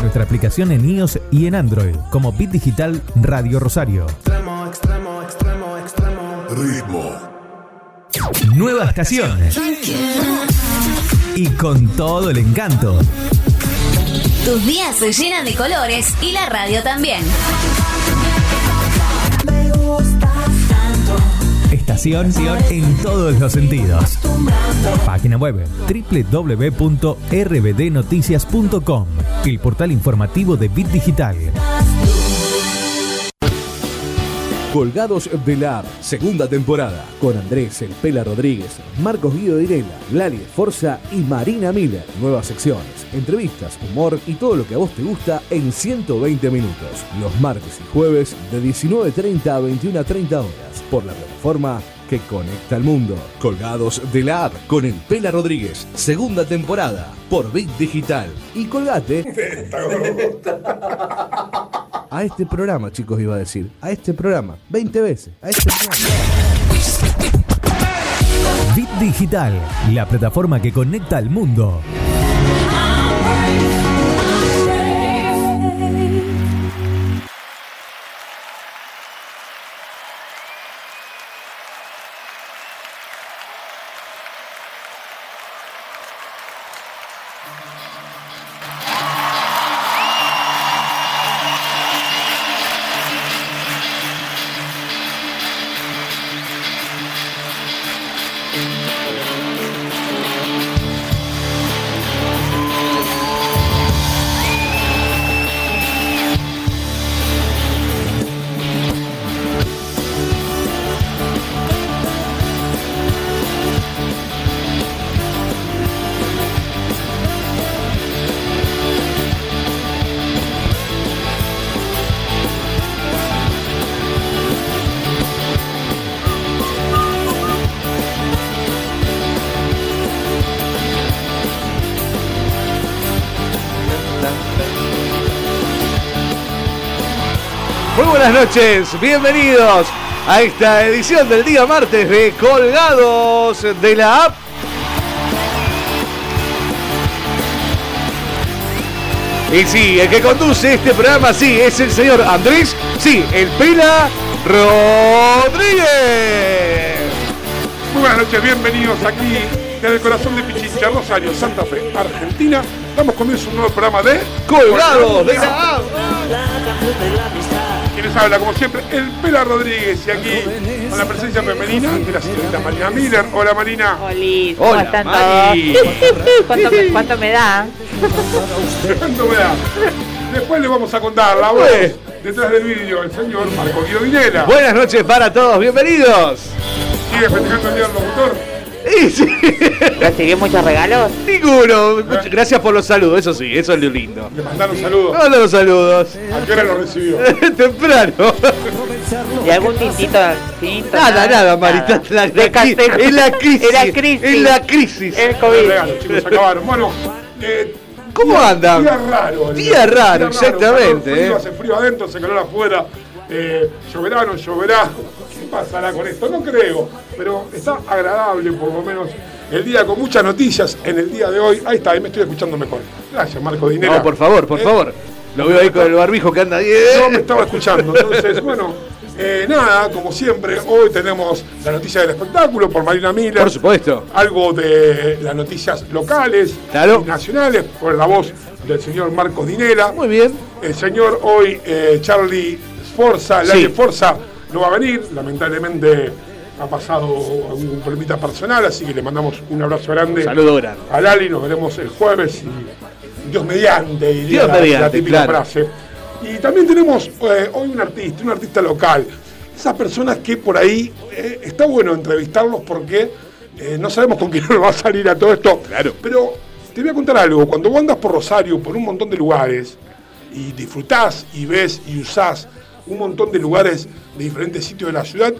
Nuestra aplicación en iOS y en Android como Bit Digital Radio Rosario. Extremo, extremo, extremo, extremo. Ritmo. Nueva estación. Y con todo el encanto. Tus días se llenan de colores y la radio también. en todos los sentidos. Página web www.rbdnoticias.com, el portal informativo de Bit Digital Colgados de la App, segunda temporada, con Andrés El Pela Rodríguez, Marcos Guido Irela, Lali Forza y Marina Miller. Nuevas secciones, entrevistas, humor y todo lo que a vos te gusta en 120 minutos, los martes y jueves de 19.30 a 21.30 horas, por la plataforma que conecta al mundo. Colgados de la App, con El Pela Rodríguez, segunda temporada, por Bit Digital. Y colgate. a este programa, chicos, iba a decir. A este programa. 20 veces. A este programa. Bit Digital, la plataforma que conecta al mundo. Noches, bienvenidos a esta edición del día martes de Colgados de la App. Y sí, el que conduce este programa, sí, es el señor Andrés, sí, el Pela Rodríguez. Muy buenas noches, bienvenidos aquí desde el corazón de Pichincha, Rosario, Santa Fe, Argentina. Damos comienzo a un nuevo programa de Colgados de la App. Quienes habla, como siempre, el Pela Rodríguez y aquí con la presencia femenina de la señorita Marina Miller. Hola Marina. Oli, ¿cómo Hola, están Mari. todos? ¿Cuánto, me, cuánto me da? ¿Cuánto me da? Después le vamos a contar la voz Bueno. detrás del vídeo el señor Marco Guido Vinela. Buenas noches para todos, bienvenidos. Sigue festejando el día del locutor. Y sí, ¿Recibí muchos regalos? ninguno. Muchas Gracias por los saludos, eso sí, eso es lo lindo. Le mandaron saludos. Los saludos. ¿A qué hora lo recibió? Temprano. ¿Y algún tintito? tinto, Nada, nada, Marita. La, la- es la crisis. Es la crisis. Es la crisis. El COVID. regalos, chicos, acabaron. Bueno, eh, ¿Cómo día- andan? Día raro. Día raro, exactamente, calor frío, eh. Hace frío adentro, hace calor afuera. Eh, lloverá, no lloverá. ¿Qué pasará con esto? No creo. Pero está agradable, por lo menos, el día con muchas noticias en el día de hoy. Ahí está, ahí me estoy escuchando mejor. Gracias, Marco Dinera. No, por favor, por Eh, favor. Lo veo ahí con el barbijo que anda ahí. no me estaba escuchando. Entonces, bueno, eh, nada, como siempre, hoy tenemos la noticia del espectáculo por Marina Miller. Por supuesto. Algo de las noticias locales Claro. y nacionales por la voz del señor Marcos Dinela. Muy bien. El señor hoy, eh, Charlie Sforza, Sí. Lali Forza, no va a venir. Lamentablemente ha pasado algún problemita personal, así que le mandamos un abrazo grande. Saludo grande. A Lali, nos veremos el jueves y Dios mediante, diría Dios la, mediante, la típica claro. frase. Y también tenemos eh, hoy un artista, un artista local. Esas personas que por ahí eh, está bueno entrevistarlos porque eh, no sabemos con quién nos va a salir a todo esto. Claro. Pero te voy a contar algo. Cuando vos andas por Rosario, por un montón de lugares, y disfrutás y ves y usás un montón de lugares de diferentes sitios de la ciudad,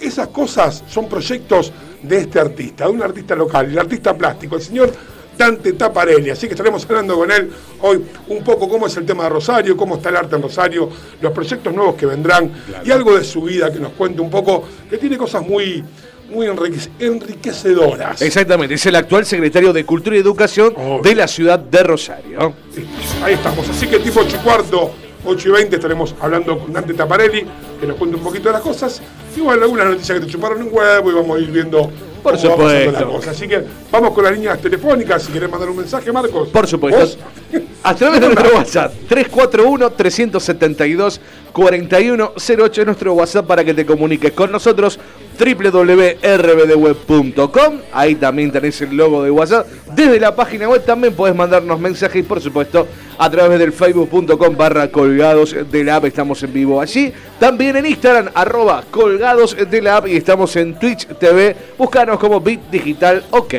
esas cosas son proyectos de este artista, de un artista local, el artista plástico, el señor Dante Taparelli. Así que estaremos hablando con él hoy un poco cómo es el tema de Rosario, cómo está el arte en Rosario, los proyectos nuevos que vendrán y algo de su vida que nos cuente un poco, que tiene cosas muy, muy enrique- enriquecedoras. Exactamente, es el actual secretario de Cultura y Educación Obvio. de la ciudad de Rosario. Sí, Ahí estamos. Así que tipo 8 y cuarto, 8 y 20 estaremos hablando con Dante Taparelli, que nos cuente un poquito de las cosas. Igual algunas noticias que te chuparon un huevo y vamos a ir viendo Por pasando supuesto. Así que vamos con las líneas telefónicas. Si querés mandar un mensaje, Marcos. Por supuesto. ¿Vos? A través de nuestro WhatsApp, 341-372-4108 es nuestro WhatsApp para que te comuniques con nosotros, www.rbdweb.com, ahí también tenés el logo de WhatsApp. Desde la página web también podés mandarnos mensajes y por supuesto a través del facebook.com barra colgados de la app, estamos en vivo allí. También en Instagram, arroba colgados de la app y estamos en Twitch TV, búscanos como Bit Digital OK.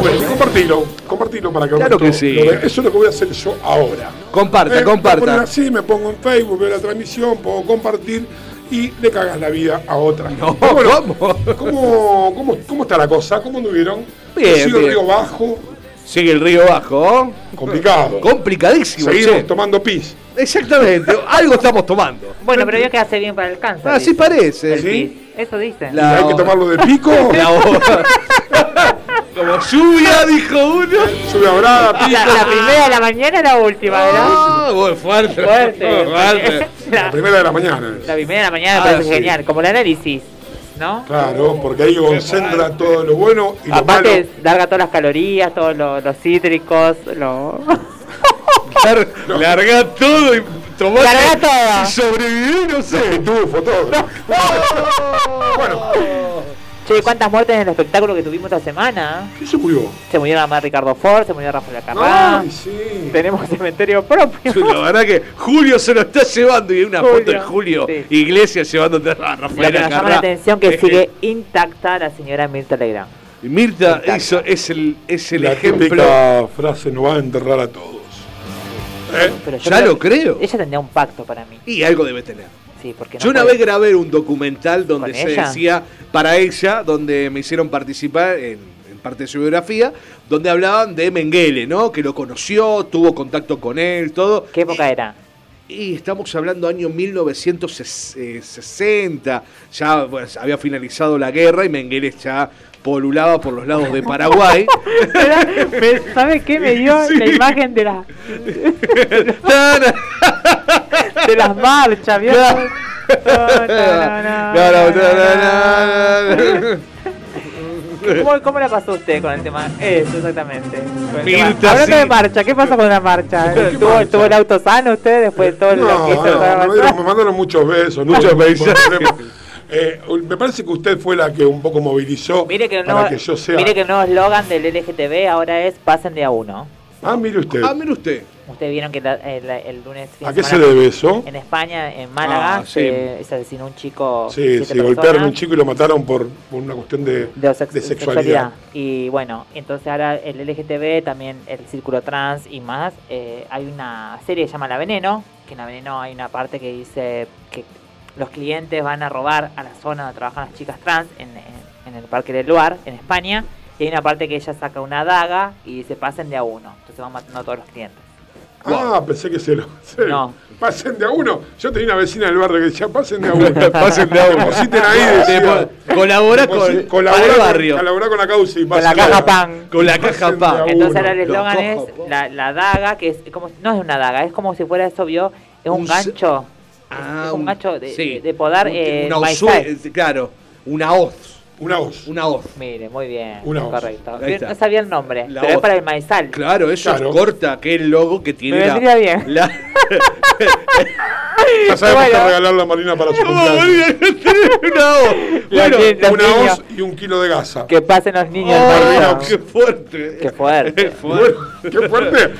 Bueno, y compartilo, compartilo para que Claro que sí. Eso es lo que voy a hacer yo ahora. Comparta, Eh, comparta. así, me pongo en Facebook, veo la transmisión, puedo compartir y le cagas la vida a otra. No, Pero ¿cómo? ¿cómo, cómo, cómo está la cosa? ¿Cómo anduvieron? Bien, Sigo bien. Río Bajo, Sigue el río bajo. complicado. Complicadísimo. Seguimos che. tomando pis. Exactamente, algo estamos tomando. Bueno, pero vio que hace bien para el cáncer. Así dice. parece. El ¿Sí? pis. Eso dice. La- ¿Hay que tomarlo de pico? La. Como lluvia, dijo uno. Sube brava. La, la primera de la mañana y la última, ¿verdad? Ah, bueno, fuerte. Fuerte. fuerte. La La, primera de la mañana. la primera de la mañana me Ah, parece sí. genial, como el análisis, ¿no? Claro, porque ahí concentra todo lo bueno y lo Aparte, malo. larga todas las calorías, todos los, los cítricos, lo... Lar- Larga todo y tomar. Larga todo. Y sobrevivir, no sé. Pitufo, todo. Bueno, Che, ¿cuántas muertes en el espectáculo que tuvimos esta semana? ¿qué se murió? Se murió nada más Ricardo Ford, se murió Rafael Acarrá. Ay, sí. Tenemos cementerio propio. La verdad que Julio se lo está llevando y hay una foto de Julio, sí. Iglesias llevándote a Rafael que nos llama la atención que Eh, sigue eh, intacta la señora Mirta Legrand. y Mirta, Intacta. eso es el, es el la ejemplo. típica frase nos va a enterrar a todos. ¿Eh? Pero yo Ya lo creo. Ella tendría un pacto para mí. Y algo debe tener. Sí, porque no Yo una puede- vez grabé un documental donde ¿Con se ella? decía, para ella, donde me hicieron participar en, en parte de su biografía, donde hablaban de Mengele, ¿no? Que lo conoció, tuvo contacto con él, todo. ¿Qué época Y- era? Y estamos hablando año 1960, ya pues, había finalizado la guerra y Mengueles ya polulaba por los lados de Paraguay. Me- ¿Sabe qué me dio Sí. la imagen de, la, de las marchas? ¿Cómo, ¿Cómo la pasó usted con el tema? Eso, exactamente. Mirta, Hablando sí. de marcha, ¿qué pasó con la marcha? ¿Qué ¿Tuvo, marcha? tuvo el auto sano usted después de todo No, lo que hizo no, me, mandaron muchos besos, Muchos besos. Eh, me parece que usted fue la que un poco movilizó Mire que, el para nuevo, que yo sea. mire que el nuevo eslogan del LGTB ahora es pasen de a uno. Ah, mire usted. Ah, mire usted. Ustedes vieron que la- el, el lunes ¿A qué se debe eso? En España, en Málaga, Ah, sí. se, se asesinó un chico. Sí, sí, golpearon a un chico y lo mataron por, por una cuestión de, de, sex- de sexualidad. Y bueno, entonces ahora el LGTB, también el círculo trans y más, eh, hay una serie que se llama La Veneno, que en La Veneno hay una parte que dice que los clientes van a robar a la zona donde trabajan las chicas trans en, en- en el Parque del Luar, en España, y hay una parte que ella saca una daga y dice pasen de a uno, entonces van matando a todos los clientes. Ah, pensé que se lo. sí. No. Pasen de a uno. Yo tenía una vecina del barrio que decía, pasen de a uno. Pasen de a uno. Depositen ahí, decía. Depo- colabora con, colabora el con- barrio. colabora con la causa y Con la pasen de a caja pan. Con la caja de pa. a Entonces ahora el eslogan Lo es la, la daga, que es como no es una daga, es como si fuera eso, vio, es un, Un se- gancho. Ah, es un gancho de, sí. de- de podar Un- eh, una osue- claro, una hoz. Una voz. Una hoz. Mire, muy bien, Una hoz. correcto. No sabía el nombre, La pero es hoz. para el maizal. Claro, eso Claro. corta aquel logo que tiene Me la- vendría bien. la- Ya sabemos Bueno. qué regalarle a Marina para su ¿Cómo cumpleaños. una hoz? Bueno, que- Una hoz y un kilo de gasa. Que pasen los niños. oh, qué fuerte. Qué fuerte. Qué fuerte.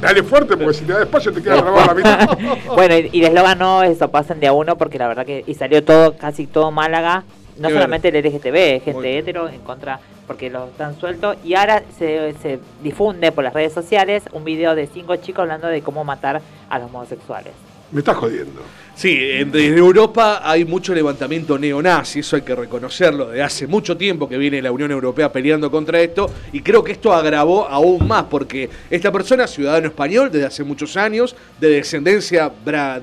Dale fuerte, porque si te da despacio te queda grabado la mitad. bueno, y, y el eslogan no es eso, pasen de a uno, porque la verdad que y salió todo, casi todo Málaga, no Qué solamente el LGTB, gente Muy- hetero en contra, porque lo están sueltos, y ahora se, se difunde por las redes sociales un video de cinco chicos hablando de cómo matar a los homosexuales. Me estás jodiendo. Sí, desde Europa hay mucho levantamiento neonazi, eso hay que reconocerlo. De hace mucho tiempo que viene la Unión Europea peleando contra esto, y creo que esto agravó aún más, porque esta persona ciudadano español desde hace muchos años, de descendencia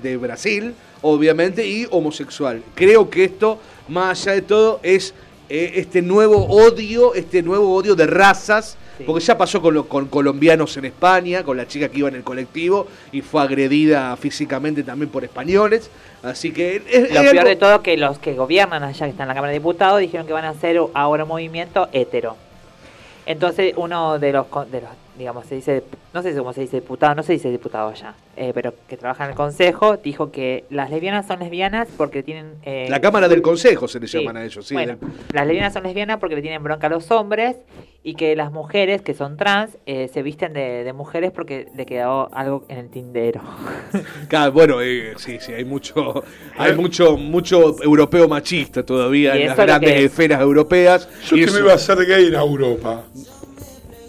de Brasil, obviamente, y homosexual. Creo que esto, más allá de todo, es eh, este nuevo odio, este nuevo odio de razas. Sí. Porque ya pasó con, lo- con colombianos en España, con la chica que iba en el colectivo y fue agredida físicamente también por españoles. Así que es, Lo es peor algo- de todo que los que gobiernan allá, que están en la Cámara de Diputados, dijeron que van a hacer ahora un movimiento hetero. Entonces uno de los, de los digamos, se dice, no sé cómo se dice diputado, no se dice diputado allá, eh, pero que trabaja en el Consejo, dijo que las lesbianas son lesbianas porque tienen... eh, La Cámara del Consejo se le Sí. llaman a ellos, sí. Bueno, del- las lesbianas son lesbianas porque le tienen bronca a los hombres y que las mujeres que son trans eh, se visten de, de mujeres porque le quedó algo en el tindero. Claro, bueno, eh, sí, sí, hay mucho, hay mucho, mucho europeo machista todavía Y en las es grandes esferas europeas. Yo y que eso- me iba a hacer gay en Europa.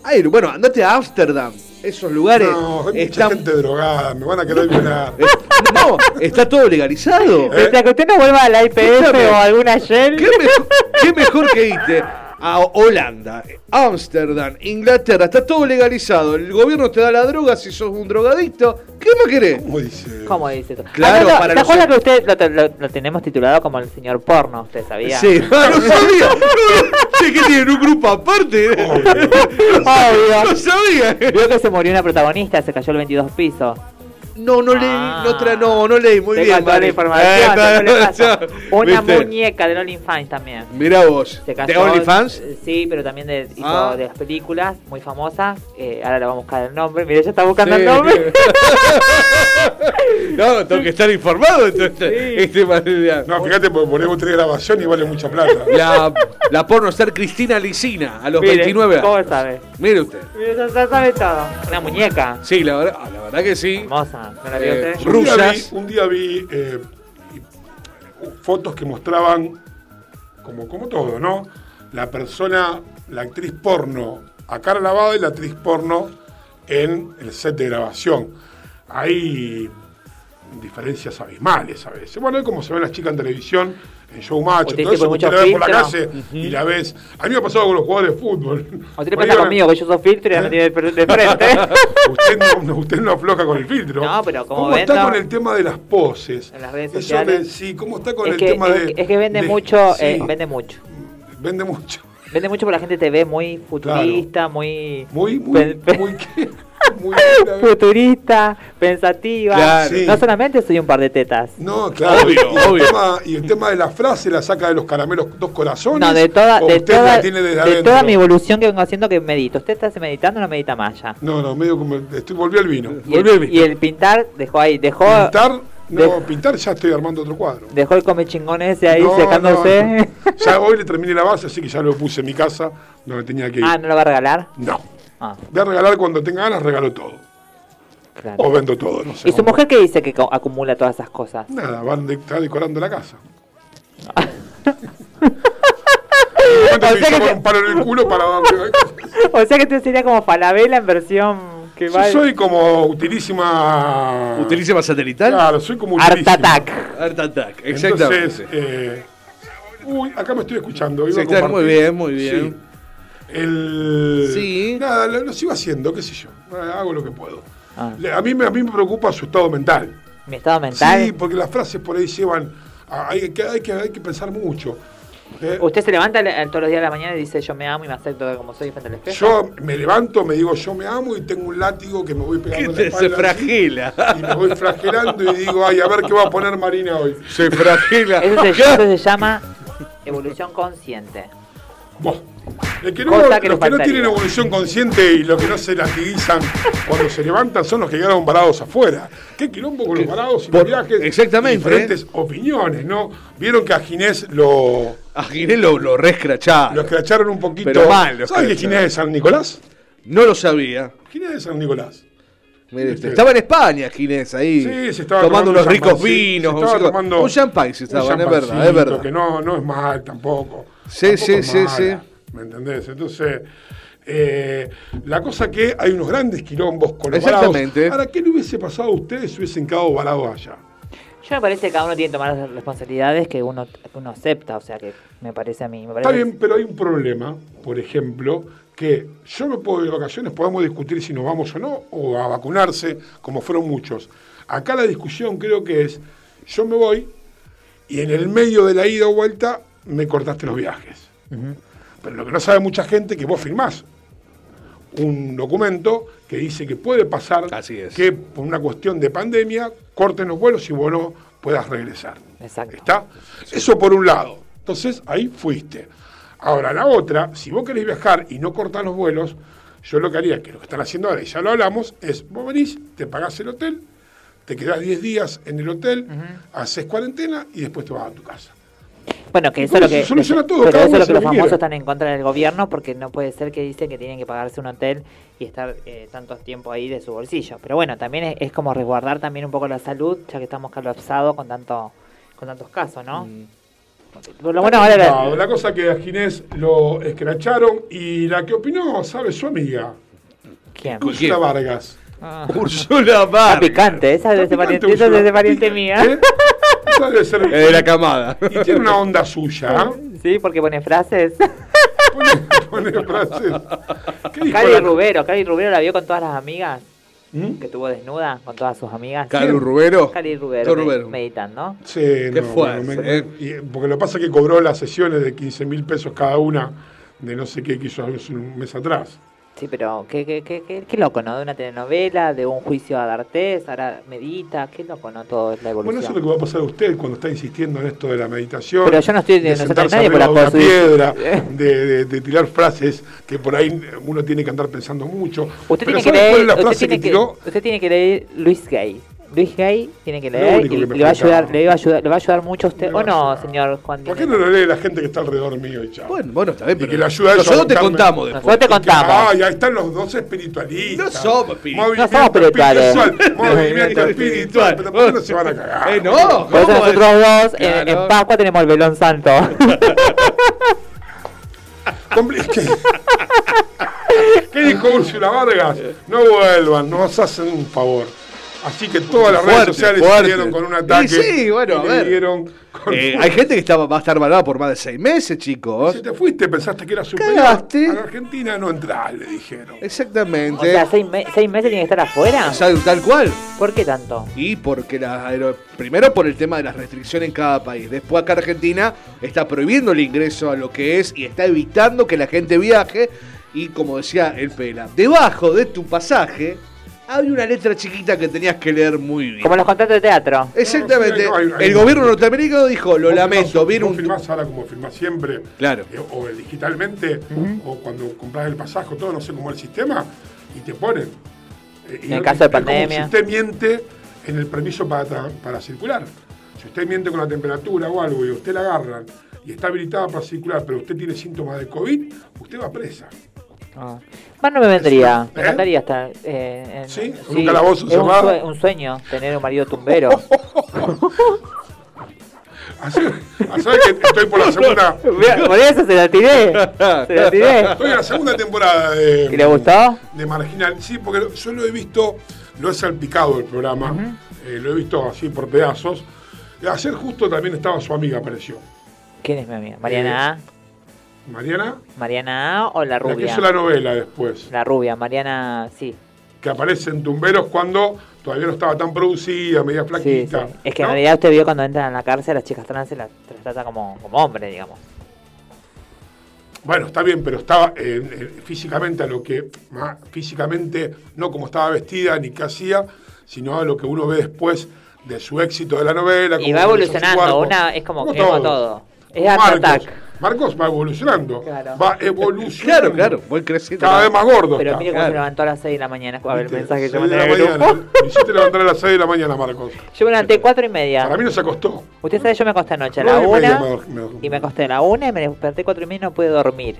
Ay, bueno, andate a Ámsterdam. Esos lugares No, hay mucha están. gente drogada, me van a querer violar. Eh, no, está todo legalizado. Mientras que usted no vuelva a la IPF o a alguna Shell... ¿Qué mejor, qué mejor que irte a Holanda, Ámsterdam, Inglaterra? Está todo legalizado. El gobierno te da la droga si sos un drogadicto. ¿Qué más querés? ¿Cómo dice? ¿Cómo dice eso? Claro, Hablando- para ¿Se los- acuerda que usted lo, te- lo- lo tenemos titulado como el señor porno? ¿Usted sabía? Sí, ah, no sabía. No, no, sé que tienen un grupo aparte. Obvio. No sabía. Vio que se murió una protagonista, se cayó el 22 piso. No, no leí, Ah. no, tra- no, no leí, muy Tengo bien. toda la Mari. información, Eh, no le pasa. ¿viste? Una muñeca de OnlyFans también. Mirá vos, ¿de OnlyFans? eh, Sí, pero también de, hizo Ah. de las películas, muy famosa. Eh, ahora le vamos a buscar el nombre. Mire, ella está buscando Sí. el nombre. no, tengo que estar informado de todo este, material. No, fíjate, porque ponemos tres grabaciones y vale mucha plata. La, la porno star Cristina Licina, a los Mire, 29 ¿Cómo años. sabe? Mire usted. Mire, ya ya sabe todo. Una muñeca. Sí, la verdad, ah, la verdad que sí. Hermosa. ¿No la vio Eh? Un día vi, rusas. un día vi eh, fotos que mostraban, como, como todo, ¿no? La persona, la actriz porno a cara lavada y la actriz porno en el set de grabación. Hay diferencias abismales a veces. Bueno, es como se ven las chicas en televisión showmatch, Usted todo dice eso, por la por la calle y la ves. A mí me ha pasado con los jugadores de fútbol. O ahí pasa conmigo, que yo soy filtro y me tiene de, de frente. usted, no, usted no afloja con el filtro. No, pero como ¿Cómo está vendo- con el tema de las poses? En las redes sociales. me- sí, ¿cómo está con es, el que, tema es, de. es que vende de- mucho, sí, eh, vende mucho. vende mucho. Vende mucho porque la gente te ve muy futurista, muy... Muy, muy, pen- muy, ¿qué? Muy futurista, pensativa. Claro. Sí. No solamente soy un par de tetas. No, claro. Obvio, y, el obvio. Tema, y el tema de la frase la saca de los caramelos dos corazones. No, de toda, de toda, la tiene desde de toda mi evolución que vengo haciendo que medito. ¿Usted está meditando o no medita más ya? No, no, medio como. Estoy, volví al vino. Y el, y el pintar dejó ahí, dejó, Pintar, no, pintar ya estoy armando otro cuadro. dejó el come chingón ese ahí No, secándose. no, no. Ya hoy le terminé la base, así que ya lo puse en mi casa donde tenía que ir. ah, ¿no lo va a regalar? No. Ah, Voy a regalar cuando tenga ganas, regalo todo. claro. O vendo todo, no sé. ¿Y su cómo. mujer qué dice que acumula todas esas cosas? Nada, van de, está decorando la casa. O se sea que te- un palo en el culo para o sea que usted sería como Falabella en versión que va... Yo soy como utilísima. ¿Utilísima satelital? Claro, soy como Art utilísima. Attack. Art Attack, exactamente. Entonces, eh, uy, acá me estoy escuchando. iba Sí, a muy bien, muy bien. Sí. El, Sí. Nada, lo, lo sigo haciendo, qué sé yo. Eh, Hago lo que puedo. Ah. A, mí me, a mí me preocupa su estado mental. Mi estado mental. Sí, porque las frases por ahí llevan. a- hay, que, hay, que, hay que pensar mucho. Eh, Usted se levanta todos los días de la mañana y dice yo me amo y me acepto como soy frente al espejo. yo me levanto, me digo yo me amo y tengo un látigo que me voy pegando en la Se fragila. así, Y me voy flagelando y digo, ay, a ver qué va a poner Marina hoy. Se fragila. Eso se, eso se llama evolución consciente. Buah. El que no- Cosa que los que no tienen evolución consciente y los que no se latiguizan cuando se levantan son los que quedaron varados afuera. ¿Qué quilombo con los varados y los viajes? exactamente, ¿eh? Diferentes opiniones, ¿no? Vieron que a Ginés lo, A Ginés lo, lo re escracharon. lo escracharon un poquito. Pero mal ¿Sabes que. Ginés es de San Nicolás? No lo sabía. Ginés es de San Nicolás. Usted. Estaba en España, Ginés, ahí. Sí, se estaba tomando, tomando unos un ricos vinos. se estaba un- tomando un champán, se un estaban, es verdad, es verdad. Que no, no es mal tampoco. Sí, Tampoco sí, sí, sí. ¿Me entendés? Entonces, eh, la cosa que hay unos grandes quilombos con los Exactamente. varados. Ahora, ¿qué le hubiese pasado a ustedes si hubiesen quedado varados allá? Yo me parece que cada uno tiene que tomar las responsabilidades que uno, que uno acepta, o sea que me parece a mí. Me parece Está bien, pero hay un problema, por ejemplo, que yo me puedo ir de vacaciones, podemos discutir si nos vamos o no, o a vacunarse, como fueron muchos. Acá la discusión creo que es, yo me voy y en el medio de la ida o vuelta me cortaste los viajes. Pero lo que no sabe mucha gente es que vos firmás un documento que dice que puede pasar Así es. que por una cuestión de pandemia corten los vuelos y vos no puedas regresar. Exacto. ¿Está? Eso por un lado. Entonces, ahí fuiste. Ahora, la otra, si vos querés viajar y no cortás los vuelos, yo lo que haría, que lo que están haciendo ahora, y ya lo hablamos, es vos venís, te pagás el hotel, te quedás 10 días en el hotel, haces cuarentena y después te vas a tu casa. Bueno, que eso es lo que. soluciona todo, pero cada eso es lo que los que famosos están en contra del gobierno porque no puede ser que dicen que tienen que pagarse un hotel y estar eh, tanto tiempo ahí de su bolsillo. Pero bueno, también es, es como resguardar también un poco la salud, ya que estamos colapsados con tanto con tantos casos, ¿no? Por lo bueno ahora la- No, la cosa que a Ginés lo escracharon y la que opinó, ¿sabe? Su amiga, ¿Quién? Úrsula Vargas. Ah. Úrsula Está Vargas. picante, esa es de Está pariente, picante, esa es de pariente mía. ¿Eh? Ser- de la camada. Y tiene una onda suya. ¿ah? Sí, porque pone frases. Pone, pone frases. ¿Qué dijo Cali la- Rubero, Cali Rubero la vio con todas las amigas, ¿Mm? que tuvo desnuda con todas sus amigas. Calu Rubero. Cali Rubero, Rubero. meditando. Sí, Qué no, fuerte, bueno, me- eh. porque lo que pasa es que cobró las sesiones de 15 mil pesos cada una de no sé qué que hizo hace un mes atrás. Sí, pero qué, qué, qué, qué, loco, ¿no? De una telenovela, de un juicio a D'Artés, ahora medita, qué loco, ¿no? Todo es la Bueno, evolución. eso es lo que va a pasar a usted cuando está insistiendo en esto de la meditación. Pero yo no estoy- de sentarse nadie de una poder subir. piedra, de, de- de tirar frases que por ahí uno tiene que andar pensando mucho. Usted Pero tiene que ¿sabe cuál leer, es la usted frase tiene que que, tiró? usted tiene que leer Luis Gay. Luis Gay tiene que leer y le va a ayudar, le va a ayudar, le va a ayudar mucho a usted. ¿O no, señor Juan ¿Por qué no lo lee la gente que está alrededor mío y chao? Bueno, bueno, está bien, Y que le ayuda a nosotros te contamos después. Nosotros te contamos. Ay, ahí están los dos espiritualistas. No somos espirituales. No somos espirituales. espiritual, Movimiento espiritual. Pero ¿por qué no se van a cagar? Eh, no, Por eso ¿cómo nosotros dos en- Claro. en, Pascua tenemos el velón santo. Compli- ¿Qué, ¿Qué dijo Úrsula Vargas? No vuelvan, nos hacen un favor. Así que todas las Fuerte, redes sociales fuerte. salieron con un ataque. Y sí, bueno, y a ver. con- Eh, hay gente que está, va a estar malvada por más de seis meses, chicos. Si te fuiste, pensaste que era superior. Cagaste. A la Argentina no entrás, le dijeron. Exactamente. O sea, seis, me- seis meses tiene que estar afuera. O sea, tal cual. ¿Por qué tanto? Y porque la primero por el tema de las restricciones en cada país. Después acá Argentina está prohibiendo el ingreso a lo que es y está evitando que la gente viaje. Y como decía el Pela, debajo de tu pasaje había una letra chiquita que tenías que leer muy bien. Como los contratos de teatro. Exactamente. No, sí, hay- hay- el gobierno norteamericano dijo, lo lamento, vos un... filmás ahora como filmás siempre. Claro. eh, o digitalmente, o cuando compras el pasaje, todo, no sé cómo es el sistema, y te ponen. Eh, y En no- caso de pandemia. Si usted miente en el permiso para, para circular. Si usted miente con la temperatura o algo y usted la agarran y está habilitada para circular, pero usted tiene síntomas de COVID, usted va presa. Ah. Más no me vendría. Me ¿Eh? encantaría estar. Eh, en, ¿Sí? ¿En un calabozo es un, sue- un sueño tener un marido tumbero. Así, a saber que estoy por la segunda. Por eso se la tiré. Se la tiré. Estoy en la segunda temporada de. ¿Y le gustó? de Marginal. Sí, porque yo lo he visto, lo he salpicado el programa, eh, lo he visto así por pedazos. Eh, Ayer justo también estaba su amiga, apareció. ¿Quién es mi amiga? ¿Mariana A? Mariana, ¿Mariana A o la la que rubia? hizo la novela después, La rubia, Mariana, sí. que aparece en Tumberos cuando todavía no estaba tan producida, media Sí, sí. flaquita. Es que ¿no? en realidad usted vio cuando entran a la cárcel, las chicas trans se las, trata como, como hombre, digamos. Bueno, está bien, pero estaba eh, eh, físicamente a lo que, físicamente, no como estaba vestida ni qué hacía, sino a lo que uno ve después de su éxito de la novela. Y va evolucionando, una es como, Como todos. todo. Es Art. Attack. Marcos va evolucionando. Claro. Va evolucionando. Claro, claro, voy creciendo. Cada vez más gordo. Pero mire cómo Claro. se levantó a las 6 de la mañana. A ver el mensaje que mandé. Me hiciste levantar a las 6 de la mañana, Marcos. Yo me levanté 4 y media. Para mí no se acostó. Usted sabe, yo me acosté anoche a la y media 1 me dor- me dormí. y me acosté a la 1 y me desperté 4 y media y no pude dormir.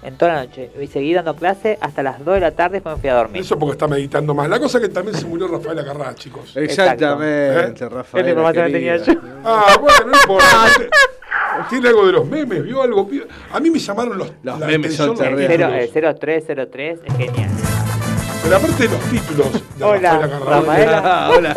En toda la noche. Y seguí dando clase hasta las 2 de la tarde y después me fui a dormir. Eso porque está meditando más. La cosa es que también se murió Rafael Acarrá, chicos. Exactamente, ¿Eh? Rafael. Información la tenía yo. Ah, bueno, no importa. Tiene algo de los memes, vio algo. A mí me llamaron los, Los memes son terribles. cero- títulos. el 0303 es genial. Pero aparte de los títulos de Hola. Rafaela. Ah, hola.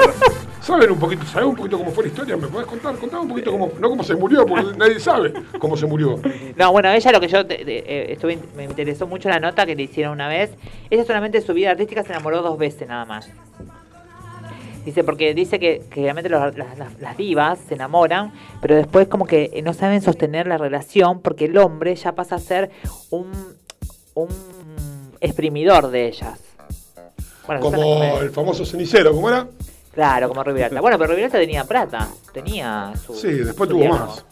¿Saben un poquito, ¿sabes un poquito cómo fue la historia? ¿Me podés contar? Contame un poquito cómo, no cómo se murió, porque nadie sabe cómo se murió. No, bueno, ella lo que yo te- te- eh, estuve, me interesó mucho la nota que le hicieron una vez. Ella solamente en su vida artística se enamoró dos veces nada más. Dice, porque dice que, que realmente los- las, las- las divas se enamoran, pero después como que no saben sostener la relación porque el hombre ya pasa a ser un, un exprimidor de ellas. Bueno, Como el famoso cenicero, ¿cómo era? Claro, como Riviralta. Bueno, pero Riviralta tenía plata, tenía su... Sí, después su tuvo diálogo. más.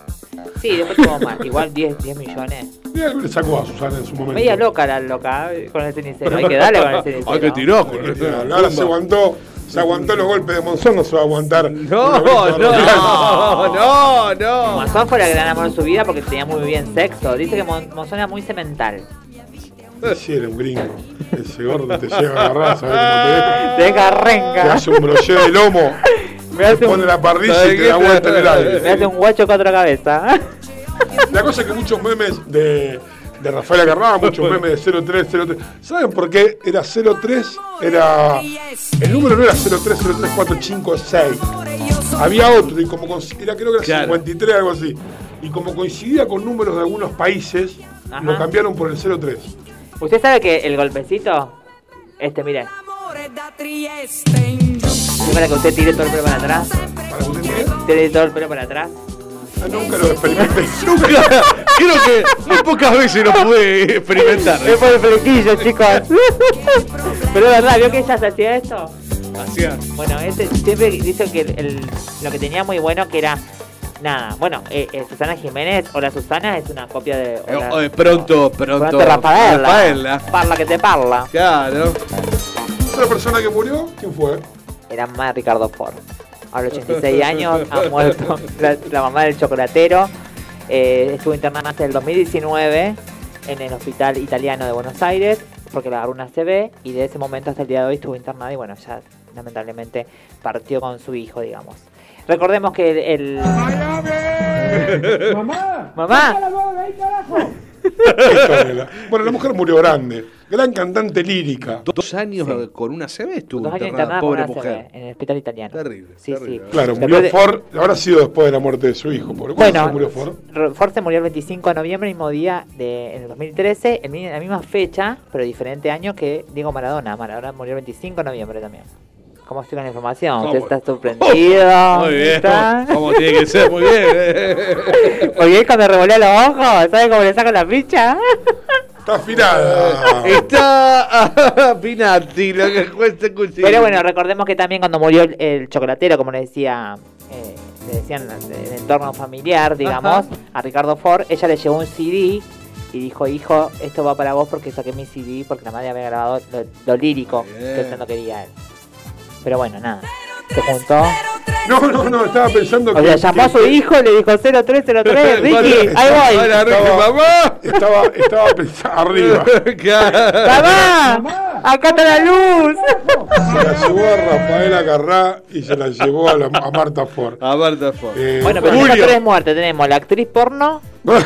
Sí, después tuvo más. Igual 10, 10 millones. Le sacó a Susana en su momento. Media loca la loca eh, con el cenicero. Hay que darle con el cenicero. Ay, que tiró. Ahora se aguantó, se aguantó los golpes de Monzón, no se va a aguantar. No, no, radial. no, no. Monzón fue el gran amor de su vida porque tenía muy bien sexo. Dice que Mon- Monzón era muy cemental. Sí, era un gringo. Ese gordo te lleva a agarrar, ¿sabes cómo te deja? De Te hace un broché de lomo, Me hace te pone un, la parrilla ¿Sabes y te da vuelta en el me aire. hace un guacho cuatro cabezas. La cosa es que muchos memes de, de Rafael Acarrá, muchos memes de 0303. ¿Saben por qué era 03? Era. El número no era 0303456. Había otro, y como era, creo que era Claro. 53, algo así. Y como coincidía con números de algunos países, Ajá. lo cambiaron por el 03. ¿Usted sabe que el golpecito? Este, mire. Es para que usted tire todo el pelo para atrás. Para que usted entienda, Tire todo el pelo para atrás. Ah, nunca lo experimenté. Nunca, creo que muy pocas veces lo pude experimentar. Es por el flequillo, chicos. Pero es verdad, ¿vio que ella se hacía esto? Hacía- Bueno, ese siempre dice que el- lo que tenía muy bueno que era nada. Bueno, eh, eh, Susana Jiménez, hola Susana, es una copia de. hola- Eh, eh, pronto, pronto. Pronto Rafaela. Rafaela. Parla que te parla. Claro. Otra persona que murió, ¿quién fue? Era de Ricardo Ford. A los 86 años ha muerto la, la mamá del chocolatero. Eh, estuvo internada hasta el 2019 en el hospital italiano de Buenos Aires porque le agarró una CB y de ese momento hasta el día de hoy estuvo internada y bueno, ya lamentablemente partió con su hijo, digamos. Recordemos que el... el- ¡Mamá! ¡Mamá! ¡Saca Bueno, la mujer murió grande. Gran cantante lírica. Dos años con una CB estuvo Dos años internada, internada con pobre una mujer. CB en el hospital italiano. Terrible, Sí, terrible. sí. Claro, Después murió de- Ford. Habrá sido después de la muerte de su hijo. Pobre. ¿Cuándo Bueno, se murió Ford? Ford se murió el 25 de noviembre, mismo día de, en el 2013, en la misma fecha, pero diferente año que Diego Maradona. Maradona murió el 25 de noviembre también. ¿Cómo estoy con la información? ¿Usted está sorprendido? Muy bien, como tiene que ser, muy bien. Muy bien cuando revolea los ojos, ¿sabe cómo le saco la ficha? Está afilada. Está Pinati, lo que cueste cuchillo. Pero bueno, recordemos que también cuando murió el, el chocolatero, como le decía, eh, le decían en el entorno familiar, digamos, a Ricardo Ford, ella le llevó un CD y dijo, hijo, esto va para vos porque saqué mi CD porque la madre había grabado lo, lo lírico Bien. que él no quería él. Pero bueno, nada. Se juntó. No, no, no, estaba pensando O que. sea, llamó a su hijo y le dijo 0303, Ricky, ahí voy. Hola, Ricky, Estaba- mamá. Estaba, estaba pensando arriba. ¡Mamá! ¡Acá está la luz! Se la llevó a Rafaela Carrá y se la llevó a, la- a Marta Ford. A Marta Ford. Eh, Bueno, pero Julio. tenemos tres muertes. Tenemos la actriz porno, bueno,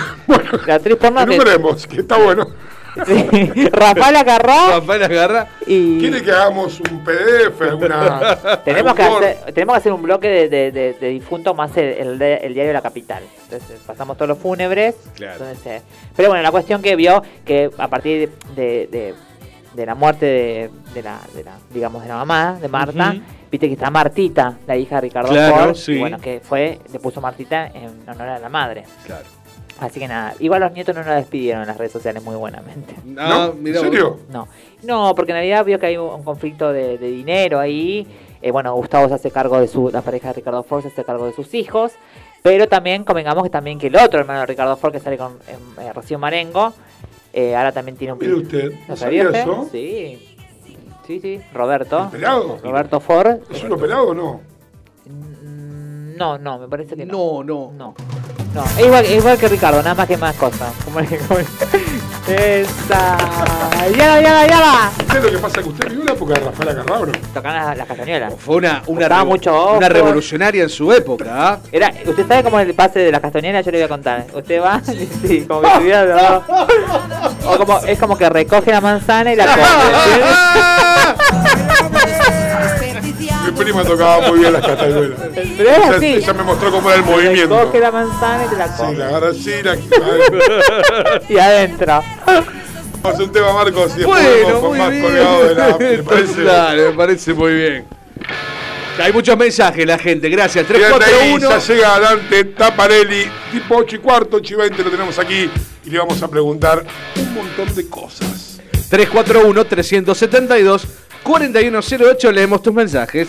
la actriz porno que... que está bueno. Rafael agarró Rafael agarra. y... ¿Quiere que hagamos un PDF? Alguna, Tenemos que, Word? hacer, tenemos que hacer un bloque de, de, de- de difuntos más el, el de- el diario de la capital. Entonces pasamos todos los fúnebres. Claro. Entonces, eh, pero bueno, la cuestión que vio que a partir de, de- de la muerte de, de la, de la, digamos, de la mamá de Marta, viste que está Martita, la hija de Ricardo Claro, Ford, sí. y bueno, que fue, le puso Martita en honor a la madre. Claro. Así que nada, igual los nietos no nos despidieron en las redes sociales muy buenamente. ¿No? mira ¿En serio? No, no, porque en realidad vio que hay un conflicto de, de dinero ahí. Eh, bueno, Gustavo se hace cargo de su, la pareja de Ricardo Ford se hace cargo de sus hijos. Pero también convengamos que también que el otro hermano de Ricardo Ford que sale con eh, eh, Rocío Marengo, eh, ahora también tiene un Mire usted, ¿No ¿no sabía eso? Sí. Sí, sí, Roberto. ¿El pelado? Roberto Ford. ¿Es uno pelado o no? Mm, No, no, me parece que no. No, no. No. No, es igual, es igual que Ricardo, nada más que más cosas. Como, como- Esa. ¡Ya, ya, ya! ¿Usted lo que pasa es que usted vivió la época de Rafaela Carrá o no? Tocan las, las castañuelas. Fue una, una, Costaba revo- mucho ojo. una revolucionaria en su época. ¿ah? Era, ¿Usted sabe cómo es el pase de las castañuelas? Yo le voy a contar. Usted va, y sí, como que estuviera ¿no? O como, es como que recoge la manzana y la come. prima tocaba muy bien las castañuelas. Pero es Ella, así. ella me mostró cómo era el movimiento. Recoge la manzana y te la Sí, come. la agarra así, la... Y adentro. Vamos a un tema, Marcos, y después Bueno, con muy más bien. colgado de la... ¿Me parece? Dale, me parece muy bien. Hay muchos mensajes, la gente. Gracias. Bien, ahí 341. ya llega Dante Taparelli, tipo 8 y cuarto, 8 y 20 lo tenemos aquí y le vamos a preguntar un montón de cosas. 341-372-4108. Leemos tus mensajes.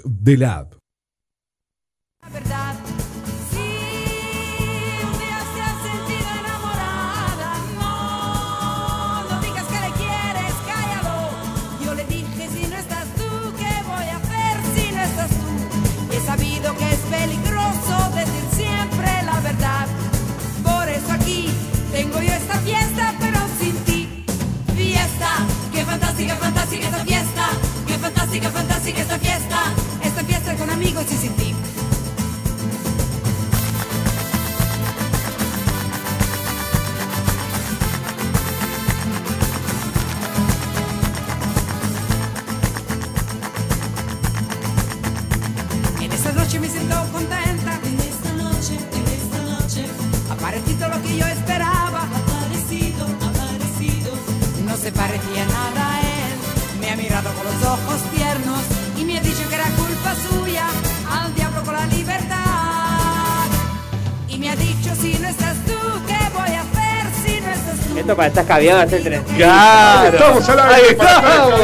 Colgados se parecía nada a él. Me ha mirado con los ojos tiernos y me ha dicho que era culpa suya. Al diablo con la libertad. Y me ha dicho si no estás tú, ¿qué voy a hacer si no estás tú? Esto para estar caviado hace tres. Claro. Estamos al aire. Ahí estamos.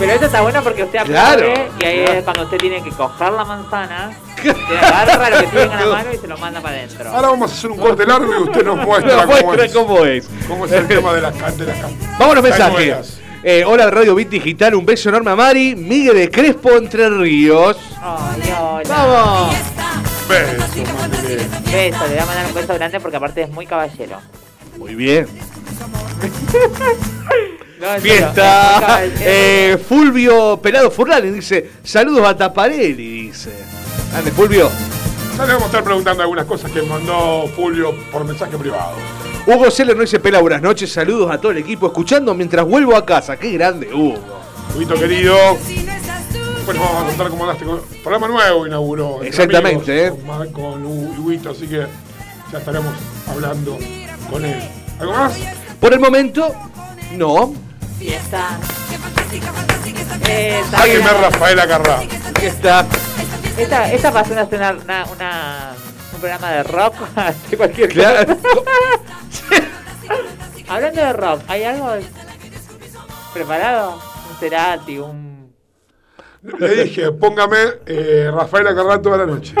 Pero eso está bueno porque usted Claro. aplaude y ahí es cuando usted tiene que coger la manzana, usted agarra lo que tiene en la mano y se lo manda para adentro. Ahora vamos a hacer un corte largo y usted nos muestra cómo muestra es, cómo es. cómo es el tema de las ca- de las ca- Vamos a los mensajes. Eh, hola Radio Bit Digital, un beso enorme a Mari, Miguel de Crespo, Entre Ríos. Ay, hola. ¡Vamos! Beso. Beso, le voy a mandar un beso grande porque aparte es muy caballero. Muy bien. No, serio, Fiesta. caballero. Eh, Fulvio Pelado Furlani dice: Saludos a Taparelli, dice. Ande, Fulvio. Ya le vamos a estar preguntando algunas cosas que mandó Fulvio por mensaje privado. Hugo Celer no dice Pela, buenas noches, saludos a todo el equipo, escuchando mientras vuelvo a casa. Qué grande, Hugo. Huguito querido, Si no estás tú, después nos vamos a contar cómo andaste con programa nuevo inauguró. Exactamente, amigos, Con, Ma- con Hu- Huguito, así que ya estaremos hablando con él. ¿Algo más? Por el momento, no. Fiesta. qué fantástica, fantástica esta fiesta. Eh, está Sáqueme bien. Rafaela Carrá. Aquí está. Esta, esta pasó a ser una, una, una- un programa de rock, de cualquier Claro. cosa. Hablando de rock, ¿hay algo preparado? Un Cerati, un... Le dije, póngame eh, Rafaela Carrá toda la noche.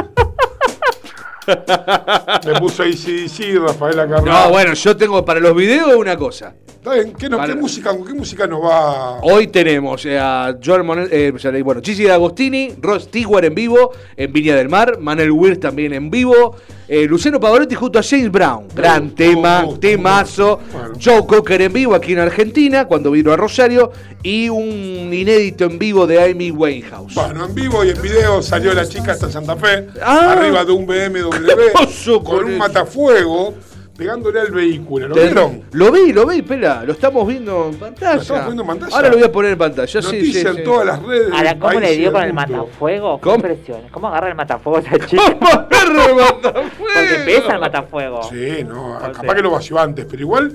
Me puso ACDC, Rafaela Carrá. No, bueno, yo tengo para los videos una cosa. Está bien, ¿qué, música, ¿con qué música nos va? Hoy tenemos eh, a Joel Monel, eh, bueno, Chichi D'Agostini, Ross Stewart en vivo en Viña del Mar, Manuel Wirth también en vivo, eh, Luciano Pavarotti junto a James Brown, gran tema, temazo. Bueno. Joe Cocker en vivo aquí en Argentina cuando vino a Rosario y un inédito en vivo de Amy Winehouse. Bueno, en vivo y en video salió la chica hasta Santa Fe, Ah. arriba de un BMW, con con un eso. matafuego, pegándole al vehículo. ¿Lo vieron? Lo vi, lo vi, pela, lo estamos viendo en pantalla. ¿Lo estamos viendo en pantalla? Ahora lo voy a poner en pantalla, sí, Noticia sí, en sí. todas las redes. Ahora, ¿cómo le país dio con el matafuego? Qué ¿Cómo? impresiones. ¿Cómo agarra el matafuego esa chica? ¡Vamos, perro de matafuego! Porque pesa el matafuego. Sí, no, O capaz que lo vació antes, pero igual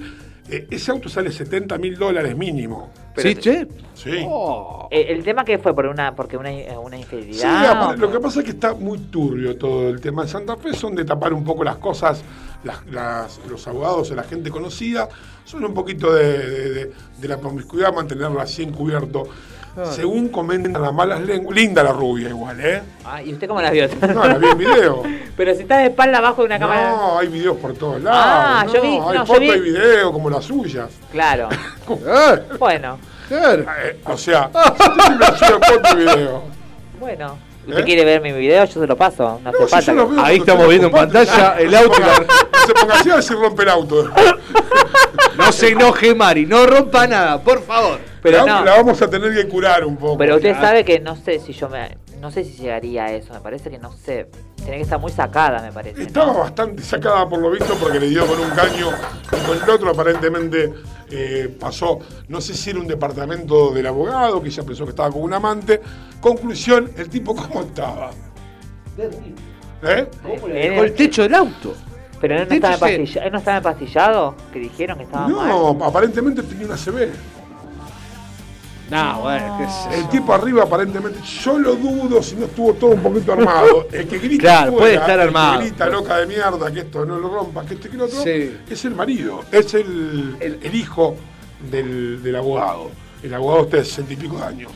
eh, ese auto sale 70 mil dólares mínimo. ¿Sí, che? Sí. Oh. Eh, el tema que fue por una porque una, una Sí, infidelidad. aparte, o lo que pasa es que está muy turbio todo el tema. En Santa Fe son de tapar un poco las cosas, las- las- los abogados o la gente conocida, son un poquito de, de- de- de la promiscuidad, mantenerla así encubierto. Según comentan las malas lenguas, linda la rubia igual, ¿eh? Ah, ¿Y usted cómo la vio? No, la vi en video. Pero si está de espalda abajo de una cámara. No, hay videos por todos lados. Ah, yo no, vi- hay no, yo fotos vi- y videos como las suyas. Claro. Ah, Bueno, claro. Eh, o sea, yo siempre sido foto y video. bueno. ¿Usted ¿Eh? quiere ver mi video? Yo se lo paso. No hace No, si falta. yo lo veo Ahí estamos usted viendo en pantalla el auto. Se ponga así a ver si rompe el auto. No se enoje, Mari, no rompa nada, por favor. Pero la, no. la vamos a tener que curar un poco. Pero usted sabe que no sé si yo me. No sé si llegaría a eso. Me parece que no sé. Tiene que estar muy sacada, me parece. ¿no? Estaba bastante sacada por lo visto porque le dio con un caño y con el otro aparentemente eh, pasó, no sé si era un departamento del abogado, que ella pensó que estaba con un amante. Conclusión, el tipo cómo estaba. ¿Eh? Eh, Con el techo del auto. Pero él no, estaba hecho, sí. empastilla- él no estaba empastillado. Que dijeron que estaba mal. No, aparentemente tenía una CB. No, bueno, qué sé El yo. tipo arriba aparentemente, yo lo dudo si no estuvo todo un poquito armado. El que grita Claro, afuera, puede estar el que armado. grita loca de mierda, que esto no lo rompa, que esto y que lo otro, Sí. es el marido, es el, el- el hijo del, del abogado. el abogado este de sesenta y pico de años.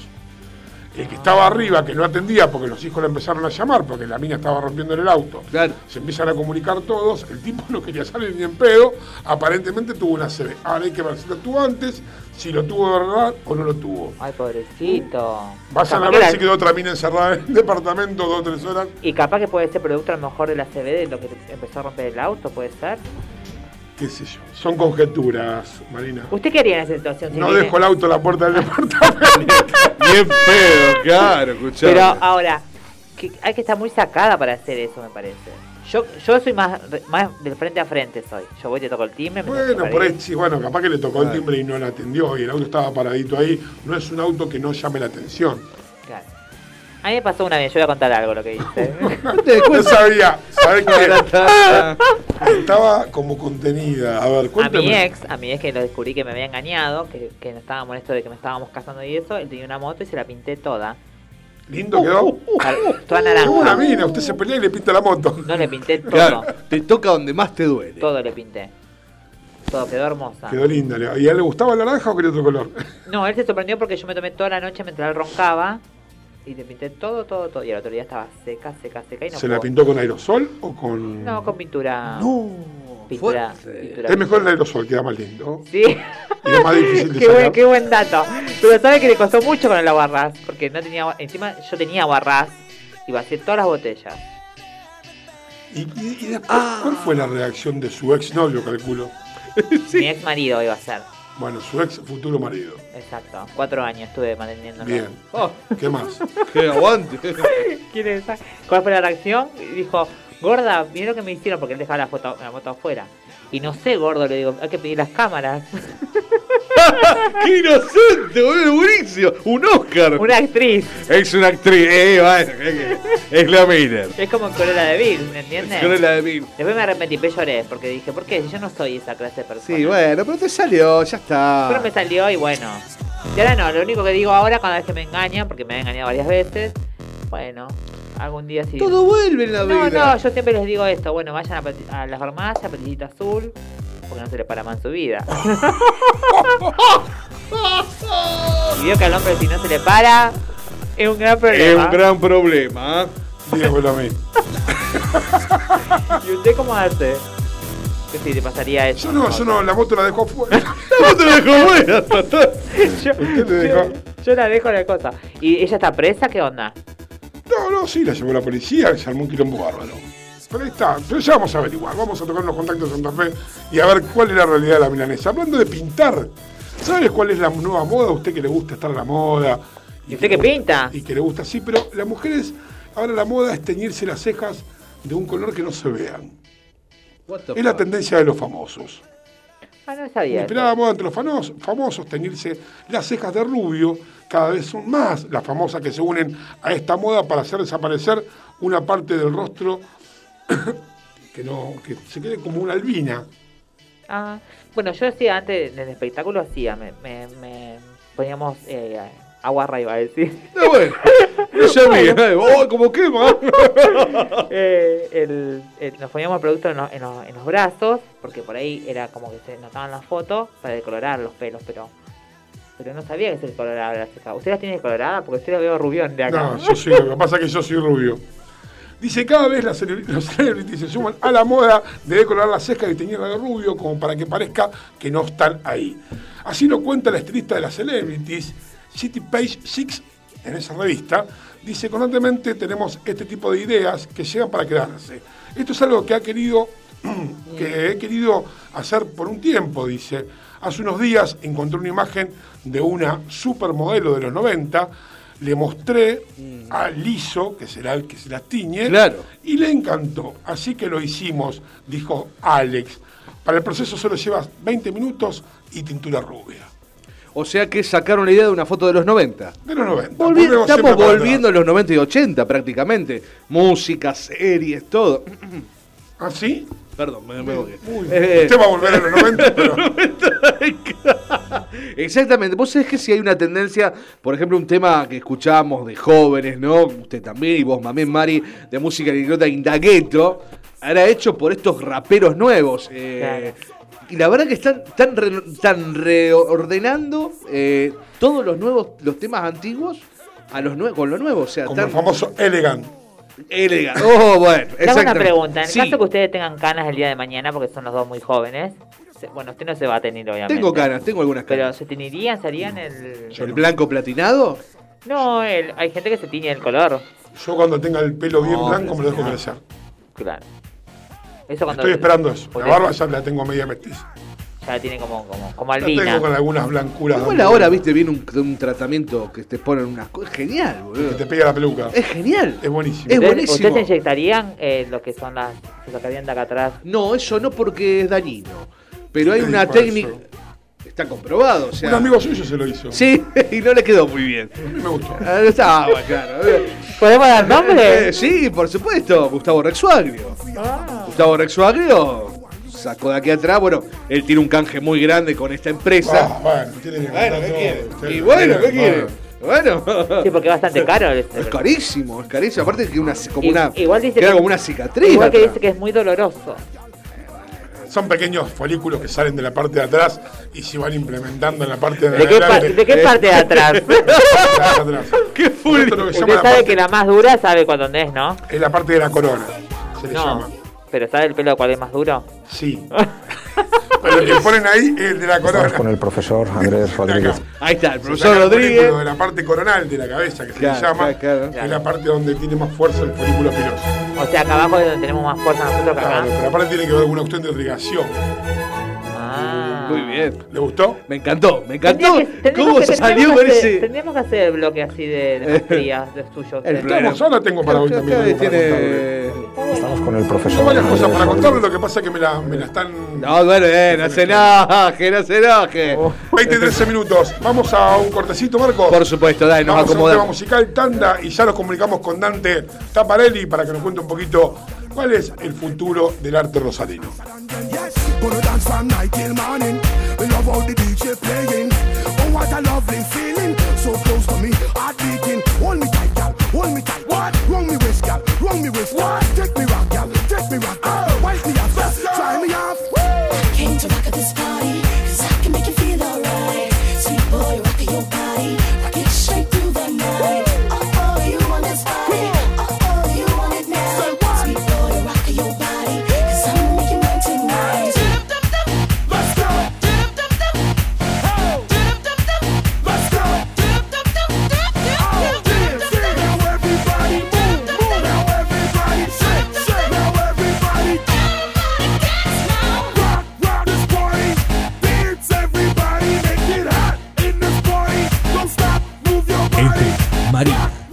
El que estaba arriba, que no atendía porque los hijos le empezaron a llamar, porque la mina estaba rompiendo en el auto. Claro. Se empiezan a comunicar todos, el tipo no quería salir ni en pedo, aparentemente tuvo una CB. Ahora hay que ver si lo tuvo antes, si lo tuvo de verdad o no lo tuvo. Ay, pobrecito. Vayan a Capaz ver la- si quedó otra mina encerrada en el departamento dos o tres horas. Y capaz que puede ser producto a lo mejor de la CB de lo que empezó a romper el auto, puede ser. Qué sé yo. Son conjeturas, Marina. ¿Usted qué haría en esa situación? Si No viene- dejo el auto en la puerta del departamento. Bien pedo, claro, escuchá. Pero ahora, que hay que estar muy sacada para hacer eso, me parece. Yo, yo soy más, más del frente a frente, soy. Yo voy, te toco el timbre. me Bueno, por ahí. ahí sí, bueno, capaz que le tocó el timbre y no la atendió y el auto estaba paradito ahí. No es un auto que no llame la atención. A mí me pasó una vez, yo voy a contar algo lo que hice. No sabía, ¿sabes qué? Estaba como contenida. A ver, a mi ex, a mi ex que lo descubrí que me había engañado, que, que no estaba molesto de que me estábamos casando y eso, él tenía una moto y se la pinté toda. Lindo quedó. Car- Toda Qué buena naranja. mina, usted se pelea y le pinta la moto. No le pinté todo. Claro, te toca donde más te duele. Todo le pinté. Todo quedó hermosa. Quedó linda. le- ¿Y a él le gustaba el naranja o quería otro color? No, él se sorprendió porque yo me tomé toda la noche mientras él roncaba y le pinté todo, todo, todo. Y al otro día estaba seca, seca, seca y no ¿Se la pintó con aerosol o con.? No, con pintura. No, pintura, pintura. Es mejor el aerosol, queda más lindo. Sí. Y es más difícil de qué, buen, qué buen dato. Pero sabe que le costó mucho con el aguarrás. Porque no tenía. Encima yo tenía aguarrás y vacié todas las botellas. ¿Y, y- y después, cuál fue la reacción de su ex novio, calculo? Mi ex marido iba a ser. Bueno, su ex futuro marido. Exacto. Cuatro años estuve manteniéndolo. Bien. Oh, ¿Qué más? que aguante. ¿Quiere saber ¿Cuál fue la reacción? Y dijo, gorda, mira lo que me hicieron porque él dejaba la foto, la moto afuera. Y no sé, gordo, le digo, hay que pedir las cámaras. ¡Qué inocente, boludo! Buenísimo. Un Oscar. Una actriz. Es una actriz. Eh, bueno, es la Miller. Es como Cruella de Vil, ¿me entiendes? Con la de Bill. Después me arrepentí, pero lloré, porque dije, ¿por qué? Si yo no soy esa clase de persona. Sí, bueno, pero te salió, ya está. Pero me salió y bueno. Y ahora no, lo único que digo ahora, cada vez que me engañan, porque me han engañado varias veces, bueno, algún día sí. Todo vuelve en la No, vida. no, yo siempre les digo esto, bueno, vayan a, a la farmacia, patillita azul, porque no se le para más su vida. y veo que al hombre si no se le para, es un gran Es problema. un gran problema. Dígamelo a mí. ¿Y usted cómo hace? Que si le pasaría eso. Yo no, yo no, la moto la dejo afuera. No te dejo fuera. yo, ¿Usted le dejó? yo la dejo la cosa. ¿Y ella está presa? ¿Qué onda? No, no, sí, la llevó la policía se armó un quilombo bárbaro. Pero ahí está, pero ya vamos a averiguar, vamos a tocar los contactos de Santa Fe y a ver cuál es la realidad de la milanesa. Hablando de pintar, ¿sabes cuál es la nueva moda? A usted que le gusta estar a la moda. ¿Y usted que gusta- pinta? Y que le gusta, sí, pero las mujeres, ahora la moda es teñirse las cejas de un color que no se vean. Es la tendencia de los famosos. Ah, no sabía. Inspirada moda entre los famosos, famosos teñirse las cejas de rubio, cada vez son más las famosas que se unen a esta moda para hacer desaparecer una parte del rostro que no que se quede como una albina. Ah, bueno, yo hacía antes del espectáculo, hacía, me, me, me poníamos eh, aguarra, iba a decir. No, bueno. No sabía. ¡Oh, como quema! Eh, el, el- nos poníamos el producto en, los- en los- en los brazos, porque por ahí era como que se notaban las fotos para decolorar los pelos, pero pero no sabía que se decoloraba la ceja. ¿Usted las tiene decoloradas? Porque usted la veo rubión de acá. No, yo sí, lo que pasa es que yo soy rubio. Dice, cada vez las celebri- los celebrities se suman a la moda de decorar las cejas y teñirla de rubio como para que parezca que no están ahí. Así lo cuenta la estilista de las celebrities, City Page Six, en esa revista. Dice, constantemente tenemos este tipo de ideas que llegan para quedarse. Esto es algo que ha querido, que he querido hacer por un tiempo, dice. Hace unos días encontré una imagen de una supermodelo de los 90, le mostré a Liso, que será el que se las tiñe, Claro. y le encantó. Así que lo hicimos, dijo Alex. Para el proceso solo llevas 20 minutos y tintura rubia. O sea que sacaron la idea de una foto de los 90. De los 90. Volvi- estamos volviendo a los 90 y 80 prácticamente. Música, series, todo. ¿Ah, sí? Perdón, me, me. Uy, Eh, Usted va a volver a los 90, pero... Exactamente. Vos sabés que si hay una tendencia, por ejemplo, un tema que escuchamos de jóvenes, ¿no? Usted también y vos también, Mari, de música negrota Indagueto, era hecho por estos raperos nuevos. eh, Y la verdad que están, están, re- están reordenando eh, todos los nuevos, los temas antiguos a los nue- con lo nuevo. O sea, Como el famoso Elegant. Elegante. Oh, bueno, Le hago una pregunta. En Sí, caso que ustedes tengan canas el día de mañana, porque son los dos muy jóvenes, bueno, usted no se va a tener, obviamente. tengo ganas, tengo algunas Pero canas. se tinirían, se harían el... ¿El blanco platinado? No, el- hay gente que se tiñe el color. Yo cuando tenga el pelo bien No, blanco me lo dejo crecer. Claro. Eso cuando Estoy esperando eso. La barba ya la tengo media mestiza. Ya la tiene como, como, como La albina. tengo con algunas blancuras. Igual ahora, viste, viene un, un tratamiento que te ponen unas cosas. Genial, Que boludo. te pega la peluca. Es genial. Es buenísimo. Es ¿Ustedes, buenísimo. ¿Ustedes se inyectarían eh, lo que son las... se sacarían de acá atrás? No, eso no porque es dañino. Pero hay ¿Qué una técnica. Está comprobado, o sea. Un amigo suyo se lo hizo. Sí, y no le quedó muy bien. A mí me gustó. Ah, no estaba, claro. ¿Podemos dar Eh, nombre? sí, por supuesto, Gustavo Rexuagrio. Ah. Gustavo Rexuagrio sacó de aquí atrás, bueno, él tiene un canje muy grande con esta empresa. Ah, bueno, tiene que bueno, ¿qué quiere? Usted- Y bueno, ¿qué quiere? Bueno. Sí, porque es bastante caro. Es carísimo, es carísimo. Aparte que una, como una, igual dice queda que- como una cicatriz. Igual que atrás. dice que es muy doloroso. Son pequeños folículos que salen de la parte de atrás y se van implementando en la parte de, ¿De qué, pa- adelante. de qué parte de atrás? De atrás. Qué llama Usted la sabe parte- que la más dura sabe cuál dónde es, ¿no? Es la parte de la corona. Se le No. llama. Pero ¿sabe el pelo cuál es más duro? Sí. Pero el que ponen ahí es el de la corona. Estamos con el profesor Andrés Rodríguez. Ahí está, el profesor Rodríguez. de la parte coronal de la cabeza, que se le llama, claro, claro. es la parte donde tiene más fuerza el folículo piloso. O sea, acá abajo es donde tenemos más fuerza nosotros que acá. Claro, pero aparte tiene que ver con una cuestión de irrigación. Ah. Muy bien. ¿Le gustó? Me encantó, me encantó. Que- ¿Cómo que- salió tendríamos con que hacer- ese? Tendríamos que hacer el bloque así de, de maestrías de suyo. El ahora tengo para hoy también. tiene... Estamos con el Tengo profesor varias cosas para contarle, lo que pasa es que me la, me la están... No, bueno, eh, no se enoje, no se enoje. 20 13 minutos. Vamos a un cortecito, Marcos. Por supuesto, dale, nos Vamos a un tema musical, tanda, y ya nos comunicamos con Dante Taparelli para que nos cuente un poquito cuál es el futuro del arte rosarino.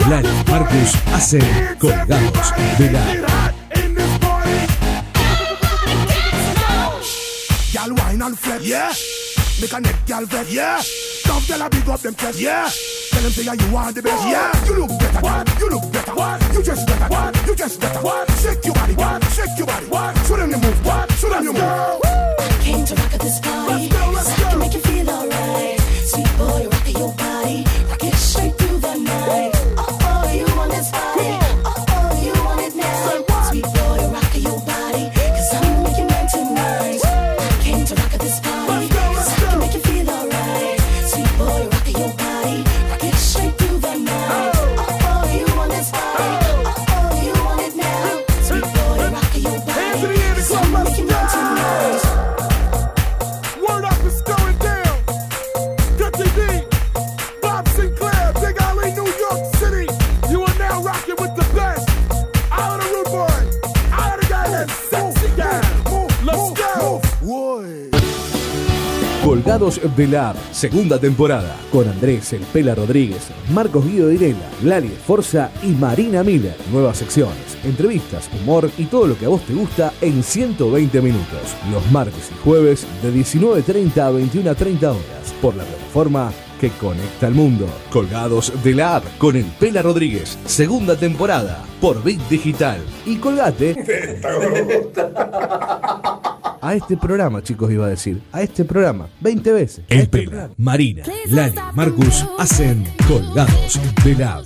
Lali, Marcus hacen colgados de la. Gal wine and flex. Yeah. Make a neck gal vex. Yeah. Some gal a big up them chest. Yeah. Tell them say you want the best. Yeah. You look better. What? You look better. What? You just better. What? You just better. What? Shake your body. What? Shake your body. What? Show them you move. What? Show them you move. De la segunda temporada, con Andrés El Pela Rodríguez, Marcos Guido Direla, Lali Forza y Marina Miller. Nuevas secciones, entrevistas, humor y todo lo que a vos te gusta en 120 minutos. Los martes y jueves de 19.30 a 21.30 horas, por la plataforma que conecta al mundo. Colgados de la App, con El Pela Rodríguez, segunda temporada, por Bit Digital. Y colgate a este programa, chicos, iba a decir. A este programa, 20 veces. El este Pela, programa. Marina, Lali, Marcus hacen colgados de la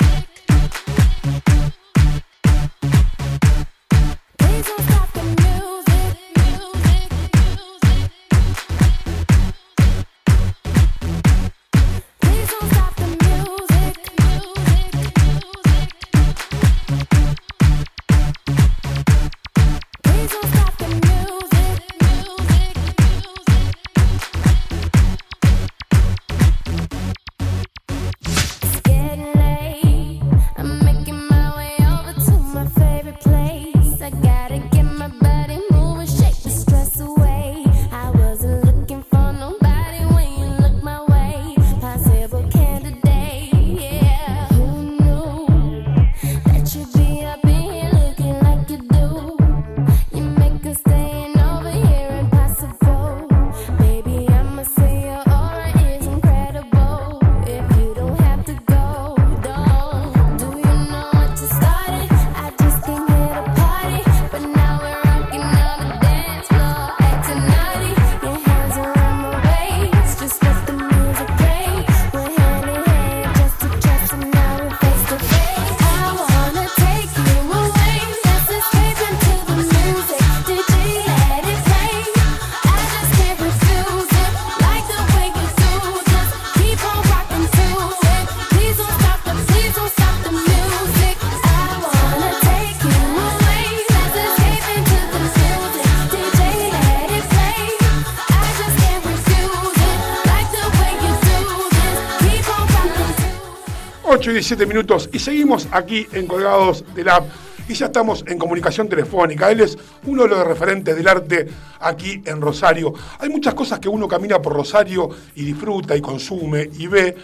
17 minutos y seguimos aquí en Colgados del App y ya estamos en comunicación telefónica. Él es uno de los referentes del arte aquí en Rosario. Hay muchas cosas que uno camina por Rosario y disfruta y consume y ve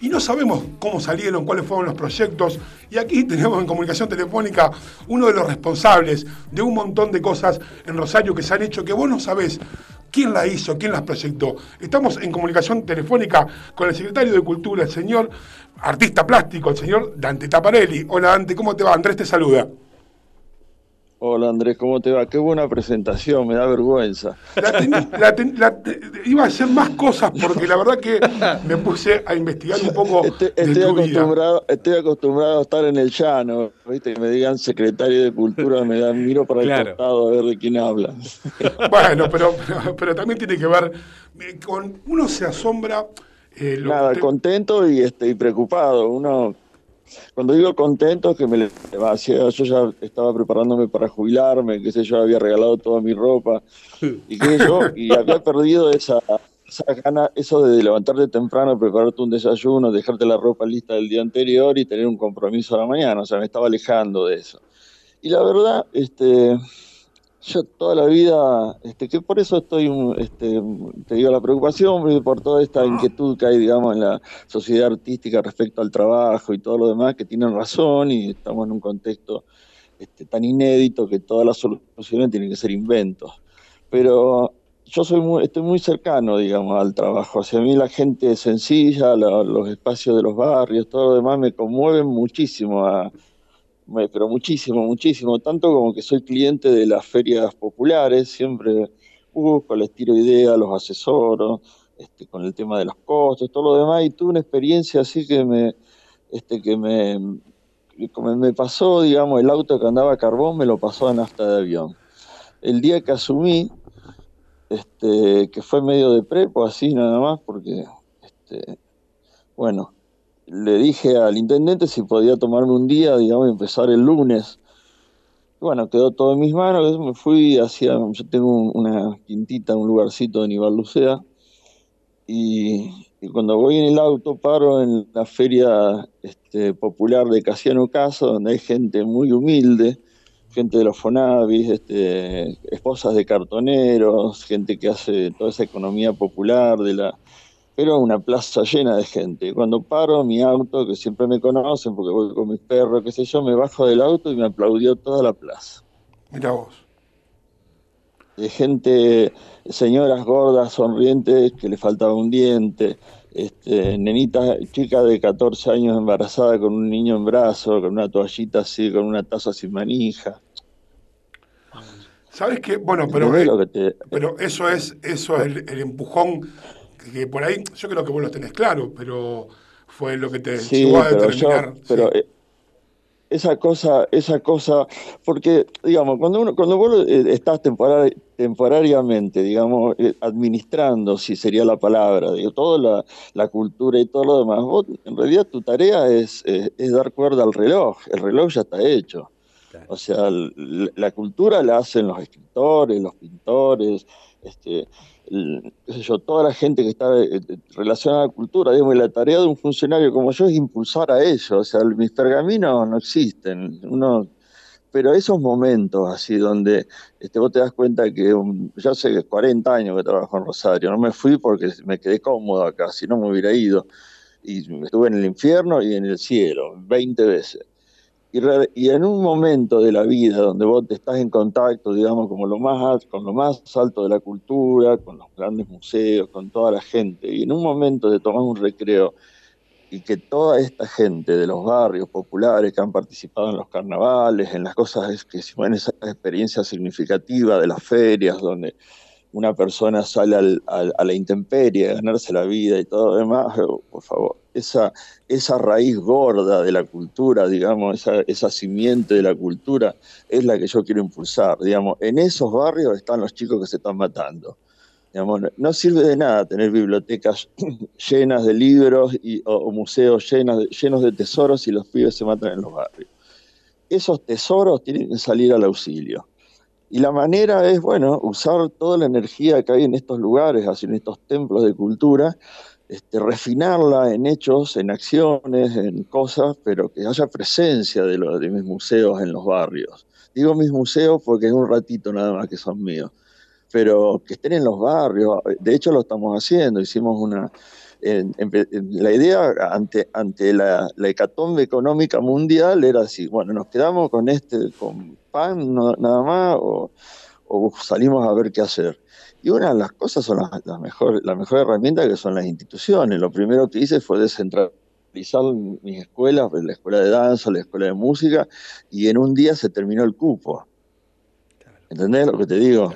y no sabemos cómo salieron, cuáles fueron los proyectos. Y aquí tenemos en comunicación telefónica uno de los responsables de un montón de cosas en Rosario que se han hecho que vos no sabés quién la hizo, quién las proyectó. Estamos en comunicación telefónica con el secretario de Cultura, el señor artista plástico, el señor Dante Taparelli. Hola Dante, ¿cómo te va? Andrés te saluda. Hola Andrés, ¿cómo te va? Qué buena presentación, me da vergüenza. La tení- la ten- la te- iba a hacer más cosas porque la verdad que me puse a investigar un poco Estoy, de estoy tu vida. acostumbrado, estoy acostumbrado a estar en el llano, ¿viste? Que me digan secretario de Cultura, me da, miro para el Claro. costado a ver de quién hablan. Bueno, pero, pero, pero también tiene que ver eh, con. Uno se asombra. Eh, lo Nada, te- contento y, este, y preocupado. Uno, cuando digo contento es que me hacía- yo ya estaba preparándome para jubilarme, qué sé yo, había regalado toda mi ropa y qué sé yo, y había perdido esa, esa gana, eso de levantarte temprano, prepararte un desayuno, dejarte la ropa lista del día anterior y tener un compromiso a la mañana, o sea, me estaba alejando de eso. Y la verdad, este, yo toda la vida, este, que por eso estoy, este, te digo, la preocupación por toda esta inquietud que hay, digamos, en la sociedad artística respecto al trabajo y todo lo demás, que tienen razón y estamos en un contexto este, tan inédito que todas las soluciones tienen que ser inventos. Pero yo soy muy, estoy muy cercano, digamos, al trabajo. Hacia mí la gente sencilla, la- los espacios de los barrios, todo lo demás me conmueven muchísimo a, pero muchísimo, muchísimo, tanto como que soy cliente de las ferias populares, siempre busco, les tiro ideas, los asesoro, este, con el tema de los costos, todo lo demás, y tuve una experiencia así que me, este, que me, me pasó, digamos, el auto que andaba a carbón me lo pasó a nafta de avión. El día que asumí, este, que fue medio de prepo, así nada más, porque, este, bueno, le dije al intendente si podía tomarme un día, digamos, empezar el lunes. Bueno, quedó todo en mis manos, me fui hacia, yo tengo un- una quintita, un lugarcito en Ibarlucea, y, y cuando voy en el auto paro en la feria este, popular de Casiano Caso, donde hay gente muy humilde, gente de los Fonavis, este, esposas de cartoneros, gente que hace toda esa economía popular de la, era una plaza llena de gente. Cuando paro mi auto, que siempre me conocen porque voy con mis perros, qué sé yo, me bajo del auto y me aplaudió toda la plaza. Mira vos. De gente, señoras gordas, sonrientes, que le faltaba un diente, este, nenita, chica de 14 años embarazada con un niño en brazo, con una toallita así, con una taza sin manija. ¿Sabes qué? Bueno, pero, ¿Entendés eh, lo que te- pero eso es, eso es el, el empujón que, por ahí, yo creo que vos lo tenés claro, pero fue lo que te Sí, llevó a pero yo, determinar. pero eh, esa cosa, esa cosa, porque digamos, cuando uno, cuando vos eh, estás temporar- temporariamente, digamos, eh, administrando, si sería la palabra, digo, toda la, la cultura y todo lo demás, vos, en realidad tu tarea es, eh, es dar cuerda al reloj, el reloj ya está hecho. O sea, la cultura la hacen los escritores, los pintores, este, qué sé yo, toda la gente que está eh, eh, relacionada a la cultura, digamos, la tarea de un funcionario como yo es impulsar a ello, o sea, mis pergaminos no existen, uno, pero esos momentos así donde este, vos te das cuenta que um, ya hace 40 años que trabajo en Rosario, no me fui porque me quedé cómodo acá, si no me hubiera ido, y estuve en el infierno y en el cielo, 20 veces. Y, re- y en un momento de la vida donde vos te estás en contacto, digamos, como lo más, con lo más alto de la cultura, con los grandes museos, con toda la gente, y en un momento de tomar un recreo y que toda esta gente de los barrios populares que han participado en los carnavales, en las cosas que en esa experiencia significativa de las ferias, donde una persona sale al- a la intemperie a ganarse la vida y todo lo demás, por favor, esa, esa raíz gorda de la cultura, digamos, esa, esa simiente de la cultura es la que yo quiero impulsar. Digamos, en esos barrios están los chicos que se están matando. Digamos, no- sirve de nada tener bibliotecas llenas de libros o, museos llenas de- llenos de tesoros y los pibes se matan en los barrios. Esos tesoros tienen que salir al auxilio. Y la manera es, bueno, usar toda la energía que hay en estos lugares, así en estos templos de cultura, este, refinarla en hechos, en acciones, en cosas, pero que haya presencia de, lo- de mis museos en los barrios. Digo mis museos porque es un ratito nada más que son míos, pero que estén en los barrios. De hecho, lo estamos haciendo. Hicimos una. En- en- en- la idea ante, ante la, la hecatombe económica mundial era así: bueno, nos quedamos con este, con pan no- nada más, o, o salimos a ver qué hacer. Y una de las cosas son las, las mejor, la mejor herramienta que son las instituciones. Lo primero que hice fue descentralizar mis escuelas, la escuela de danza, la escuela de música, y en un día se terminó el cupo. ¿Entendés lo que te digo?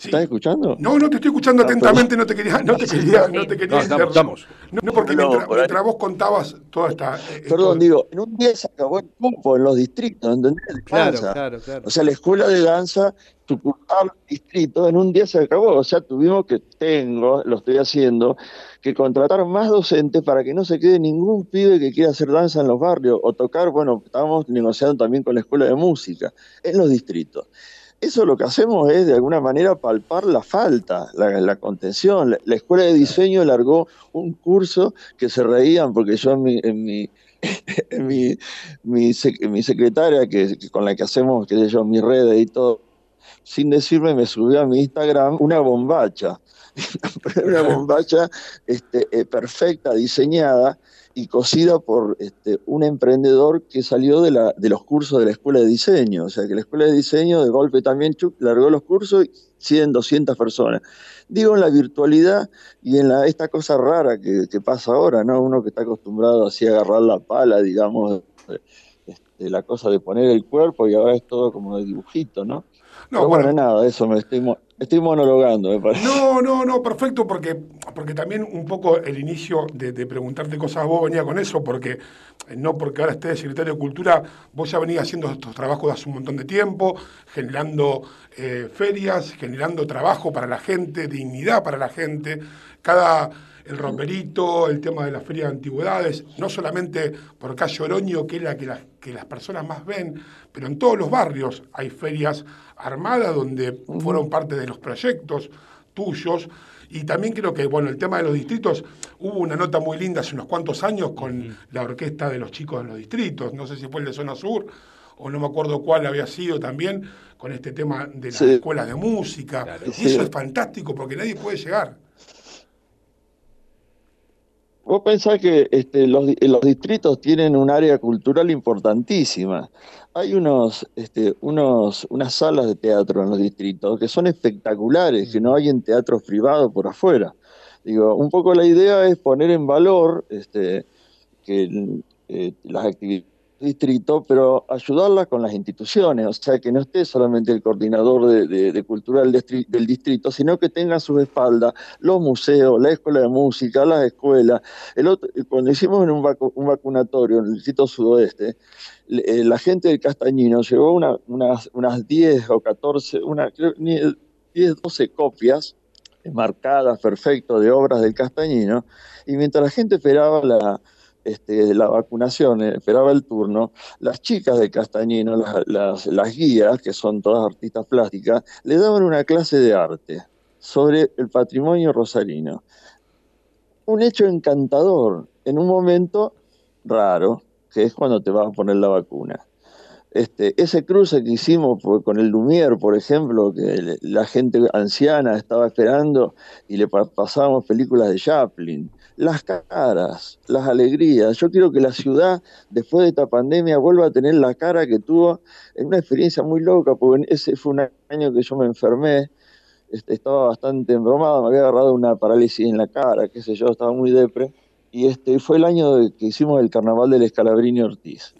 ¿Estás escuchando? No, no te estoy escuchando Ah, atentamente, no te quería, no te quería, no te quería No, estamos-. No, porque No, mientras, por ahí. mientras vos contabas toda esta. eh, Perdón, digo, en un día se acabó el cupo en los distritos, ¿entendés? De Claro, danza. claro, claro. O sea, la escuela de danza, sucursal, distrito, en un día se acabó. O sea, tuvimos que, tengo, lo estoy haciendo, que contratar más docentes para que no se quede ningún pibe que quiera hacer danza en los barrios o tocar, bueno, estábamos negociando también con la escuela de música en los distritos. Eso lo que hacemos es de alguna manera palpar la falta, la, contención. La, la escuela de diseño largó un curso que se reían porque yo en mi, en mi, en mi, mi, mi secretaria que, que con la que hacemos, qué sé yo, mis redes y todo, sin decirme me subió a mi Instagram una bombacha. una bombacha este, eh, perfecta, diseñada y cosida por este, un emprendedor que salió de, la, de los cursos de la escuela de diseño. O sea, que la escuela de diseño de golpe también largó los cursos y 100, 200 personas. Digo, en la virtualidad y en la, esta cosa rara que, que pasa ahora, ¿no? Uno que está acostumbrado así a agarrar la pala, digamos, este, la cosa de poner el cuerpo y ahora es todo como de dibujito, ¿no? No, Pero bueno, bueno. nada, eso me estoy, estoy monologando, me parece. No, no, no, perfecto, porque, porque también un poco el inicio de, preguntarte cosas, vos venía con eso, porque eh, no porque ahora estés secretario de Cultura, vos ya venís haciendo estos trabajos hace un montón de tiempo, generando eh, ferias, generando trabajo para la gente, dignidad para la gente, cada el romperito, el tema de la feria de antigüedades, no solamente por calle Oroño, que es la que las, que las personas más ven, pero en todos los barrios hay ferias armadas donde fueron parte de los proyectos tuyos. Y también creo que, bueno, el tema de los distritos, hubo una nota muy linda hace unos cuantos años con la orquesta de los chicos de los distritos, no sé si fue el de Zona Sur o no me acuerdo cuál había sido también, con este tema de las Sí. escuelas de música. Y Sí. eso es fantástico porque nadie puede llegar. Vos pensás que este, los, los distritos tienen un área cultural importantísima. Hay unos, este, unos, unas salas de teatro en los distritos que son espectaculares, que no hay en teatros privados por afuera. Digo, un poco la idea es poner en valor este, que, eh, las actividades distrito, pero ayudarlas con las instituciones, o sea, que no esté solamente el coordinador de, de- cultural del distri- del distrito, sino que tenga a sus espaldas los museos, la escuela de música, las escuelas. El otro- cuando hicimos un, vacu- un vacunatorio en el distrito sudoeste, eh, la gente del Castañino llevó una- unas, unas 10 o 14, una, creo, ni 10, 12 copias marcadas, perfecto, de obras del Castañino, y mientras la gente esperaba la, este, la vacunación, eh, esperaba el turno, las chicas de Castañino, las, guías, que son todas artistas plásticas, le daban una clase de arte sobre el patrimonio rosarino. Un hecho encantador en un momento raro, que es cuando te vas a poner la vacuna. Este, ese cruce que hicimos con el Lumière, por ejemplo, que la gente anciana estaba esperando y le pa- pasábamos películas de Chaplin, las caras, las alegrías. Yo quiero que la ciudad, después de esta pandemia, vuelva a tener la cara que tuvo en una experiencia muy loca, porque ese fue un año que yo me enfermé, este, estaba bastante embromado, me había agarrado una parálisis en la cara, qué sé yo, estaba muy depre. Y este fue el año que hicimos el carnaval del Escalabrini Ortiz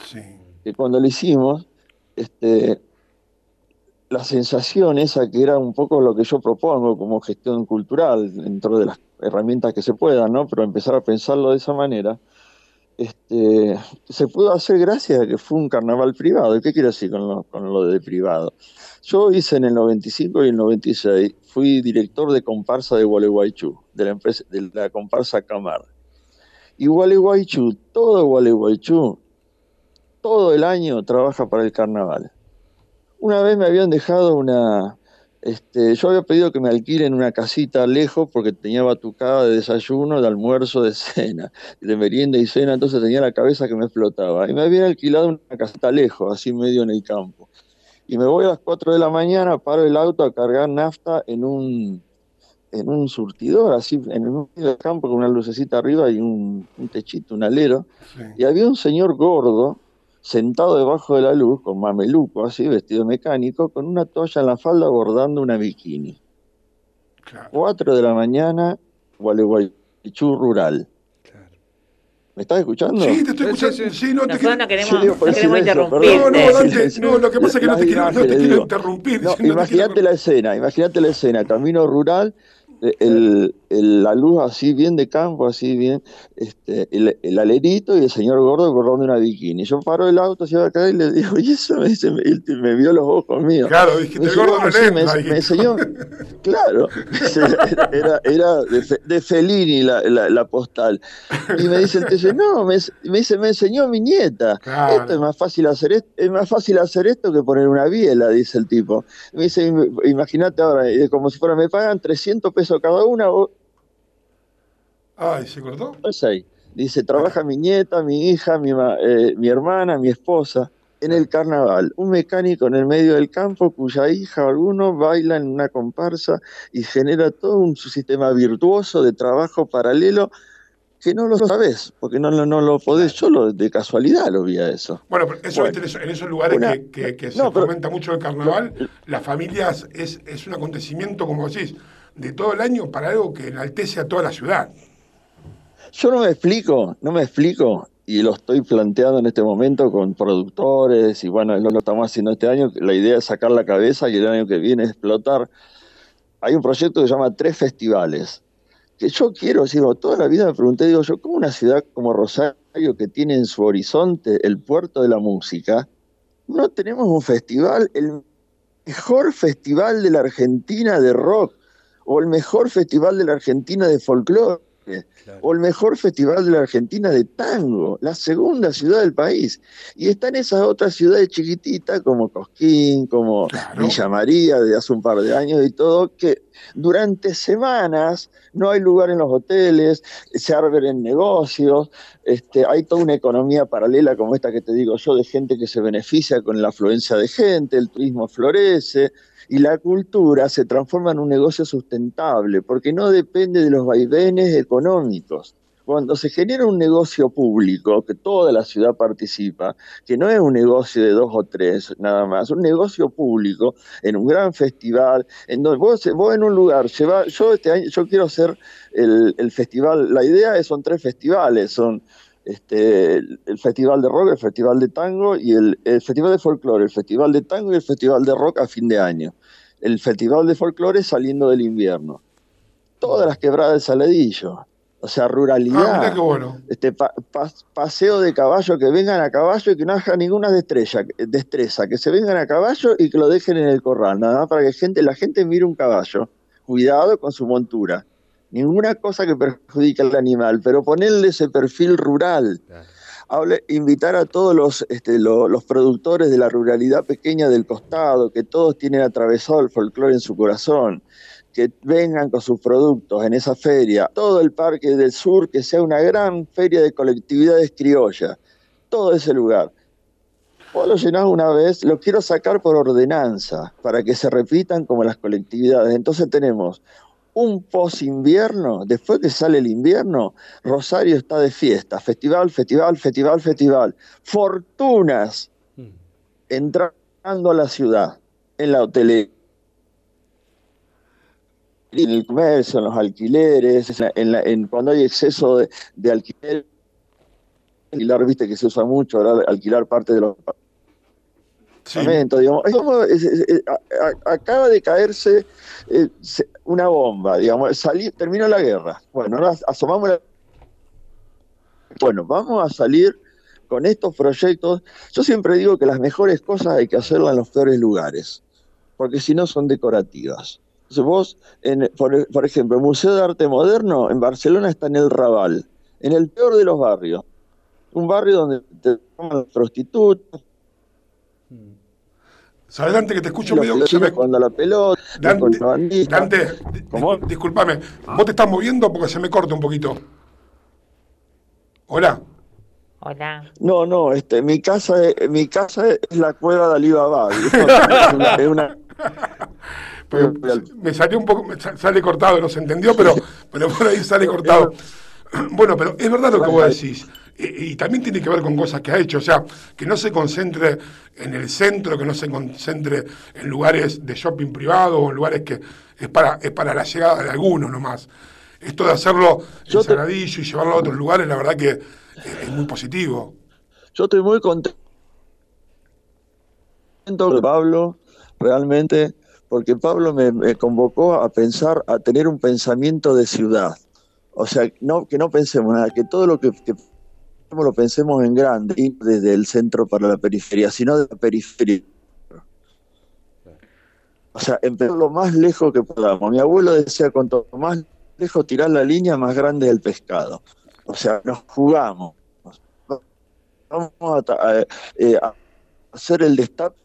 que cuando lo hicimos, este, la sensación esa que era un poco lo que yo propongo como gestión cultural dentro de las herramientas que se puedan, ¿no? Pero empezar a pensarlo de esa manera, este, se pudo hacer gracias a que fue un carnaval privado. ¿Y qué quiero decir con lo, con lo de privado? Yo hice en el 95 y el 96, fui director de comparsa de Gualeguaychú, de la empresa, de la comparsa Camar. Y Gualeguaychú, todo Gualeguaychú, todo el año trabaja para el carnaval. Una vez me habían dejado una, Este, yo había pedido que me alquilen una casita lejos porque tenía batucada de desayuno, de almuerzo, de cena, de merienda y cena, entonces tenía la cabeza que me explotaba. Y me habían alquilado una casita lejos, así medio en el campo. Y me voy a las 4 de la mañana, paro el auto a cargar nafta en un, en un surtidor, así en el medio del campo con una lucecita arriba y un, un techito, un alero. Y había un señor gordo sentado debajo de la luz, con mameluco así, vestido mecánico, con una toalla en la falda bordando una bikini. Cuatro de la mañana, Gualeguaychú rural. ¿Me estás escuchando? Sí, te estoy escuchando. Sí, no, te no queremos, digo no queremos perdón. No, no, Dante, no, lo que pasa es que no te quiero, no te quiero interrumpir. No, no te quiero- imagínate la escena, imagínate la escena, camino rural, el, el- la luz así bien de campo, así bien, este, el, el alerito y el señor gordo bordando una bikini. Yo paro el auto hacia acá y le digo, y eso me dice, me, vio los ojos míos. Claro, dijiste, Me el dice, gordo me, me enseñó, claro, era, era, de, Fe- de Fellini la, la, la postal. Y me dice TC, no, me, me dice, me enseñó mi nieta. Claro. Esto es más fácil hacer esto, es más fácil hacer esto que poner una biela, dice el tipo. Me dice, "Im- imagínate ahora, eh, como si fuera, me pagan 300 pesos cada una, Ay, ¿se cortó? seis. Dice, trabaja mi nieta, mi hija, mi, eh, mi hermana, mi esposa, en el carnaval. Un mecánico en el medio del campo cuya hija o alguno baila en una comparsa y genera todo un sistema virtuoso de trabajo paralelo que no lo sabes, porque no, lo- no lo podés, yo lo- de casualidad lo vi a eso. Bueno, pero eso Bueno. en esos, lugares Una- que, que- que se no, pero- fomenta mucho el carnaval, las familias es, es un acontecimiento, como decís, de todo el año para algo que enaltece a toda la ciudad. Yo no me explico, no me explico, y lo estoy planteando en este momento con productores, y bueno, lo, lo estamos haciendo este año, la idea es sacar la cabeza y el año que viene explotar. Hay un proyecto que se llama Tres Festivales, que yo quiero, digo, toda la vida me pregunté, digo yo, ¿cómo una ciudad como Rosario, que tiene en su horizonte el puerto de la música, no tenemos un festival, el mejor festival de la Argentina de rock, o el mejor festival de la Argentina de folclore? o el mejor festival de la Argentina de tango, la segunda ciudad del país. Y están esas otras ciudades chiquititas como Cosquín, como Villa María de hace un par de años y todo, que durante semanas no hay lugar en los hoteles, se abren negocios, este, hay toda una economía paralela como esta que te digo yo, de gente que se beneficia con la afluencia de gente, el turismo florece, y la cultura se transforma en un negocio sustentable, porque no depende de los vaivenes económicos. Cuando se genera un negocio público, que toda la ciudad participa, que no es un negocio de dos o tres nada más, un negocio público en un gran festival, en donde vos, vos en un lugar, lleva, yo este año, yo quiero hacer el, el festival, la idea es, son tres festivales, son este, el, el festival de rock, el festival de tango y el, el festival de folclore, el festival de tango y el festival de rock a fin de año. El festival de folclore saliendo del invierno. Todas las quebradas del Saladillo. O sea, ruralidad. Ah, bueno. Este pa- pa- paseo de caballo, que vengan a caballo y que no haga ninguna destreza, destreza, que se vengan a caballo y que lo dejen en el corral, nada más para que gente, la gente mire un caballo. Cuidado con su montura. Ninguna cosa que perjudique al animal, pero ponerle ese perfil rural. Hable- invitar a todos los, este, lo- los productores de la ruralidad pequeña del costado, que todos tienen atravesado el folclore en su corazón, que vengan con sus productos en esa feria, todo el Parque del Sur, que sea una gran feria de colectividades criollas, todo ese lugar. Vos lo llenás una vez, lo quiero sacar por ordenanza, para que se repitan como las colectividades. Entonces tenemos un post-invierno, después que sale el invierno, Rosario está de fiesta, festival, festival, festival, festival. Fortunas entrando a la ciudad, en la hotelería, en el comercio, en los alquileres, en la- cuando hay exceso de, de alquiler, alquilar, viste que se usa mucho, ahora alquilar parte de los acaba de caerse eh, una bomba, digamos, salí, terminó la guerra. Bueno, asomamos la... Bueno, vamos a salir con estos proyectos. Yo siempre digo que las mejores cosas hay que hacerlas en los peores lugares, porque si no son decorativas. Entonces vos, por, por ejemplo, el Museo de Arte Moderno en Barcelona está en el Raval, en el peor de los barrios. Un barrio donde te toman prostitutas, ¿Sabes, Dante, que te escucho Los medio... se peloteros me- jugando a la pelota, los Dante. Dante, di- discúlpame, ¿vos te estás moviendo porque se me corta un poquito? Hola. Hola. No, no, este, mi casa, es- mi casa es la cueva de Alibaba. es una, es una- Pero me salió un poco, me sa- sale cortado, no se entendió, pero, pero por ahí sale cortado. Bueno, pero es verdad lo que vos decís. Y, y también tiene que ver con cosas que ha hecho. O sea, que no se concentre en el centro, que no se concentre en lugares de shopping privado o en lugares que es para, es para la llegada de algunos nomás. Esto de hacerlo en Saladillo y llevarlo a otros lugares, la verdad que es, es muy positivo. Yo estoy muy contento con Pablo, realmente, porque Pablo me, me convocó a pensar, a tener un pensamiento de ciudad. O sea, no, que no pensemos nada, que todo lo que, que lo pensemos en grande, y desde el centro para la periferia, sino de la periferia. O sea, empezar lo más lejos que podamos. Mi abuelo decía, cuanto más lejos tirar la línea, más grande es el pescado. O sea, nos jugamos. Vamos a, a- eh, a hacer el destape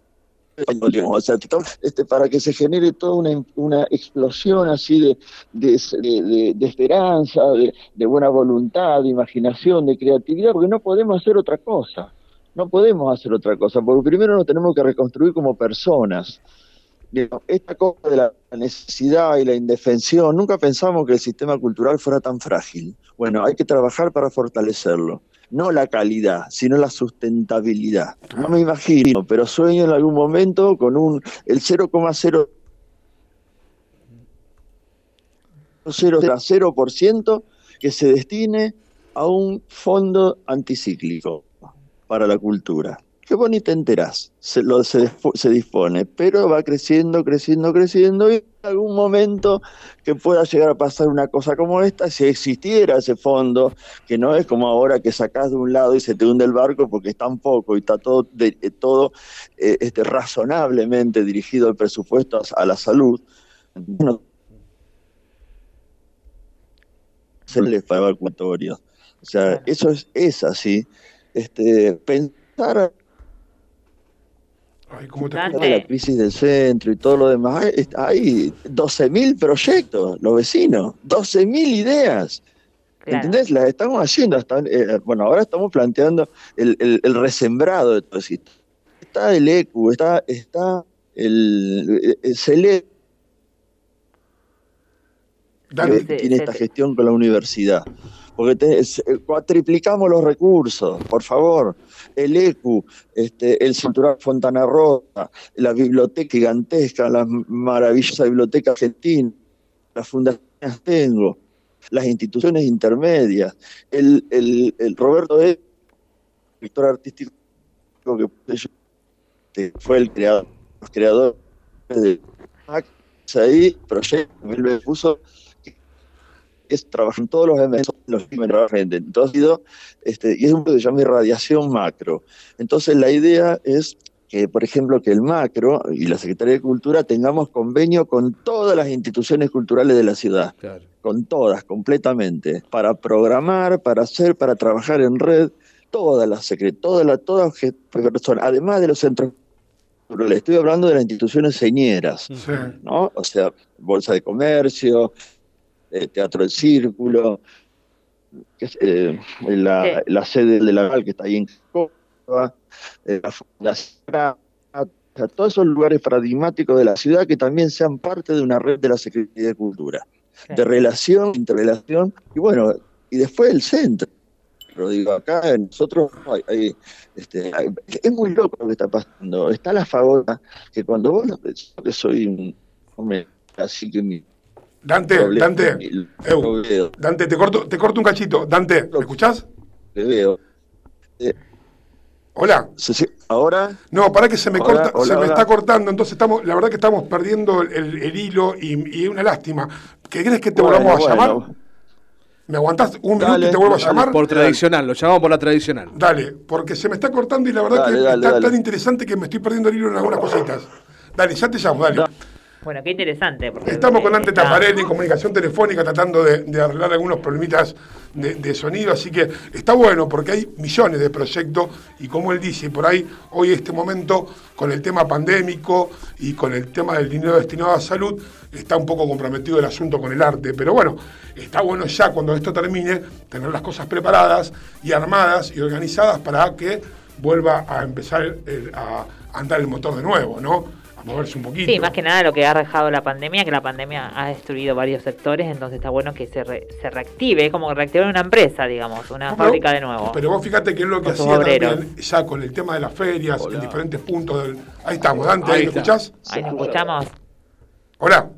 este, para que se genere toda una, explosión así de, de, esperanza, de, buena voluntad, de imaginación, de creatividad, porque no podemos hacer otra cosa. No podemos hacer otra cosa, porque primero nos tenemos que reconstruir como personas. Esta cosa de la necesidad y la indefensión, nunca pensamos que el sistema cultural fuera tan frágil. Bueno, hay que trabajar para fortalecerlo. No la calidad, sino la sustentabilidad. No me imagino, pero sueño en algún momento con un el 0,0 0,0% que se destine a un fondo anticíclico para la cultura. Qué bonita enterás, se, lo, se, se dispone, pero va creciendo, creciendo, creciendo y en algún momento que pueda llegar a pasar una cosa como esta, si existiera ese fondo, que no es como ahora que sacás de un lado y se te hunde el barco porque es tan poco y está todo, de- eh, todo eh, este, razonablemente dirigido el presupuesto a, a la salud, no se les paga ecuatorio. O sea, eso es, es así. Este, pensar Ay, ¿cómo te de la crisis del centro y todo lo demás, hay, hay 12.000 proyectos, los vecinos, 12.000 ideas. ¿Entendés? Las estamos haciendo. Hasta, eh, bueno, ahora estamos planteando el, el- el resembrado de todo eso. Está el ECU, está, está el, el, el CELE, que tiene esta gestión con la universidad. Porque te- eh, cuatriplicamos los recursos, por favor. El ECU, este, el Cinturón Fontana Rosa, la biblioteca gigantesca, la maravillosa biblioteca argentina, las fundaciones Tengo, las instituciones intermedias, el, el, el Roberto E., director artístico que fue el creador, los creadores de ahí, proyecto, él me puso es trabajar en todos los eventos, los que me. Ha sido, este, y es un que se llama irradiación macro. Entonces la idea es que, por ejemplo, que el macro y la Secretaría de Cultura tengamos convenio con todas las instituciones culturales de la ciudad, con todas, completamente, para programar, para hacer, para trabajar en red, todas las secret todas las todas personas, además de los centros culturales. Estoy hablando de las instituciones señeras, ¿no? O sea, Bolsa de Comercio, Teatro del Círculo, que es, eh, la, la sede de la que está ahí en Córdoba, eh, la Fundación, o sea, todos esos lugares paradigmáticos de la ciudad que también sean parte de una red de la Secretaría de Cultura, de relación, interrelación, y bueno, y después el centro. Pero digo, acá nosotros hay- hay, este, hay- es muy loco lo que está pasando. Está la favora que cuando vos, yo que soy un hombre así que mi Dante, problema, Dante, Eu, veo, Dante, te corto, te corto un cachito. Dante, ¿me escuchás? le veo. Eh, Hola. ahora No, para que se me Hola, corta, hola, se me hola. está cortando, entonces estamos, la verdad que estamos perdiendo el, el hilo y, y es una lástima. ¿Qué crees que te Bueno, volvamos a bueno. llamar? ¿Me aguantás un minuto y te vuelvo a llamar? Por tradicional, lo llamamos por la tradicional. Dale, porque se me está cortando y la verdad Dale, que dale, está dale. tan interesante que me estoy perdiendo el hilo en algunas cositas. Dale, ya te llamo, dale. Bueno, qué interesante. Porque Estamos con eh, está- Taparelli en comunicación telefónica tratando de, de arreglar algunos problemitas de, de sonido, así que está bueno porque hay millones de proyectos y como él dice, por ahí hoy este momento con el tema pandémico y con el tema del dinero destinado a salud está un poco comprometido el asunto con el arte, pero bueno, está bueno ya cuando esto termine tener las cosas preparadas y armadas y organizadas para que vuelva a empezar el- a andar el motor de nuevo, ¿no? Moverse un poquito. Sí, más que nada lo que ha dejado la pandemia, que la pandemia ha destruido varios sectores, entonces está bueno que se, re- se reactive, como reactivar una empresa, digamos, una No, pero- fábrica de nuevo. Pero vos fíjate que es lo que hacía obreros. también ya con el tema de las ferias en diferentes puntos del. Ahí estamos, Dante, Ahí ¿ahí me escuchás? Ahí nos escuchamos. Hola.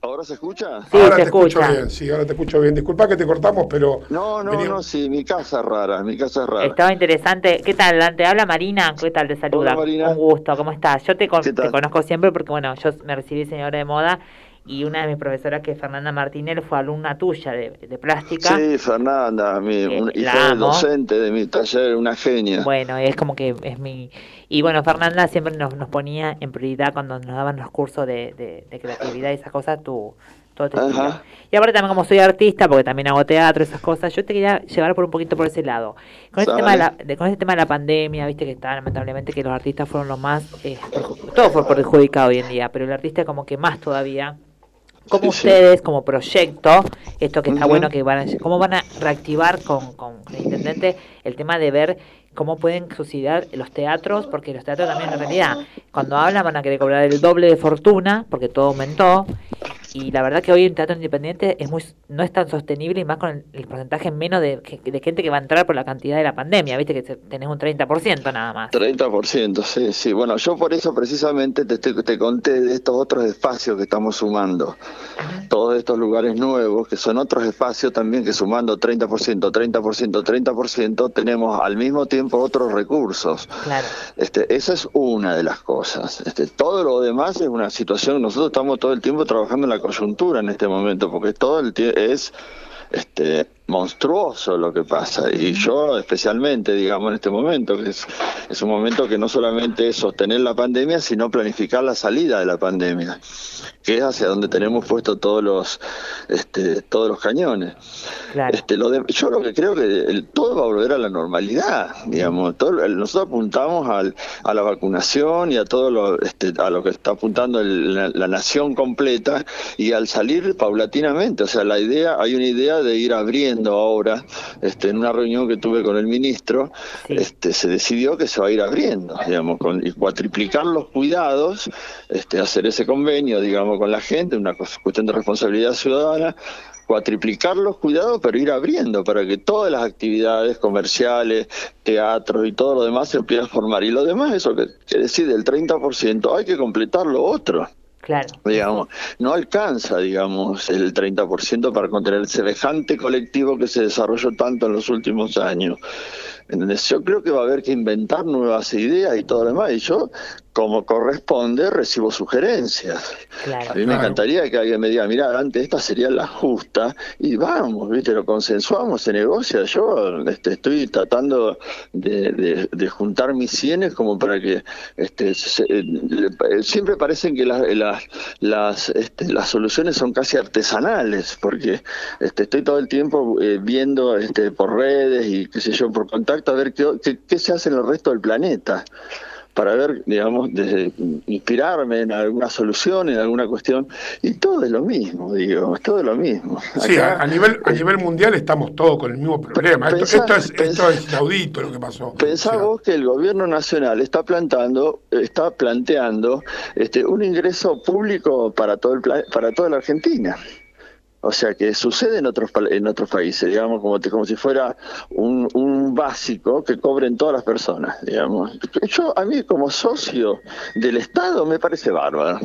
¿Ahora se escucha? Sí, ahora se te escucho escucha. bien, sí, ahora te escucho bien. Disculpa que te cortamos, pero. No, no, venía- no, sí, mi casa es rara, mi casa es rara. Estaba interesante. ¿Qué tal, Dante? Habla Marina. ¿Qué tal? Te saluda. Hola, Marina. Un gusto. ¿Cómo estás? Yo te, con- te conozco siempre porque, bueno, yo me recibí señora de moda y una de mis profesoras, que es Fernanda Martínez, fue alumna tuya de, de plástica. Sí, Fernanda, mi, Eh, un- y fue docente de mi taller, una genia. Bueno, es como que es mi... Y bueno, Fernanda siempre nos, nos ponía en prioridad cuando nos daban los cursos de, de, de creatividad y esas cosas, tu, todo tu estilo. Ajá. Y aparte también como soy artista, porque también hago teatro, esas cosas, yo te quería llevar por un poquito por ese lado. Con este, tema de la, con este tema de la pandemia, viste que está lamentablemente que los artistas fueron los más... Eh, todo fue perjudicado hoy en día, pero el artista como que más todavía. ¿Cómo Sí, sí. ustedes, como proyecto, esto que está bueno que van a, cómo van a reactivar con, con el intendente el tema de ver cómo pueden subsidiar los teatros? Porque los teatros también en realidad, cuando hablan van a querer cobrar el doble de fortuna, porque todo aumentó, y la verdad que hoy un teatro independiente es muy no es tan sostenible y más con el, el porcentaje menos de, gente que va a entrar por la cantidad de la pandemia, viste que te- tenés un 30% nada más. 30%, sí, sí. Bueno, yo por eso precisamente te, estoy- te conté de estos otros espacios que estamos sumando. Todos estos lugares nuevos, que son otros espacios también que sumando 30%, 30%, 30%, tenemos al mismo tiempo otros recursos. Claro. Este, esa es una de las cosas. Este, todo lo demás es una situación, nosotros estamos todo el tiempo trabajando en la coyuntura en este momento, porque todo el es este, monstruoso lo que pasa. Y yo especialmente, digamos, en este momento, que es, es un momento que no solamente es sostener la pandemia, sino planificar la salida de la pandemia, que es hacia donde tenemos puesto todos los, este, todos los cañones. Claro. Este, lo de- yo lo que creo que el- todo va a volver a la normalidad, digamos. Todo, el- nosotros apuntamos al, a la vacunación y a todo lo, este, a lo que está apuntando el- la, la nación completa y al salir paulatinamente. O sea, la idea, hay una idea de ir abriendo ahora. Este, en una reunión que tuve con el ministro, Sí. este, se decidió que se va a ir abriendo, digamos, con, y cuatriplicar los cuidados, este, hacer ese convenio, digamos, con la gente, una cuestión de responsabilidad ciudadana, cuatriplicar los cuidados, pero ir abriendo para que todas las actividades comerciales, teatros y todo lo demás se empiecen a formar. Y lo demás, eso que, que decide el 30%, hay que completar lo otro Digamos, no alcanza, digamos, el 30% para contener semejante colectivo que se desarrolló tanto en los últimos años. ¿Entendés? Yo creo que va a haber que inventar nuevas ideas y todo lo demás, y yo, como corresponde, recibo sugerencias. Claro. A mí me Claro. encantaría que alguien me diga, mira, antes esta sería la justa, y vamos, ¿viste? Lo consensuamos, se negocia. Yo este, estoy tratando de, de- de juntar mis cienes como para que este, se- le- siempre parecen que las, las, las, este, las soluciones son casi artesanales, porque este, estoy todo el tiempo eh, viendo este, por redes y qué sé yo, por contacto, a ver qué, qué, qué se hace en el resto del planeta para ver, digamos, desde inspirarme en alguna solución, en alguna cuestión, y todo es lo mismo, digo, es todo lo mismo. Sí, a, a nivel, a nivel mundial estamos todos con el mismo problema. Esto, Pensá- esto es, esto es inaudito lo que pasó. Pensá O sea, vos que el gobierno nacional está plantando, está planteando este, un ingreso público para todo el para toda la Argentina. O sea que sucede en otros en otros países, digamos, como, como si fuera un, un básico que cobren todas las personas, digamos. Yo, a mí como socio del Estado me parece bárbaro.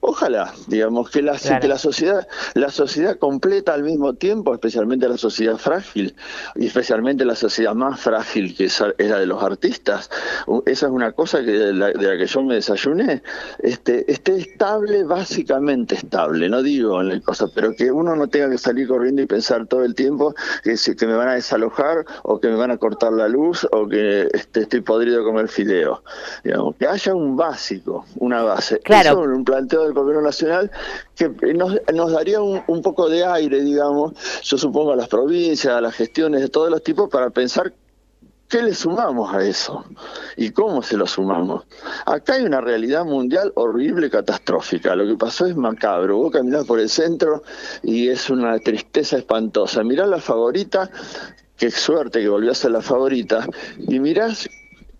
Ojalá, digamos, que la, Claro. que la sociedad, la sociedad completa al mismo tiempo, especialmente la sociedad frágil, y especialmente la sociedad más frágil que es, es la de los artistas. Esa es una cosa que de la, de la que yo me desayuné, este, esté estable, básicamente estable, no digo en la cosa, pero que uno no tenga que salir corriendo y pensar todo el tiempo que, que me van a desalojar o que me van a cortar la luz o que este, estoy podrido de comer fideo. Digamos, que haya un básico, una base. Claro. Eso un planteo del gobierno nacional que nos, nos daría un, poco de aire, digamos, yo supongo a las provincias, a las gestiones de todos los tipos para pensar qué le sumamos a eso y cómo se lo sumamos. Acá hay una realidad mundial horrible, catastrófica. Lo que pasó es macabro. Vos caminás por el centro y es una tristeza espantosa. Mirá la favorita, qué suerte que volvió a ser la favorita, y mirás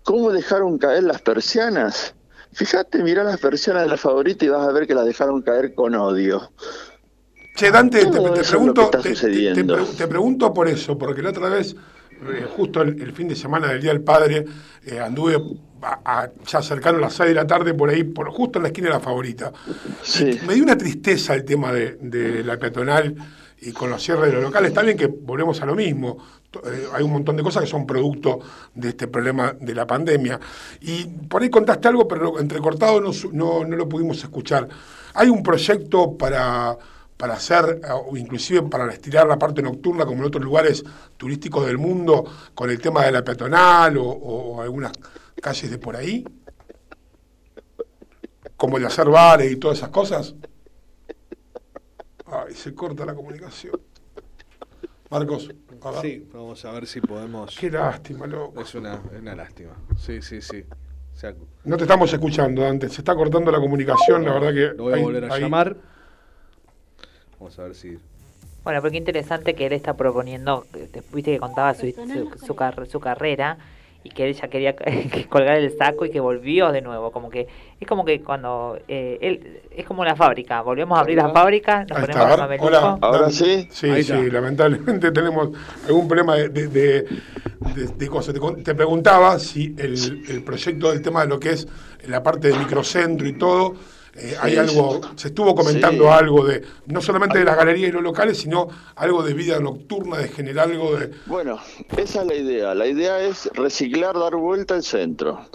cómo dejaron caer las persianas. Fíjate, mirá las persianas de la favorita y vas a ver que las dejaron caer con odio. Che, Dante, te, pregunto, te- pregunto por eso, porque la otra vez, eh, justo el, el fin de semana del Día del Padre, eh, anduve a- a- ya cercano a las 6 de la tarde por ahí, por justo en la esquina de la favorita. Sí. Me dio una tristeza el tema de, de la peatonal y con los cierres de los locales. Está bien que volvemos a lo mismo. Eh, hay un montón de cosas que son producto de este problema de la pandemia. Y por ahí contaste algo, pero entrecortado no, no, no lo pudimos escuchar. Hay un proyecto para, para hacer, eh, o inclusive para estirar la parte nocturna, como en otros lugares turísticos del mundo, con el tema de la peatonal o, algunas calles de por ahí. Como el hacer bares y todas esas cosas. Ay, se corta la comunicación. Marcos, Sí, vamos a ver si podemos. Qué lástima, loco. Es una, es una lástima. Sí, sí, sí. O sea, No te estamos escuchando, Dante. Se está cortando la comunicación, la verdad que. lo voy a volver a llamar. Vamos a ver si. Bueno, porque interesante que él está proponiendo, viste que contaba su, su, su car- su carrera y que él ya quería que colgar el saco y que volvió de nuevo, como que es como que cuando eh, él es como una fábrica, volvemos a abrir la fábrica, nos Ahí ponemos está, el a ver, mameluco. hola. Ahora sí. Sí, Ahí sí, está. lamentablemente tenemos algún problema de, de, de- de- de cosas. Te, con- te preguntaba si el, el proyecto del tema de lo que es la parte de microcentro y todo, eh, hay Sí, algo, se estuvo comentando Sí. algo de, no solamente de las galerías y los locales, sino algo de vida nocturna, de generar algo de... Bueno, esa es la idea. La idea es reciclar, dar vuelta al centro.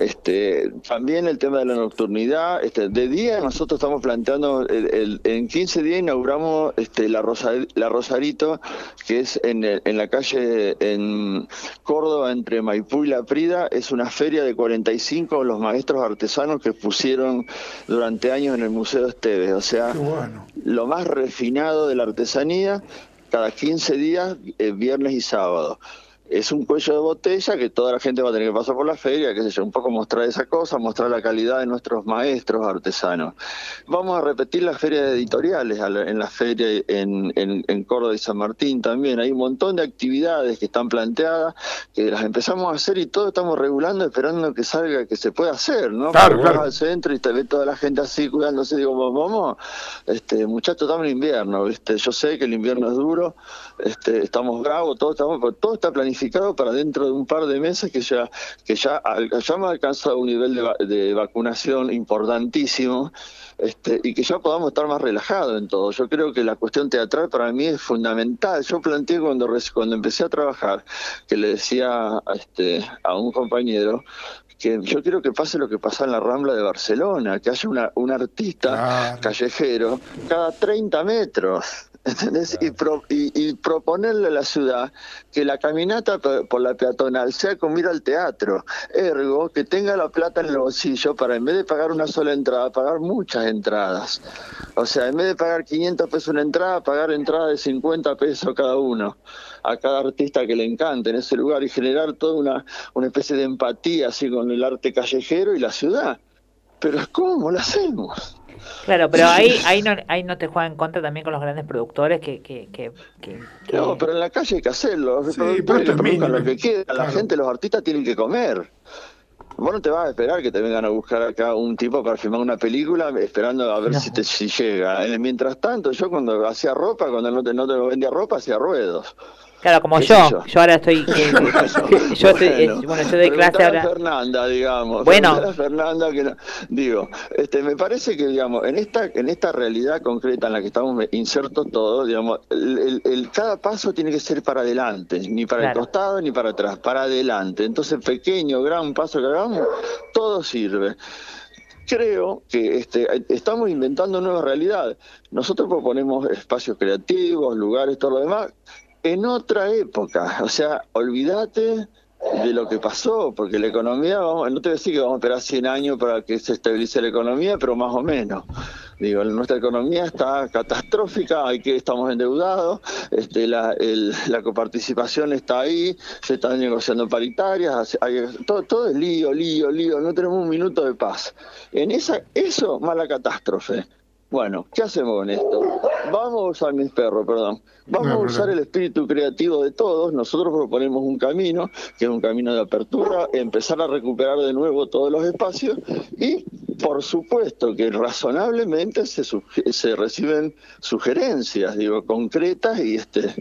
Este, también el tema de la nocturnidad. Este, de día nosotros estamos planteando, el- el- en 15 días inauguramos este, la, Rosa, la Rosarito, que es en, el- en la calle en Córdoba, entre Maipú y La Prida. Es una feria de 45 los maestros artesanos que pusieron durante años en el Museo Esteves. O sea, bueno. lo más refinado de la artesanía cada 15 días, eh, viernes y sábado. Es un cuello de botella que toda la gente va a tener que pasar por la feria, qué sé yo, un poco mostrar esa cosa, mostrar la calidad de nuestros maestros artesanos. Vamos a repetir las ferias editoriales en la feria en, en, en Córdoba y San Martín también. Hay un montón de actividades que están planteadas, que las empezamos a hacer y todo estamos regulando, esperando que salga, que se pueda hacer, ¿no? Claro, claro. vas al centro y te ve toda la gente así cuidándose, digo, vamos, este, muchachos, estamos en invierno, ¿viste? Yo sé que el invierno es duro, este, estamos bravos, todo, estamos, pero todo está planificado para dentro de un par de meses que ya, que ya, ya hemos alcanzado un nivel de, va- de vacunación importantísimo. Este, y que ya podamos estar más relajados en todo. Yo creo que la cuestión teatral para mí es fundamental. Yo planteé cuando, cuando empecé a trabajar, que le decía a, este, a un compañero, que yo quiero que pase lo que pasa en la Rambla de Barcelona, que haya una, un artista callejero cada 30 metros. ¿Entendés? Y, pro- y- y proponerle a la ciudad que la caminata por la peatonal sea como ir al teatro, ergo que tenga la plata en el bolsillo para en vez de pagar una sola entrada, pagar muchas entradas. O sea, en vez de pagar 500 pesos una entrada, pagar entrada de 50 pesos cada uno a cada artista que le encante en ese lugar y generar toda una, una especie de empatía así con el arte callejero y la ciudad. Pero ¿cómo lo hacemos? Claro, pero ahí ahí no ahí no te juega en contra también con los grandes productores que que que, que- que- No, pero en la calle hay que hacerlo. Los Sí, pero productores lo que. La Claro. gente, los artistas tienen que comer. Vos no te vas a esperar que te vengan a buscar acá un tipo para filmar una película esperando a ver No. si te si llega. Mientras tanto, yo cuando hacía ropa, cuando no te, no te vendía ropa, hacía ruedos. Claro, como ¿Qué yo. yo. yo? ahora estoy. que- yo estoy. eh, bueno, yo doy clase a ahora. Fernanda, digamos. Bueno. a Fernanda que no- digo, este, me parece que digamos en esta en esta realidad concreta en la que estamos insertos todos, digamos, el, el- el- cada paso tiene que ser para adelante, ni para Claro. el costado ni para atrás, para adelante. Entonces, pequeño, gran paso que hagamos, todo sirve. Creo que este, estamos inventando nuevas realidades. Nosotros proponemos espacios creativos, lugares, todo lo demás, en otra época. O sea, olvídate de lo que pasó, porque la economía, no te voy a decir que vamos a esperar 100 años para que se estabilice la economía, pero más o menos. Digo, nuestra economía está catastrófica, hay que estamos endeudados, este, la, coparticipación está ahí, se están negociando paritarias, todo, todo es lío, lío, lío, no tenemos un minuto de paz. En esa, eso, mala catástrofe. Bueno, ¿qué hacemos con esto? Vamos a usar mis perros, perdón. Vamos No, a usar el espíritu creativo de todos.Nosotros proponemos un camino, que es un camino de apertura, empezar a recuperar de nuevo todos los espacios y, por supuesto, que razonablemente se, se reciben sugerencias, digo, concretas y este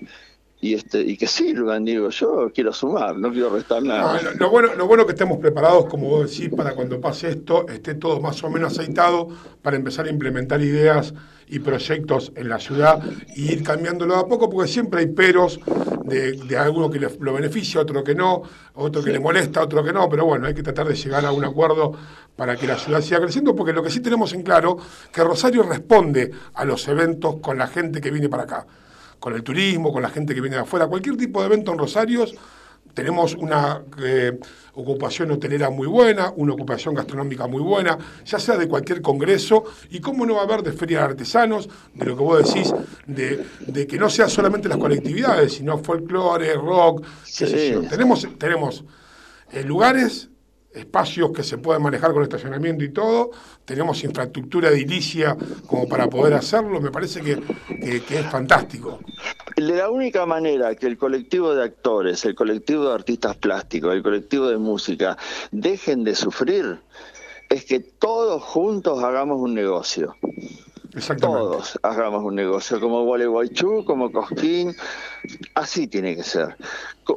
y este y que sirvan, digo, yo quiero sumar, no quiero restar nada. No, lo, bueno, lo bueno que estemos preparados, como vos decís, para cuando pase esto, esté todo más o menos aceitado para empezar a implementar ideas y proyectos en la ciudad y ir cambiándolo a poco, porque siempre hay peros de, de alguno que lo beneficia, otro que no, otro que le molesta, otro que no, pero bueno, hay que tratar de llegar a un acuerdo para que la ciudad siga creciendo, porque lo que sí tenemos en claro, que Rosario responde a los eventos con la gente que viene para acá con el turismo, con la gente que viene de afuera, cualquier tipo de evento en Rosarios, tenemos una eh, ocupación hotelera muy buena, una ocupación gastronómica muy buena, ya sea de cualquier congreso, y cómo no va a haber de feria de artesanos, de lo que vos decís, de, de que no sea solamente las colectividades, sino folclore, rock, qué sé Sí. yo. Tenemos, tenemos eh, lugares, espacios que se pueden manejar con estacionamiento y todo, tenemos infraestructura edilicia como para poder hacerlo, me parece que, que- que es fantástico. La única manera que el colectivo de actores, el colectivo de artistas plásticos, el colectivo de música dejen de sufrir es que todos juntos hagamos un negocio. Exactamente. Todos hagamos un negocio, como Gualeguaychú, como Cosquín, así tiene que ser.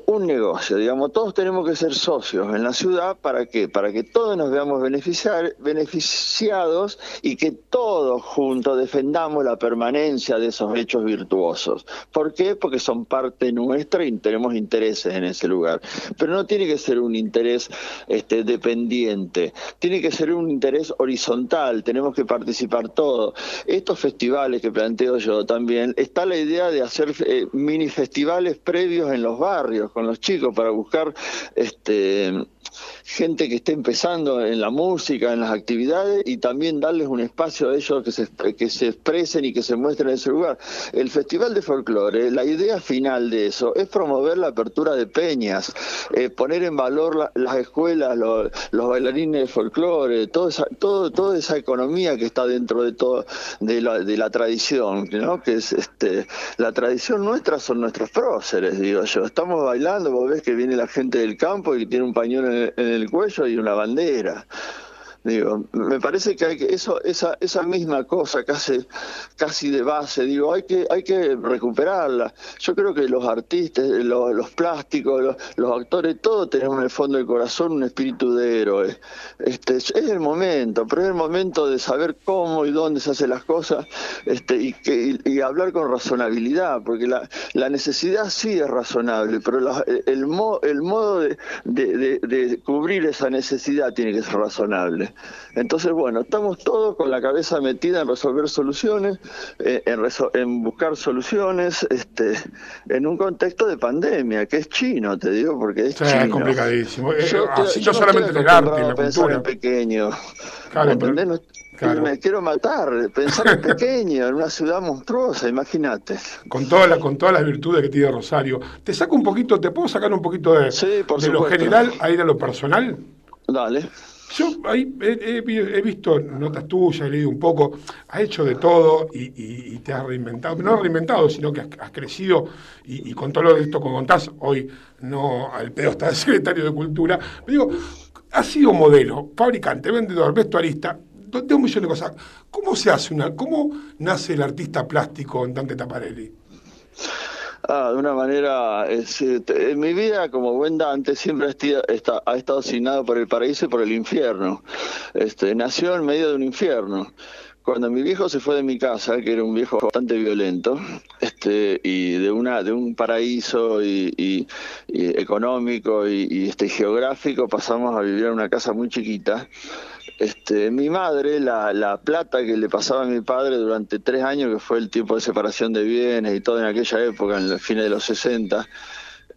Un negocio, digamos, todos tenemos que ser socios en la ciudad, ¿para qué? Para que todos nos veamos beneficiados y que todos juntos defendamos la permanencia de esos hechos virtuosos. ¿Por qué? Porque son parte nuestra y tenemos intereses en ese lugar. Pero no tiene que ser un interés este, dependiente, tiene que ser un interés horizontal, tenemos que participar todos. Estos festivales que planteo yo también, está la idea de hacer eh, mini festivales previos en los barrios con los chicos para buscar este gente que esté empezando en la música, en las actividades y también darles un espacio a ellos que se, que se expresen y que se muestren en ese lugar. El Festival de Folclore, la idea final de eso es promover la apertura de peñas, eh, poner en valor la- las escuelas, lo- los bailarines de folclore, toda esa, todo, toda esa economía que está dentro de todo de la, de la tradición, ¿no? que es este la tradición nuestra son nuestros próceres, digo yo. Estamos bailando, vos ves que viene la gente del campo y tiene un pañuelo en el, en el cuello y una bandera. Digo, me parece que hay que eso, esa, esa misma cosa casi, casi de base, digo, hay que, hay que recuperarla. Yo creo que los artistas, los, los plásticos, los, actores, todos tenemos en el fondo del corazón un espíritu de héroe. Este, es el momento, pero es el momento de saber cómo y dónde se hacen las cosas, este, y, que, y, y hablar con razonabilidad, porque la, la necesidad sí es razonable, pero la- el, mo- el modo de- de cubrir esa necesidad tiene que ser razonable. Entonces, bueno, estamos todos con la cabeza metida en resolver soluciones, eh, en, reso- en buscar soluciones, este, en un contexto de pandemia, que es chino, te digo, porque es Sí, chino. es complicadísimo. Eh, Yo, te- así yo no solamente estoy el arte, la pensar en pequeño. Claro, ¿Me entendés? pero- No- claro. Me quiero matar, pensar en pequeño, en una ciudad monstruosa, imagínate. Con, toda la, con todas las virtudes que tiene Rosario. Te saco un poquito, ¿te puedo sacar un poquito de, Sí, por de lo general a ir a lo personal? Dale. Yo ahí he, he vi- he visto notas tuyas, he leído un poco, has hecho de todo y, te has reinventado, no reinventado, sino que has, has crecido y, y con todo lo de esto que contás, hoy no al pedo está el secretario de Cultura, pero digo, has sido modelo, fabricante, vendedor, vestuarista, de un millón de cosas. ¿Cómo se hace una, cómo nace el artista plástico en Dante Taparelli? Ah, de una manera, es, eh, en mi vida como buen Dante siempre ha estado asignado por el paraíso y por el infierno. Este, nació en medio de un infierno. Cuando mi viejo se fue de mi casa, que era un viejo bastante violento, este, y de una de un paraíso y económico y, y, este geográfico, pasamos a vivir en una casa muy chiquita. Este, mi madre, la, la plata que le pasaba a mi padre durante tres años, que fue el tiempo de separación de bienes y todo en aquella época, en el fines de los 60,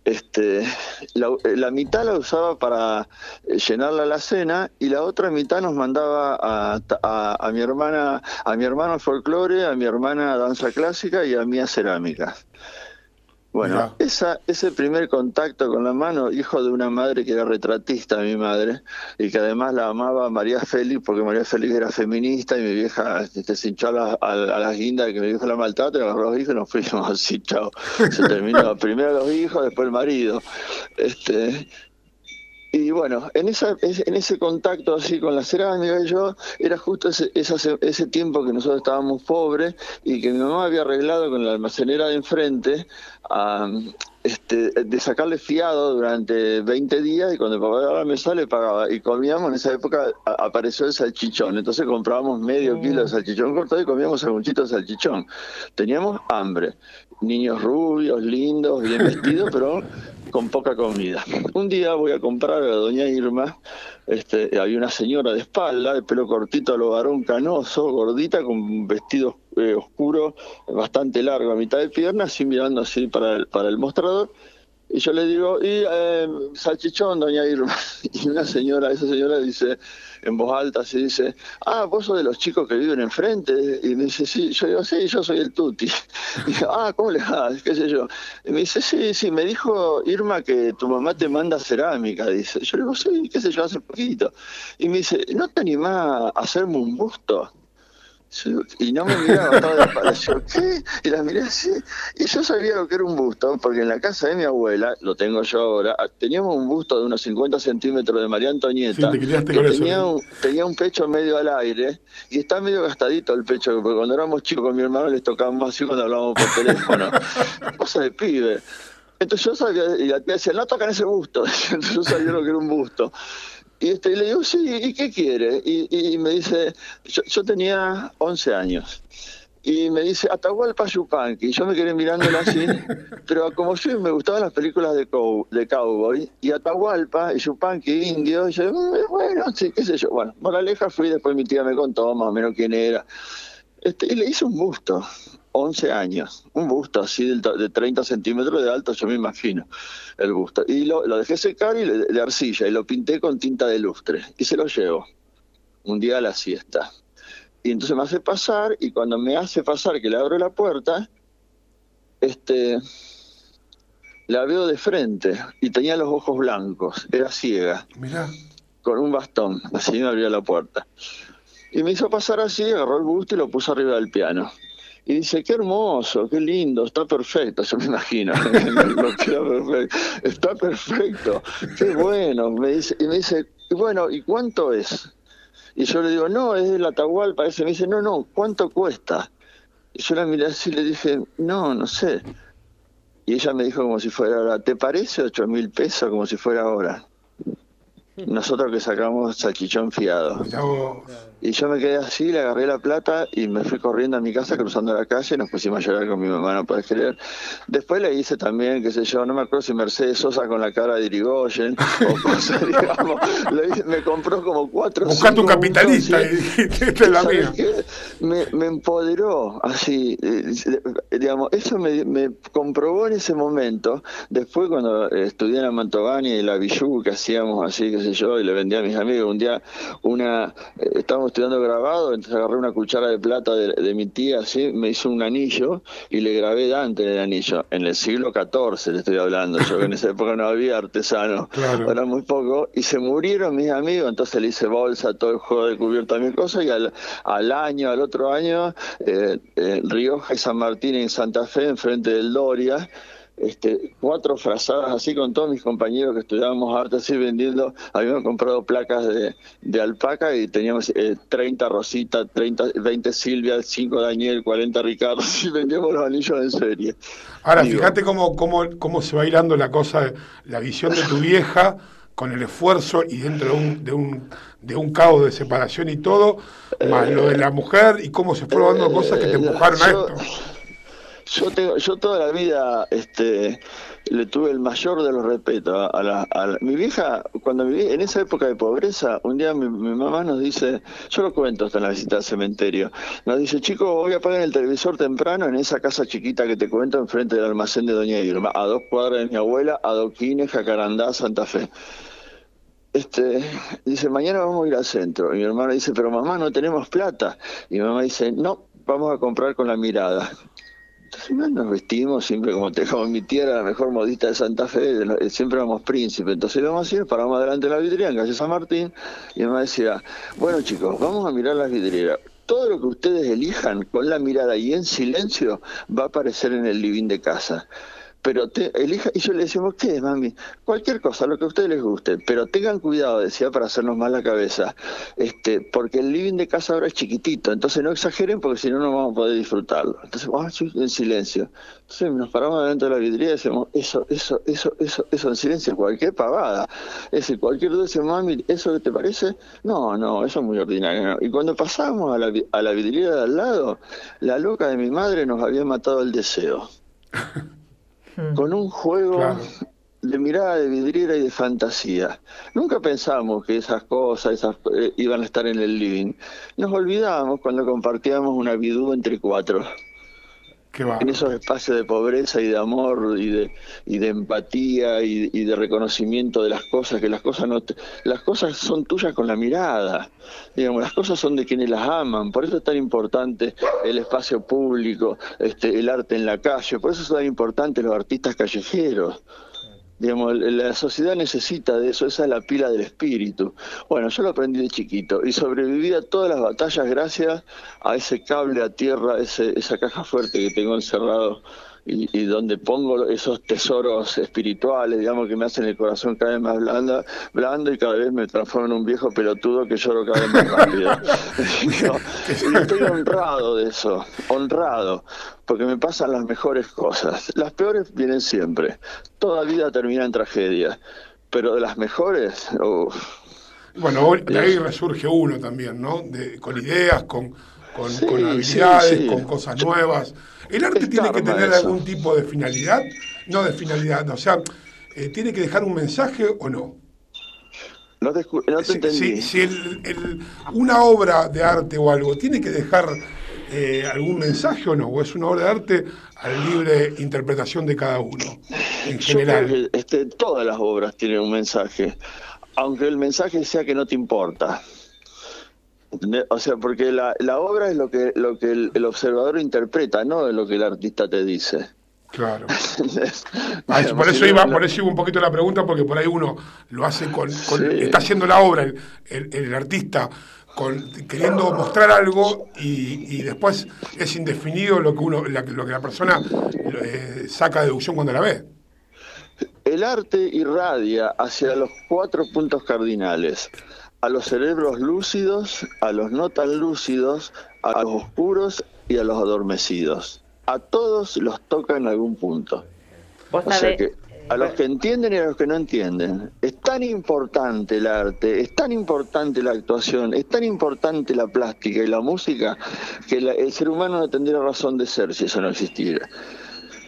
este, la, mitad la usaba para eh, llenar la alacena y la otra mitad nos mandaba a, a- a mi hermana, a mi hermano folclore, a mi hermana danza clásica y a mí a cerámica. Bueno, esa, ese primer contacto con la mano, hijo de una madre que era retratista, mi madre, y que además la amaba María Félix, porque María Félix era feminista y mi vieja este, se hinchó a, la- a- a las guindas que mi viejo la maltrata, y agarró los hijos y nos fuimos así, chao. Se terminó primero los hijos, después el marido. Este, y bueno, en, esa, es- en ese contacto así con la cerámica, yo era justo ese, esa- ese tiempo que nosotros estábamos pobres y que mi mamá había arreglado con la almacenera de enfrente a, este, de sacarle fiado durante 20 días y cuando el papá de la mesa le pagaba. Y comíamos, en esa época a- apareció el salchichón, entonces comprábamos medio kilo de salchichón cortado y comíamos sanguchitos de salchichón. Teníamos hambre, niños rubios, lindos, bien vestidos, pero con poca comida. Un día voy a comprar a la doña Irma, este, había una señora de espalda, de pelo cortito a lo varón canoso, gordita, con un vestido eh, oscuro, bastante largo, a mitad de pierna, así mirando así para el, para el mostrador. Y yo le digo, y eh, salchichón, doña Irma. Y una señora, esa señora dice en voz alta, se dice, ah, vos sos de los chicos que viven enfrente. Y me dice, sí, yo digo, sí, yo soy el tuti. Y ah, ¿cómo le va? ¿Qué sé yo? Y me dice, sí, sí, me dijo Irma que tu mamá te manda cerámica, dice. Yo le digo, sí, qué sé yo, hace poquito. Y me dice, ¿no te animás a hacerme un busto? Yo- Y no me miraba, estaba desaparecido. ¿Qué? Y la miré así. Y yo sabía lo que era un busto, porque en la casa de mi abuela, lo tengo yo ahora, teníamos un busto de unos 50 centímetros de María Antonieta, Sí, te que eso, tenía, ¿no? un, tenía un pecho medio al aire, y está medio gastadito el pecho, porque cuando éramos chicos con mi hermano les tocábamos así cuando hablábamos por teléfono. Cosa de pibe. Entonces yo sabía, y la tía decía, no tocan ese busto. Entonces yo sabía lo que era un busto. Y, este, y le digo, sí, ¿y qué quiere? Y, y me dice, yo, yo tenía 11 años. Y me dice, Atahualpa Yupanqui. Y yo me quedé mirándola así, pero como yo me gustaban las películas de, cow- de cowboy, y Atahualpa y Yupanqui indio, y yo, "Mm, bueno, sí, qué sé yo. Bueno, moraleja fui, después mi tía me contó más o menos quién era. Este, y le hice un busto, 11 años, un busto así de 30 centímetros de alto, yo me imagino, el busto. Y lo, lo dejé secar y le- de arcilla y lo pinté con tinta de lustre y se lo llevo un día a la siesta. Y entonces me hace pasar y cuando me hace pasar que le abro la puerta, este, la veo de frente y tenía los ojos blancos, era ciega Mirá. con un bastón, así me abría la puerta. Y me hizo pasar así, agarró el busto y lo puso arriba del piano. Y dice, qué hermoso, qué lindo, está perfecto, yo me perfecto. Está perfecto, qué bueno. Me dice, y me dice, "Y bueno, ¿y cuánto es? Y yo le digo, no, es del Atahualpa ese. Me dice, no, no, ¿cuánto cuesta? Y yo la miré así y le dije, no, no sé. Y ella me dijo como si fuera ahora, ¿te parece ocho mil pesos como si fuera ahora? Nosotros que sacamos salchichón fiado. Y yo me quedé así, le agarré la plata y me fui corriendo a mi casa cruzando la calle y nos pusimos a llorar con mi mamá, no puedes creer. Después le hice también, qué sé yo, no me acuerdo si Mercedes Sosa con la cara de Irigoyen o cosas, digamos. Le hice- me compró como cuatro un cinco capitalista y dijiste, esta es la ¿Sabes mía. Me, me empoderó, así, eh, digamos, eso me, me comprobó en ese momento. Después, cuando eh, estudié en la Mantovani y la Bijú, que hacíamos así, qué sé yo, y le vendía a mis amigos, un día, una, eh, estábamos estudiando grabado, entonces agarré una cuchara de plata de, de mi tía, así, me hizo un anillo y le grabé Dante en el anillo. En el siglo XIV le estoy hablando, yo que en esa época no había artesanos, Claro. era muy poco, y se murieron mis amigos, entonces le hice bolsa, todo el juego de cubierta, mi cosa, y al, al año, al otro año, eh, eh, Rioja y San Martín en Santa Fe, enfrente del Doria, este, cuatro frazadas así con todos mis compañeros que estudiábamos arte así vendiendo. Habíamos comprado placas de, de alpaca y teníamos eh, 30 Rosita, 30, 20 Silvia, 5 Daniel, 40 Ricardo y vendíamos los anillos en serie. Ahora, Digo, fíjate cómo, cómo, cómo se va hilando la cosa, la visión de tu vieja con el esfuerzo y dentro de un, de un, de un caos de separación y todo, más lo de la mujer y cómo se fueron dando cosas que te empujaron a esto. Yo, tengo, yo toda la vida este, le tuve el mayor de los respetos a, la, Mi vieja, cuando viví en esa época de pobreza, un día mi, mi mamá nos dice, yo lo cuento hasta en la visita al cementerio, nos dice, chicos, voy a apagar el televisor temprano en esa casa chiquita que te cuento enfrente del almacén de Doña Irma, a dos cuadras de mi abuela, Adoquines, Jacarandá, Santa Fe. Este, dice, mañana vamos a ir al centro. Y mi hermano dice, pero mamá, no tenemos plata. Y mi mamá dice, no, vamos a comprar con la mirada. Entonces no, nos vestimos siempre como te como mi tía la mejor modista de Santa Fe, siempre éramos príncipes. Entonces íbamos nos paramos adelante de la vidriera en calle San Martín y mamá decía, bueno chicos, vamos a mirar las vidrieras. Todo lo que ustedes elijan con la mirada y en silencio va a aparecer en el living de casa. Pero te, elija, y yo le decimos, ¿qué es, mami? Cualquier cosa, lo que a ustedes les guste, pero tengan cuidado, decía, para hacernos mal la cabeza, este, porque el living de casa ahora es chiquitito, entonces no exageren porque si no, no vamos a poder disfrutarlo. Entonces, vamos a en silencio. Entonces nos paramos delante de la vidriera y decimos, eso, eso, eso, eso, eso en silencio, cualquier pavada. Es decir, cualquier duda dice, mami, ¿eso te parece? No, no, eso es muy ordinario. no". Y cuando pasamos a la, a la vidriera de al lado, la loca de mi madre nos había matado el deseo. Con un juego Claro. de mirada de vidriera y de fantasía. Nunca pensamos que esas cosas esas, eh, iban a estar en el living. Nos olvidábamos cuando compartíamos una vidú entre cuatro. En esos espacios de pobreza y de amor y de, y de empatía y, y de reconocimiento de las cosas, que las cosas no te- las cosas son tuyas con la mirada. Digamos, las cosas son de quienes las aman. Por eso es tan importante el espacio público, este, el arte en la calle. Por eso es tan importante los artistas callejeros. Digamos, la sociedad necesita de eso, esa es la pila del espíritu. Bueno, yo lo aprendí de chiquito y sobreviví a todas las batallas gracias a ese cable a tierra, ese, esa caja fuerte que tengo encerrado y, y donde pongo esos tesoros espirituales, digamos, que me hacen el corazón cada vez más blanda, blando y cada vez me transformo en un viejo pelotudo que lloro cada vez más rápido. No, y estoy honrado de eso, honrado, porque me pasan las mejores cosas. Las peores vienen siempre. Toda vida termina en tragedia, pero de las mejores, uf, Bueno, de ahí resurge uno también, ¿no? De, con ideas, con, con, Sí, con sí, habilidades, sí. con cosas nuevas. ¿El arte tiene que tener eso. algún tipo de finalidad? No de finalidad, o sea, eh, ¿tiene que dejar un mensaje o no? no te, no te Si, entendí. si- si el- el- una obra de arte o algo tiene que dejar eh, algún mensaje o no, o es una obra de arte a libre interpretación de cada uno, en Yo creo general. que este, todas las obras tienen un mensaje, aunque el mensaje sea que no te importa. O sea, porque la, la obra es lo que, lo que el, el observador interpreta, no es lo que el artista te dice. Claro. Ah, por eso iba, por eso iba un poquito la pregunta, porque por ahí uno lo hace con, con- Sí. está haciendo la obra el, el- el artista con, queriendo mostrar algo y, y después es indefinido lo que uno, la- lo que la persona eh, saca deducción cuando la ve. El arte irradia hacia los cuatro puntos cardinales, a los cerebros lúcidos, a los no tan lúcidos, a los oscuros y a los adormecidos. A todos los toca en algún punto. Vos O sea sabés, que a los que entienden y a los que no entienden. Es tan importante el arte, es tan importante la actuación, es tan importante la plástica y la música que la- el ser humano no tendría razón de ser si eso no existiera.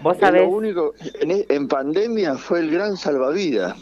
vos sabés, lo único, en, e- en pandemia fue el gran salvavidas.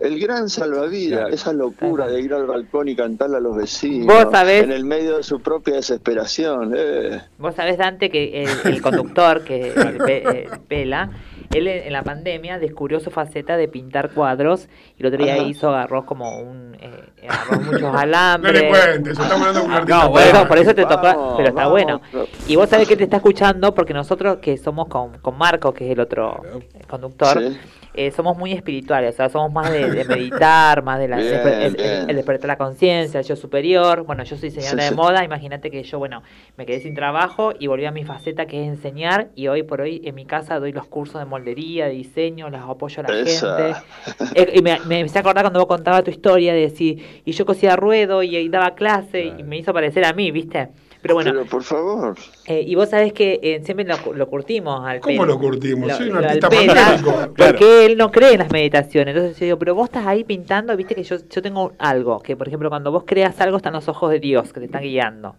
El gran salvavidas, Claro. esa locura de ir al balcón y cantarle a los vecinos Vos sabés- en el medio de su propia desesperación. eh. vos sabés Dante que el, el conductor que el Pe- el Pela, él en la pandemia descubrió su faceta de pintar cuadros y el otro día Ajá. hizo agarró como un eh, agarró muchos No alambres. le cuentes, estamos hablando de un artista. No, eso, por eso te Vamos, tocó, pero está vamos. bueno. Y vos sabés que te está escuchando porque nosotros que somos con, con Marco, que es el otro Claro. conductor, Sí. eh, somos muy espirituales, o sea, somos más de, de meditar, más de la, Bien, el, el- bien. el despertar la conciencia, el yo superior. Bueno, yo soy señora Sí, de sí. moda, imagínate que yo, bueno, me quedé sin trabajo y volví a mi faceta que es enseñar y hoy por hoy en mi casa doy los cursos de de diseño, los apoyo a la Esa. gente. Eh, y me, me empecé a acordar cuando vos contabas tu historia de si, y yo cosía ruedo y, y daba clase y me hizo parecer a mí, ¿viste? Pero bueno, Pero por favor. eh, y vos sabés que eh, siempre lo, lo curtimos al ¿Cómo lo curtimos? Soy un artista. Porque él no cree en las meditaciones. Entonces yo digo, pero vos estás ahí pintando, viste que yo, yo tengo algo, que por ejemplo cuando vos creas algo están los ojos de Dios que te están guiando.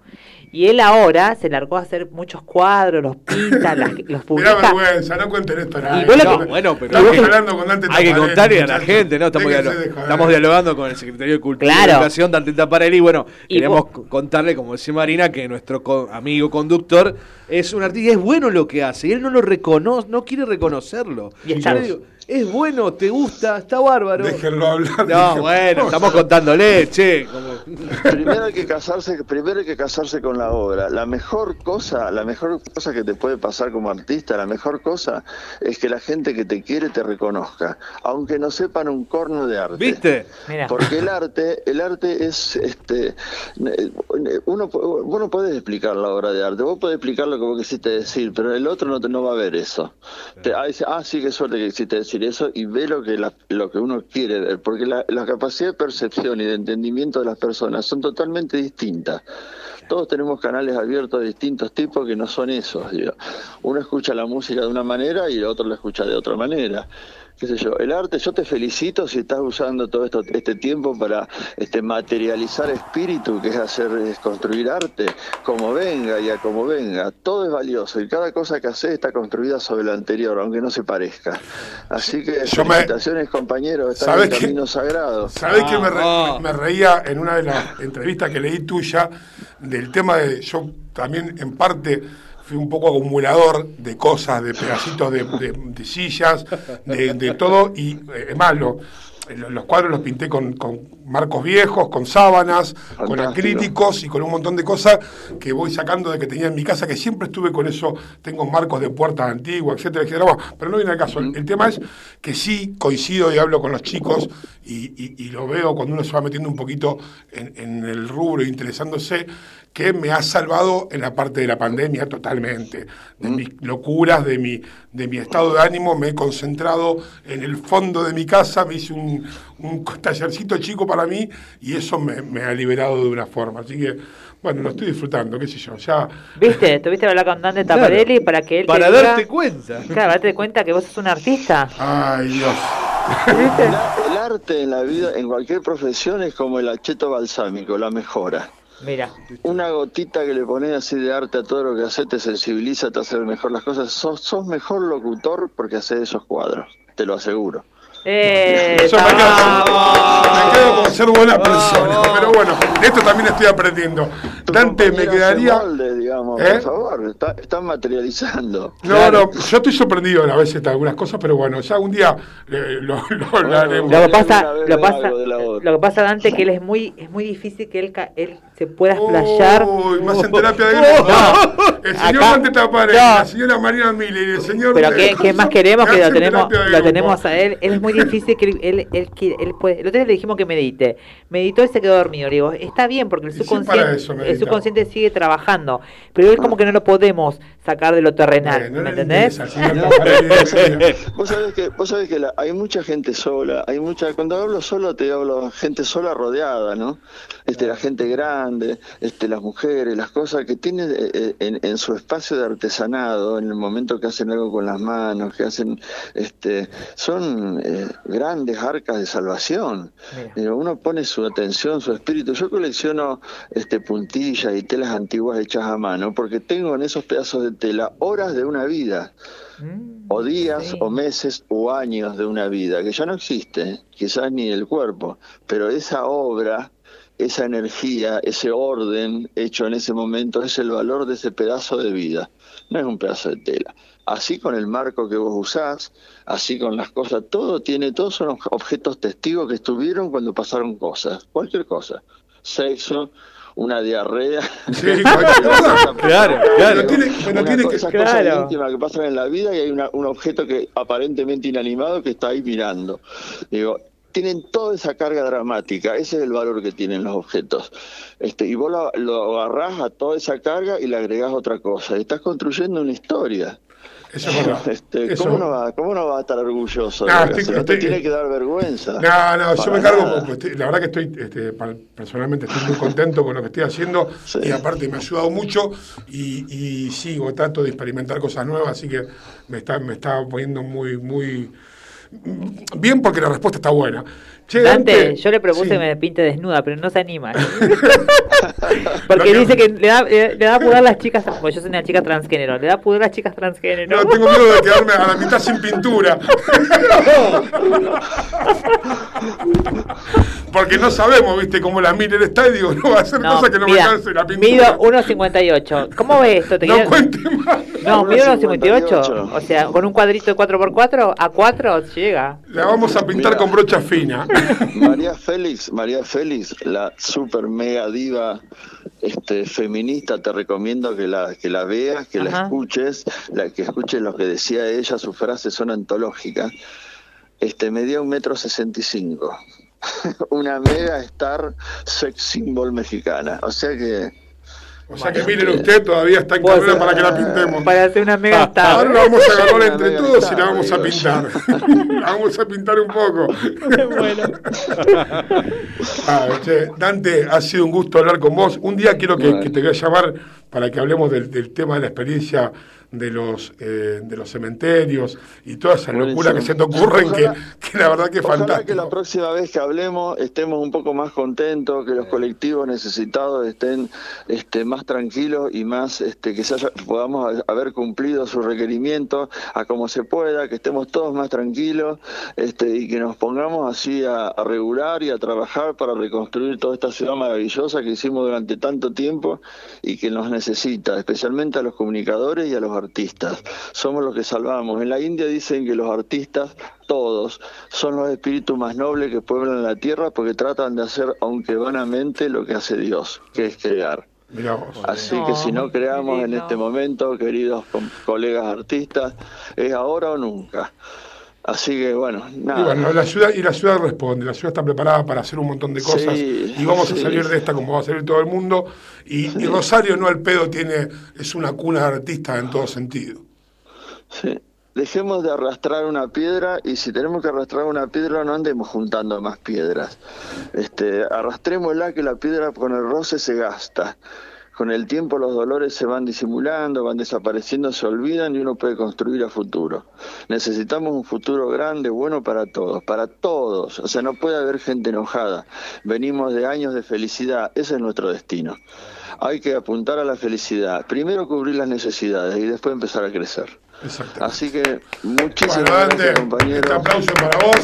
Y él ahora se largó a hacer muchos cuadros, los pinta, las- los Mirá publica. vergüenza, no cuenten esto a nadie. vos lo No, que- bueno, pero Estamos hablando con Dante Hay que contarle a la gente, ¿no? Estamos, dialogando con el secretario de Cultura y Claro. Educación, Dante Taparelli. Bueno, Y queremos vos- contarle, como decía Marina, que nuestro co- amigo conductor es un artista y es bueno lo que hace. Y él no lo reconoce, no quiere reconocerlo. Y está- Yo le digo, es bueno, te gusta, está bárbaro. Déjenlo hablar. No, déjenlo- bueno, estamos contándole, che. Primero hay que casarse, primero hay que casarse con la obra. La mejor cosa, la mejor cosa que te puede pasar como artista, la mejor cosa es que la gente que te quiere te reconozca, aunque no sepan un corno de arte. ¿Viste? Mira. Porque el arte, el arte es, este, uno, vos no podés explicar la obra de arte, vos podés explicar lo que vos quisiste decir, pero el otro no, te, no va a ver eso. Te- ah, dice, ah, sí, qué suerte que quisiste decir eso y ve lo que, la- lo que uno quiere ver, porque la, la capacidad de percepción y de entendimiento de las personas son totalmente distintas. Todos tenemos canales abiertos de distintos tipos que no son esos. digo. Uno escucha la música de una manera y el otro la escucha de otra manera. Qué sé yo, el arte, yo te felicito si estás usando todo esto, este tiempo para este, materializar espíritu, que es hacer, es construir arte, como venga y a como venga. Todo es valioso y cada cosa que haces está construida sobre lo anterior, aunque no se parezca. Así que Yo me- felicitaciones compañeros, están en ¿Sabés el qué? camino sagrado. ¿Sabés que me, re- Ah. me reía en una de las entrevistas que leí tuya del tema de. Yo también, en parte, fui un poco acumulador de cosas, de pedacitos de, de- de sillas, de, de todo, y eh, es más, lo- lo- los cuadros los pinté con, con marcos viejos, con sábanas, con acrílicos y con un montón de cosas que voy sacando de que tenía en mi casa, que siempre estuve con eso, tengo marcos de puertas antiguas, etcétera, etcétera. Bueno, pero no viene al caso. El, el tema es que sí coincido y hablo con los chicos y, y- y lo veo cuando uno se va metiendo un poquito en, en el rubro e interesándose, que me ha salvado en la parte de la pandemia totalmente. De mis locuras, de mi, de mi estado de ánimo, me he concentrado en el fondo de mi casa, me hice un, un tallercito chico para mí y eso me, me ha liberado de una forma. Así que, bueno, lo estoy disfrutando, qué sé yo. Ya, ¿Viste? Tuviste que hablar con Dante Claro. Taparelli para que él te Para diga- darte cuenta. Claro, para darte cuenta que vos sos un artista. ay Dios. ¿Viste? El, el arte en la vida, en cualquier profesión, es como el acheto balsámico, la mejora. Mira. Una gotita que le pones así de arte a todo lo que haces te sensibiliza, te hace mejor las cosas. Sos, sos mejor locutor porque haces esos cuadros, te lo aseguro. ¡Eh! Eso me quedo, me quedo con ser buena persona. Pero bueno, de esto también estoy aprendiendo. Dante, me quedaría. molde, digamos, ¿Eh? por favor, está- están materializando. No, no, yo estoy sorprendido a veces de algunas cosas, pero bueno, ya un día eh, lo, lo- lo haremos. Lo que pasa, lo pasa, lo que pasa Dante que él es muy, es muy difícil que él, ca- él se pueda explayar. Uy, más en terapia de grupo. No, el señor acá- Dante Tapare, no. la señora Marina Miller y el señor. Pero de- ¿qué, qué más queremos que lo tenemos, lo tenemos a él? Él es muy difícil que él, él, él, él puede. El otro día le dijimos que medite. Meditó y se quedó dormido. Le digo, está bien porque el sí, subconsciente, eso el subconsciente sigue trabajando. Pero él como que no lo podemos sacar de lo terrenal. No ¿Me entendés? Vos sabés que, vos sabés que la- hay mucha gente sola, hay mucha, cuando hablo solo te hablo gente sola rodeada, ¿no? Este, la gente grande, este, las mujeres, las cosas que tienen eh, eh, en, en su espacio de artesanado, en el momento que hacen algo con las manos, que hacen, este, son eh, grandes arcas de salvación. Mira. Uno pone su atención, su espíritu. Yo colecciono este puntillas y telas antiguas hechas a mano porque tengo en esos pedazos de tela horas de una vida Mm, o días sí. o meses o años de una vida que ya no existe, quizás ni el cuerpo, pero esa obra, esa energía, ese orden hecho en ese momento es el valor de ese pedazo de vida, no es un pedazo de tela. Así con el marco que vos usás, así con las cosas, todo tiene, todos son objetos testigos que estuvieron cuando pasaron cosas, cualquier cosa, sexo, una diarrea. Sí, cualquier cosa. Claro, claro. Pero tiene- bueno, Una tiene que- esas cosas claro. íntimas que pasan en la vida y hay una- un objeto que aparentemente inanimado que está ahí mirando. Digo, tienen toda esa carga dramática, ese es el valor que tienen los objetos. Este, y vos lo, lo agarrás a toda esa carga y le agregás otra cosa. Estás construyendo una historia. Eso es verdad. Este, Eso- ¿cómo, no va, ¿Cómo no va a estar orgulloso? No, que estoy- no te tiene que dar vergüenza. No, no, yo me cargo, estoy- la verdad que estoy, este, personalmente estoy muy contento con lo que estoy haciendo Sí. y aparte me ha ayudado mucho y, y sigo, trato de experimentar cosas nuevas, así que me está, me está poniendo muy, muy bien porque la respuesta está buena. Che, Dante, yo le propuse sí. que me pinte desnuda, pero no se anima. Porque No, dice que le da, le, le da pudor a las chicas, pues yo soy una chica transgénero, le da pudor a las chicas transgénero. No, tengo miedo de quedarme a la mitad sin pintura. Porque no sabemos, viste, cómo la mira el estadio, no va a hacer No, cosa que no mira, me alcance la pintura. Mido 1.58. ¿Cómo ves esto? ¿Te No queda- cuente más. No, mido 1.58. 1.58. O sea, con un cuadrito de 4x4, a 4 llega. La vamos a pintar Mira. con brocha fina. María Félix, María Félix, la super mega diva este, feminista, te recomiendo que la, que la veas, que la escuches, la, que escuches lo que decía ella, sus frases son antológicas. Este, medía un metro sesenta y cinco. Una mega star sex symbol mexicana. O sea que O sea que miren usted, todavía está en carrera para que la pintemos. Para hacer una mega star. Ahora la vamos a agarrar Una entre todos y la vamos a pintar. la vamos a pintar un poco. bueno. Ah, che, Dante, ha sido un gusto hablar con vos. Un día quiero que, Bueno. que te voy a llamar para que hablemos del, del tema de la experiencia de los eh, de los cementerios y toda esa locura que se te ocurren que, Ojalá- que la verdad que es Ojalá fantástico. que la próxima vez que hablemos estemos un poco más contentos, que los colectivos necesitados estén este, más tranquilos y más este, que se haya- podamos ha- haber cumplido sus requerimientos a como se pueda, que estemos todos más tranquilos este, y que nos pongamos así a, a regular y a trabajar para reconstruir toda esta ciudad maravillosa que hicimos durante tanto tiempo y que nos necesita, especialmente a los comunicadores y a los artistas. Somos los que salvamos. En la India dicen que los artistas, todos, son los espíritus más nobles que pueblan la tierra porque tratan de hacer, aunque vanamente, lo que hace Dios, que es crear. Así que si no creamos en este momento, queridos colegas artistas, es ahora o nunca. Así que bueno, Y nada. bueno, la ciudad, y la ciudad responde, la ciudad está preparada para hacer un montón de cosas Sí, y vamos a salir de esta como va a salir todo el mundo. Y, y Rosario no al pedo tiene, es una cuna de artistas en todo sentido. Sí. Dejemos de arrastrar una piedra y si tenemos que arrastrar una piedra no andemos juntando más piedras. Este, arrastrémosla que la piedra con el roce se gasta. Con el tiempo los dolores se van disimulando, van desapareciendo, se olvidan y uno puede construir a futuro. Necesitamos un futuro grande, bueno para todos, para todos. O sea, no puede haber gente enojada. Venimos de años de felicidad, ese es nuestro destino. Hay que apuntar a la felicidad. Primero cubrir las necesidades y después empezar a crecer. Exacto. Así que muchísimas Bueno, Dante, gracias, compañero. este aplauso para vos.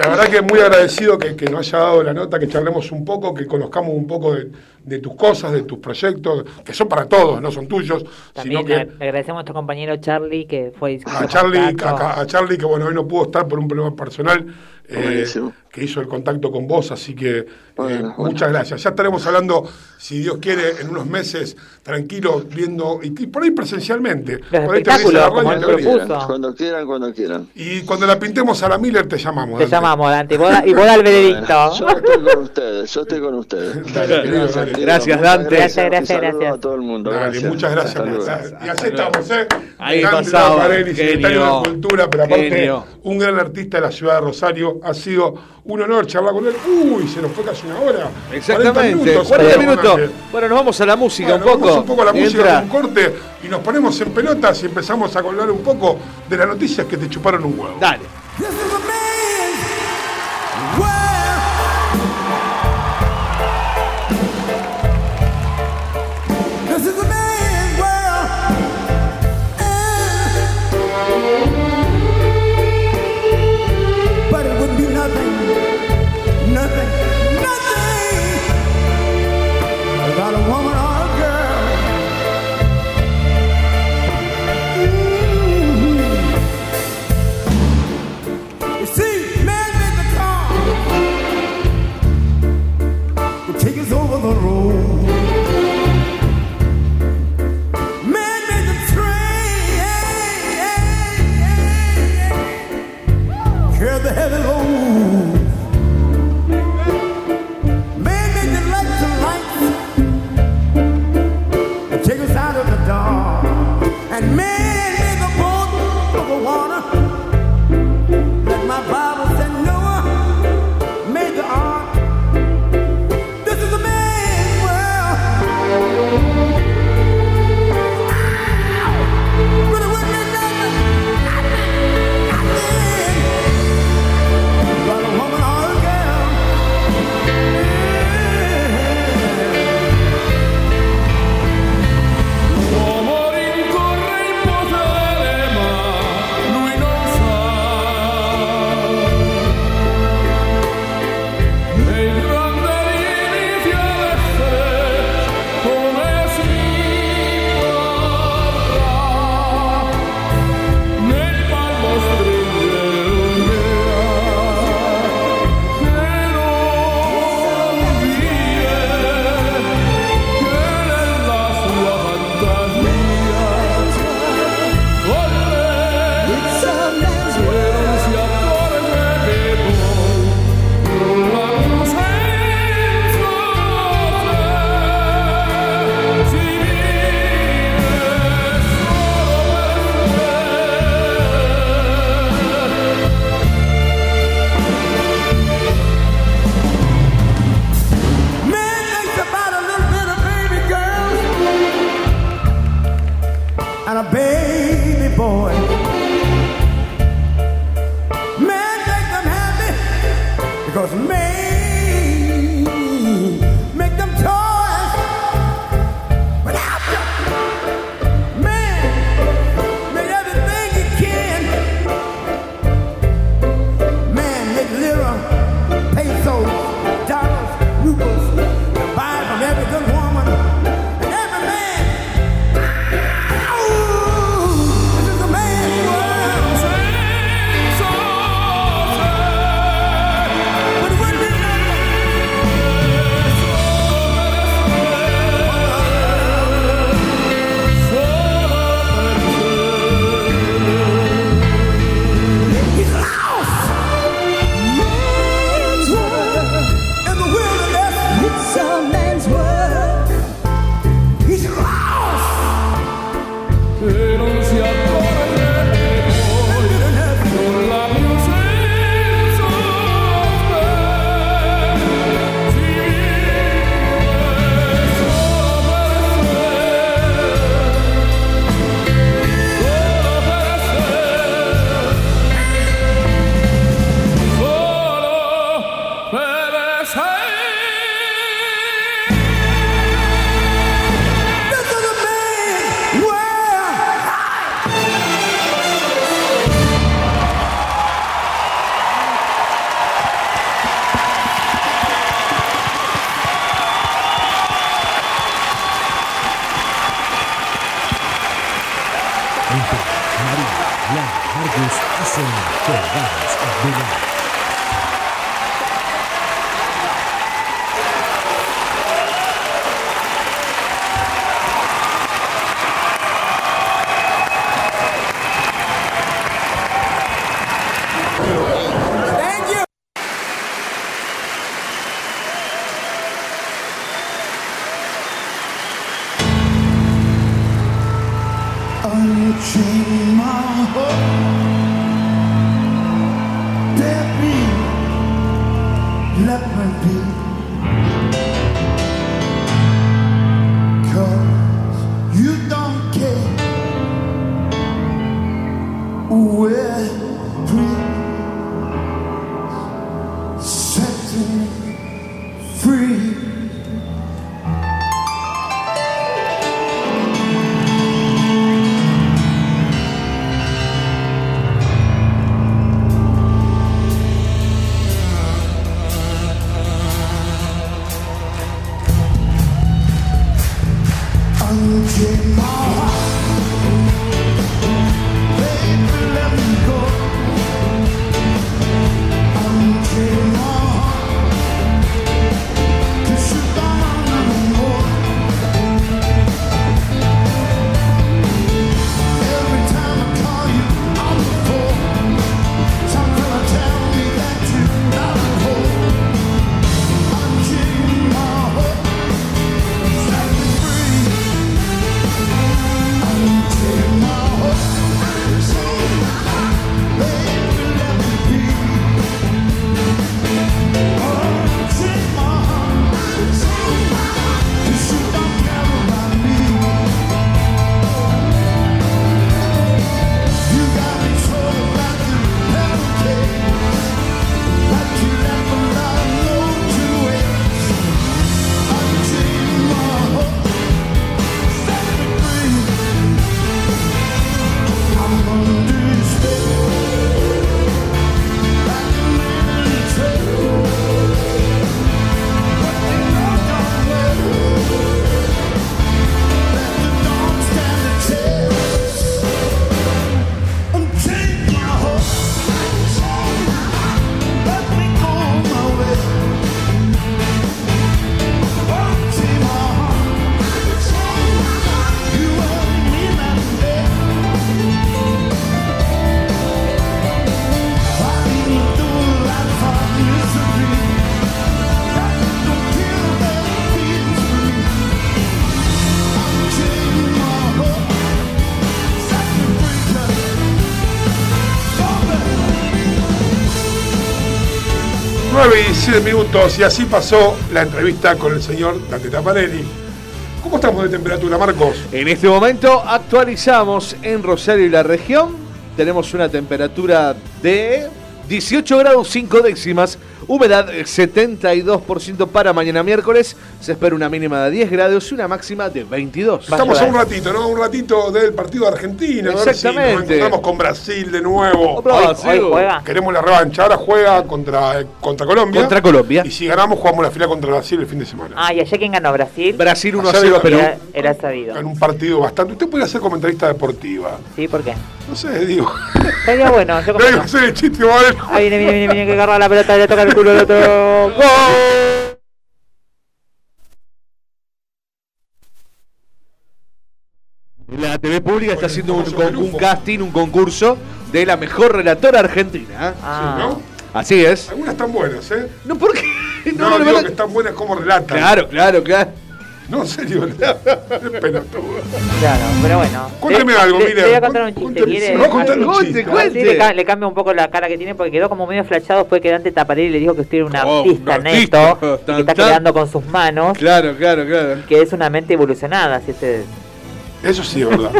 La verdad que muy agradecido que, que nos haya dado la nota, que charlemos un poco, que conozcamos un poco de, de tus cosas, de tus proyectos, que son para todos, no son tuyos, También sino que le agradecemos a nuestro compañero Charlie que fue a Charlie, a, a Charlie que bueno, hoy no pudo estar por un problema personal, eh, que hizo el contacto con vos, así que eh, Bueno, muchas gracias. Ya estaremos hablando, si Dios quiere, en unos meses, tranquilos, viendo, y, y por ahí presencialmente. Los Por ahí te la radio. Cuando quieran, cuando quieran. Y cuando la pintemos a la Miller te llamamos. Te Dante. llamamos, Dante, y vos, y el veredicto. Yo estoy con ustedes, yo estoy con ustedes. Dale, querido, dale. querido, Gracias, Dante. Gracias, y gracias, saludos gracias. a todo el mundo. Dale, gracias. muchas gracias. Luego. Y así estamos, ¿eh? Ahí Dante pasado, Taparelli, secretario de Cultura, pero aparte genio. un gran artista de la ciudad de Rosario. Ha sido un honor charlar con él. Uy, se nos fue casi una hora. 40 Exactamente, 40 ¿sabes? minutos. Bueno, nos vamos a la música Bueno, un poco. vamos un poco a la música Entra. con un corte y nos ponemos en pelotas y empezamos a colgar un poco de las noticias que te chuparon un huevo. Dale. minutos y así pasó la entrevista con el señor Dante Taparelli. ¿Cómo estamos de temperatura, Marcos? En este momento actualizamos en Rosario y la región. Tenemos una temperatura de 18 grados 5 décimas Humedad eh, 72% para mañana miércoles. Se espera una mínima de 10 grados y una máxima de 22. Estamos a un ratito, ¿no? Un ratito del partido de Argentina. A ver si nos Exactamente. encontramos con Brasil de nuevo. Hoy- hoy juega. Queremos la revancha. Ahora juega contra, contra Colombia. Contra Colombia. Y si ganamos, jugamos la final contra Brasil el fin de semana. Ah, y ayer quién ganó Brasil. Brasil 1 a 0 Perú. Era, era sabido. En un partido bastante. Usted puede ser comentarista deportiva. ¿Sí? ¿Por qué? No sé, digo. Estaría bueno. Yo No hay que no. hacer el chiste, ¿vale? Ahí viene, viene, viene, viene, que agarra la pelota, le toca el culo otro. ¡Gol! La TV pública está haciendo un, con- un casting, un concurso de la mejor relatora argentina. Ah. ¿No? Así es. Algunas están buenas, ¿eh? No, ¿por qué? No, No, no, digo que están buenas como relatan. Claro, claro, claro. No, en serio. es pelotudo. Claro, pero bueno. Cuénteme Le- algo, le- mire. Le voy a contar un chiste. ¿Quiere? No, contale un chiste. cuente. Sí, le, ca- le cambia un poco la cara que tiene porque quedó como medio flachado después que Dante Taparelli le dijo que usted era un Oh, artista un neto y que Tan, está tan. creando con sus manos Claro, claro, claro. que es una mente evolucionada. Si este, Eso sí es verdad.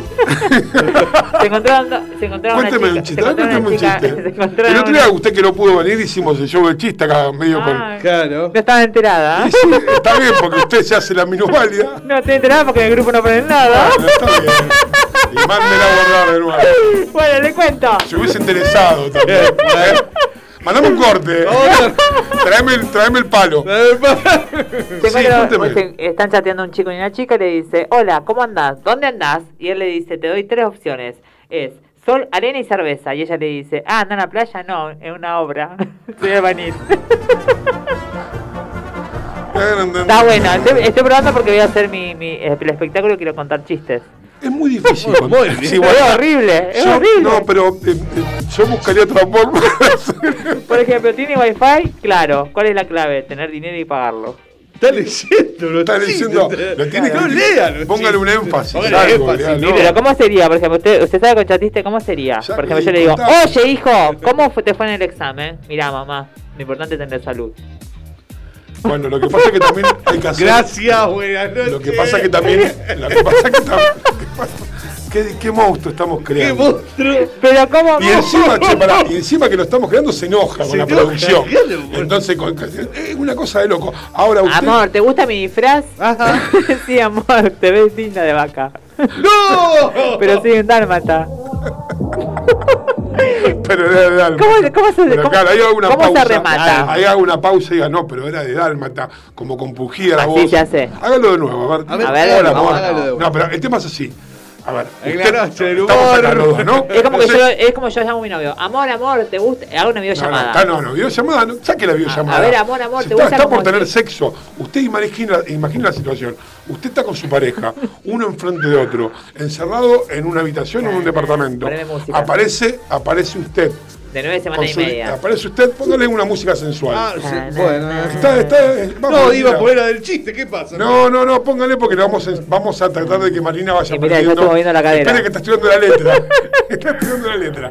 se encontraron, se encontraron Cuénteme un chiste, cuénteme un chiste. El otro día, usted que no pudo venir, hicimos el show del chiste acá, medio con. Ah, Claro. No estaba enterada. Sí, está bien, porque usted se hace la minusválida. No estoy enterada porque en el grupo no ponen nada. Bueno, está bien. Y mándela a guardar de nuevo. Bueno, le cuento. Se hubiese interesado también. ¿eh? Mandame un corte. Tráeme el, tráeme el palo. Sí, están chateando un chico y una chica y le dice, hola, ¿cómo andás? ¿Dónde andás? Y él le dice, te doy tres opciones. Es sol, arena y cerveza. Y ella le dice, ah, ¿anda en la playa? No, en una obra. Se va a venir. Está bueno, estoy, estoy probando porque voy a hacer mi, mi el espectáculo y quiero contar chistes. Es muy difícil. Muy Es horrible, es Yo- horrible. No, pero eh, eh, yo buscaría otra forma. Por ejemplo, ¿tiene wifi? Claro. ¿Cuál es la clave? Tener dinero y pagarlo. Está leyendo, lo Está diciendo, lo tiene No que lean. Póngale un énfasis. Póngale algo, énfasis, léalo. Pero ¿cómo sería? Por ejemplo, usted, usted sabe con chatiste cómo sería. Ya Por ejemplo, yo le digo, oye hijo, ¿cómo te fue en el examen? Mirá mamá, lo importante es tener salud. Bueno, lo que pasa es que también hay que hacer. Gracias, buenas noches. Lo que pasa es que también. Lo que pasa es que tam- ¿Qué, qué monstruo estamos ¡Qué creando? monstruo! Pero ¿cómo Y encima, che, pará, y encima que lo estamos creando se enoja Se con la enoja, producción. Entonces, con- es una cosa de loco. Ahora usted. Amor, ¿te gusta mi disfraz? Ajá. sí, amor, te ves linda de vaca. ¡No! Pero soy un dálmata. Pero era de Dálmata. ¿Cómo, cómo se, Pero cómo- claro, ahí hago una cómo pausa. se remata? Ahí hago una pausa y diga, no, pero era de Dálmata, como compugida la Así voz. se hace. Hágalo de nuevo, a ver. A ver, A ver, Hola, vamos, amor. hágalo de nuevo. No, pero el tema es así. A ver, humor. dos, ¿no? Es como, que yo, es como yo llamo a mi novio. Amor, amor, ¿te gusta? Hago una No, no, videollamada. está, no, no, videollamada, no, saque la videollamada. A ver, amor, amor, Si ¿te está, gusta está por tener si- sexo. Usted imagina, imagina la situación. Usted está con su pareja, uno enfrente de otro, encerrado en una habitación o en un departamento. Música. Aparece, aparece usted. De nueve semanas y media. Aparece usted, póngale una música sensual. Ah, sí, Na, na, bueno. na. Está, está, eh, vamos, No, iba mira. a poner la del chiste, ¿qué pasa? No, no, no, póngale porque vamos, a, vamos a tratar de que Marina vaya Y mira, yo aprendiendo. estoy moviendo la cadera. Espere que está estudiando la letra. está estudiando la letra.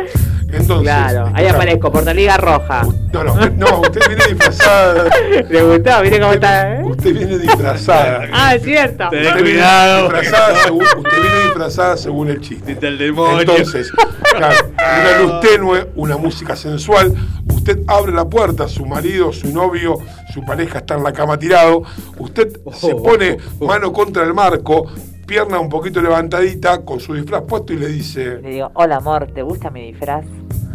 Entonces. Claro, ahí aparezco, Portaliga Roja. No, no, no, usted viene disfrazada. ¿Le gustó? ¿Viste cómo está? eh? Usted viene disfrazada. Ah, es cierto. Ten Usted viene cuidado. disfrazada según, usted viene disfrazada según el chiste. Está el demonio. Entonces, claro, una luz tenue, una música sensual. Usted abre la puerta, su marido, su novio, su pareja está en la cama tirado. Usted se pone mano contra el marco, pierna un poquito levantadita, con su disfraz puesto y le dice: Le digo, hola amor, ¿te gusta mi disfraz?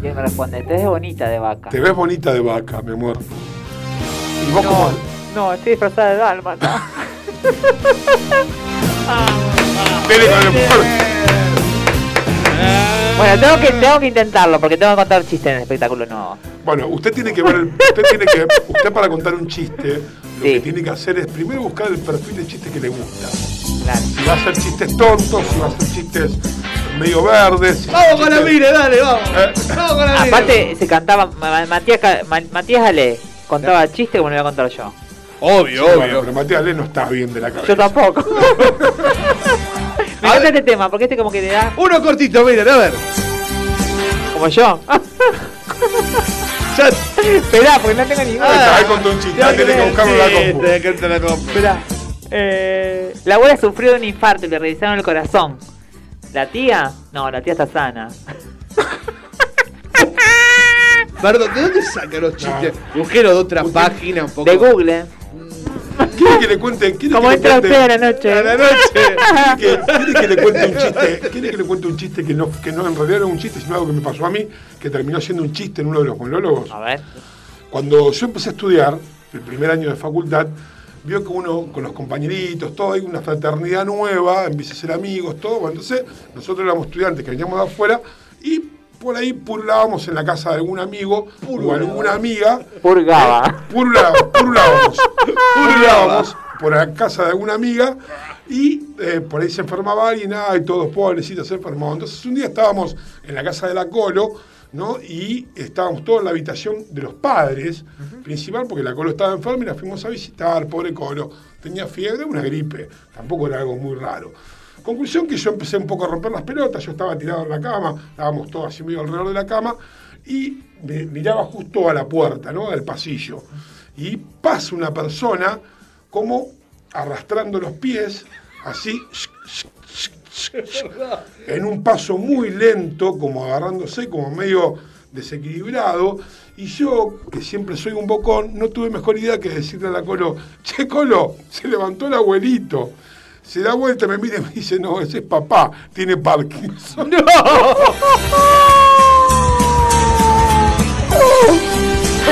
Y él me responde, te ves bonita de vaca. Te ves bonita de vaca, mi amor. Y vos como. No, no, estoy disfrazada de dálmata. Dele con el amor. Bueno, tengo que, tengo que intentarlo porque tengo que contar chistes en el espectáculo nuevo. Bueno, usted tiene que ver el, usted tiene que usted para contar un chiste, lo Sí. que tiene que hacer es primero buscar el perfil de chiste que le gusta. Claro. Si va a hacer chistes tontos, si va a hacer chistes medio verdes. si Vamos con la chistes- mire, dale, vamos. Eh. Vamos con la mire. Aparte, se cantaba, Ma- Matías, Ca- Ma- Matías Ale contaba chistes como lo voy a contar yo. Obvio, Bueno, obvio. pero Matías Le no está bien de la cabeza. Yo tampoco. Me encanta este tema, porque este como que le da Uno cortito, miren, a ver. como yo. Ya. Esperá, porque no tengo ni Ahí está, ahí contó un chiste, tenés que buscarlo en la compu. tenés que la compu. Esperá. Eh, la abuela sufrió de un infarto y le revisaron el corazón. ¿La tía? No, la tía está sana. Perdón, ¿de dónde sacan los chistes? Busquero de otra página un poco. De Google. ¿Quiere que le cuente? quiere ¿Cómo que le entra cuente- usted a la noche? A la noche. ¿Quiere que, quiere que le cuente un chiste? ¿Quiere que le cuente un chiste que no, que no en realidad no es un chiste, sino algo que me pasó a mí, que terminó siendo un chiste en uno de los monólogos? A ver. Cuando yo empecé a estudiar, el primer año de facultad, vio que uno con los compañeritos, todo, hay una fraternidad nueva, empieza a ser amigos, todo. Bueno, entonces, nosotros éramos estudiantes que veníamos de afuera y por ahí purlábamos en la casa de algún amigo o alguna amiga. Purgaba. Purla- purlábamos. Purlábamos por la casa de alguna amiga y eh, por ahí se enfermaba alguien, ay, todos pobrecitos se enfermaban. Entonces un día estábamos en la casa de la Colo, ¿no? Y estábamos todos en la habitación de los padres, principal, porque la Colo estaba enferma y la fuimos a visitar, pobre Colo. Tenía fiebre, una gripe, tampoco era algo muy raro. Conclusión que yo empecé un poco a romper las pelotas, yo estaba tirado en la cama, estábamos todos así medio alrededor de la cama, y me miraba justo a la puerta, ¿no? Al pasillo. Y pasa una persona como arrastrando los pies, así, en un paso muy lento, como agarrándose, como medio desequilibrado. Y yo, que siempre soy un bocón, no tuve mejor idea que decirle a la Colo, che Colo, se levantó el abuelito. Se da vuelta, me mira y me dice, no, ese es papá, tiene Parkinson.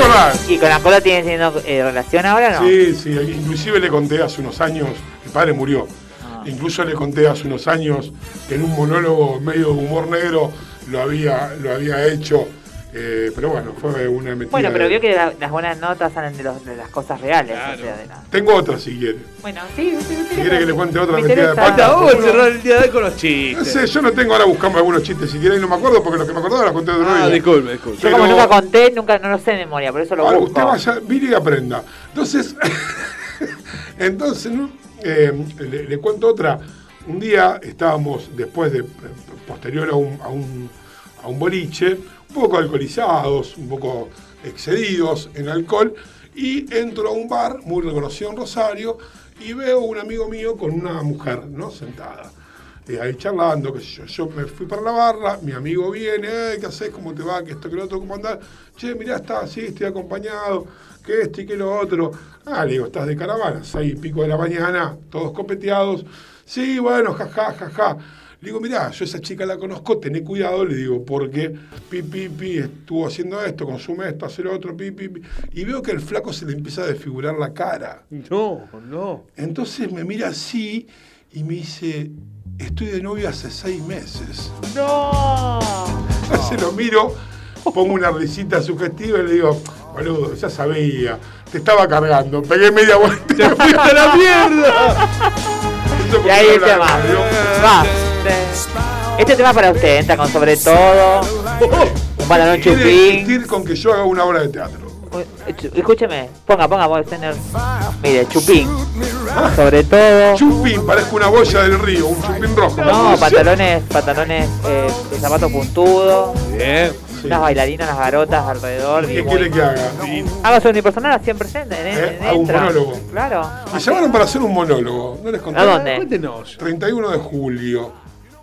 Hola. ¿Y con la cola tiene teniendo eh, relación ahora no? Sí, sí, inclusive le conté hace unos años, mi padre murió, Ah. incluso le conté hace unos años que en un monólogo medio de humor negro lo había, lo había hecho, eh, pero bueno, fue una mentira. Bueno, pero de- vio que la- las buenas notas salen de, los- de las cosas reales. o sea, de la- Tengo otra si quiere. Bueno, sí, sí, sí. Si quiere que le cuente otra Me mentira de interesa. pata. Vamos a cerrar el día de hoy con los chistes. No sé, yo no tengo ahora buscando algunos chistes si quiere y no me acuerdo porque los que me acordaba los conté de otro Ah, disculpe, disculpe. Yo como nunca conté, nunca no lo sé de memoria, por eso lo Ahora busco. usted vaya, mire y aprenda. Entonces, entonces ¿no? Eh, le, le cuento otra. Un día estábamos después de, posterior a un, a un, a un boliche, un poco alcoholizados, un poco excedidos en alcohol, y entro a un bar muy reconocido en Rosario y veo un amigo mío con una mujer, ¿no? Sentada. eh, ahí charlando, sé yo. Yo me fui para la barra, mi amigo viene, "Eh, ¿qué haces? ¿Cómo te va? ¿Qué esto, qué lo otro? ¿Cómo andás? Che, mirá, está así, estoy acompañado, que esto y que lo otro. Ah, le digo, estás de caravana, seis y pico de la mañana, todos copeteados. Sí, bueno, jaja, jaja. Le digo, mirá, yo esa chica la conozco, tené cuidado, le digo, porque pi, pi, pi, estuvo haciendo esto, consume esto, hace lo otro, pi, pi, pi. Y veo que el flaco se le empieza a desfigurar la cara. No, no. Entonces me mira así y me dice, estoy de novio hace seis meses. ¡No! Entonces lo miro, pongo una risita sugestiva y le digo, boludo, ya sabía, te estaba cargando, pegué media vuelta. ¡Te fuiste a la mierda! Y ahí el tema. Va. Este tema para usted, entra con sobre todo. Un pantalón Quiere chupín. insistir con que yo haga una obra de teatro. Escúcheme, ponga, ponga, voy a tener. Mire, chupín. Sobre todo. Chupín, parezco una boya del río, un chupín rojo. No, pantalones, pantalones eh, de zapato puntudo. Bien. Unas bailarinas, unas garotas alrededor. ¿Qué quiere que haga? Y Haga su unipersonal así en presente. En, ¿Eh? en Hago un monólogo. Claro. me llamaron para hacer un monólogo, no les conté. ¿A dónde? Cuéntenos. 31 de julio,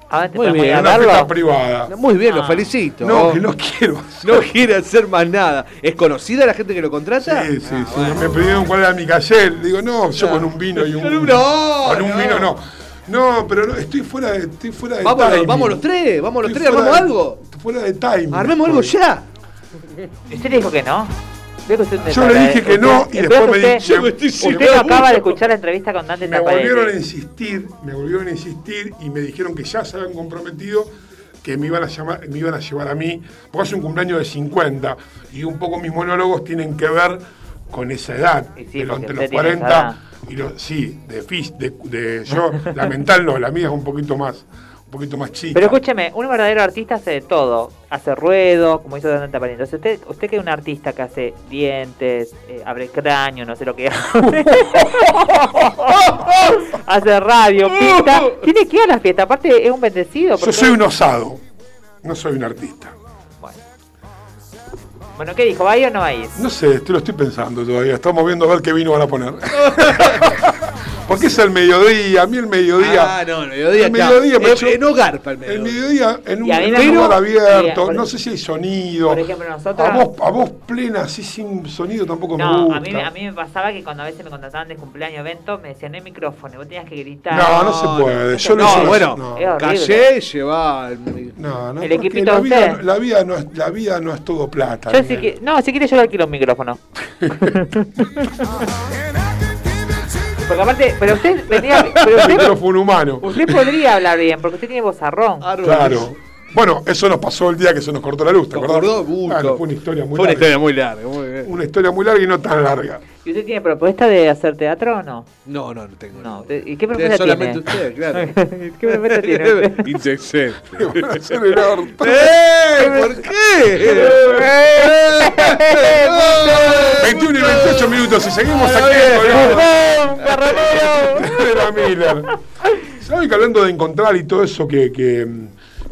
¿A dónde Muy bien, a una verlo? fiesta privada. Muy bien, lo Ah. felicito. No, que no quiero. No quiere hacer más nada. ¿Es conocida la gente que lo contrata? Sí, sí, sí. Me pidieron cuál era mi cayer. Digo, no, yo con un vino y un. No, Con un no. vino no. No, pero no, estoy fuera de, estoy fuera de Vamos, timing. vamos los tres, vamos los Estoy tres, fuera armamos de- algo. Fuera de timing. Armemos algo ya. ¿Usted le dijo que no? Yo le dije que no y después me estoy Usted acaba de escuchar la entrevista con Dante Me volvieron a insistir, me volvieron a insistir y me dijeron que ya se habían comprometido que me iban a llamar, me iban a llevar a mí, porque es un cumpleaños de 50 y un poco mis monólogos tienen que ver con esa edad, sí, porque entre los tiene esa 40 y los sí, de fis, de, de- yo, la mental no, la mía es un poquito más, un poquito más chica. Pero escúcheme, un verdadero artista hace de todo. Hace ruedo, como hizo Dante Taparelli. Entonces, usted, usted que es un artista que hace dientes, eh, abre cráneo, no sé lo que hace. hace radio, pinta. Tiene que ir a la fiesta. Aparte, es un bendecido. yo soy un osado, no soy un artista. Bueno. Bueno, ¿qué dijo? ¿Va a ir o no va a ir? No sé, te lo estoy pensando todavía, estamos viendo a ver qué vino van a poner. Porque es el mediodía, a mí el mediodía. Ah, no, el mediodía El mediodía me en- yo- en hogar para el El mediodía. mediodía en un, en lugar abierto, no sé si hay sonido. por ejemplo, nosotros- A vos, a vos plena, así sin sonido tampoco me No, gusta. a mí, a mí me pasaba que cuando a veces me contrataban de cumpleaños evento me decían no hay micrófono y vos tenías que gritar. No, no se puede. Yo lo No, hice- bueno, no. Es horrible. callé y llevá el- No, no, El equipito la vida, usted. la, vida no es, la vida no es todo plata. Yo Daniel. si que, no, si quieres yo le alquilo un micrófono. Porque aparte, pero usted venía, pero Un usted, micrófono humano. usted podría hablar bien, porque usted tiene vozarrón. Claro. Bueno, eso nos pasó el día que se nos cortó la luz, ¿te acordás? Claro, fue una historia muy Fue una larga. historia muy larga, muy bien. Una historia muy larga y no tan larga. ¿Y usted tiene propuesta de hacer teatro o no? No, no, no tengo. No. ¿Y qué Tiene propuesta solamente tiene? usted, claro. ¿Qué propuesta tiene usted? Indecente. Van a hacer el orto. ¡Eh! ¿Por qué? 21 y 28 minutos y seguimos aquí en bien. el programa de la Miller. ¿Sabe que hablando de encontrar y todo eso que,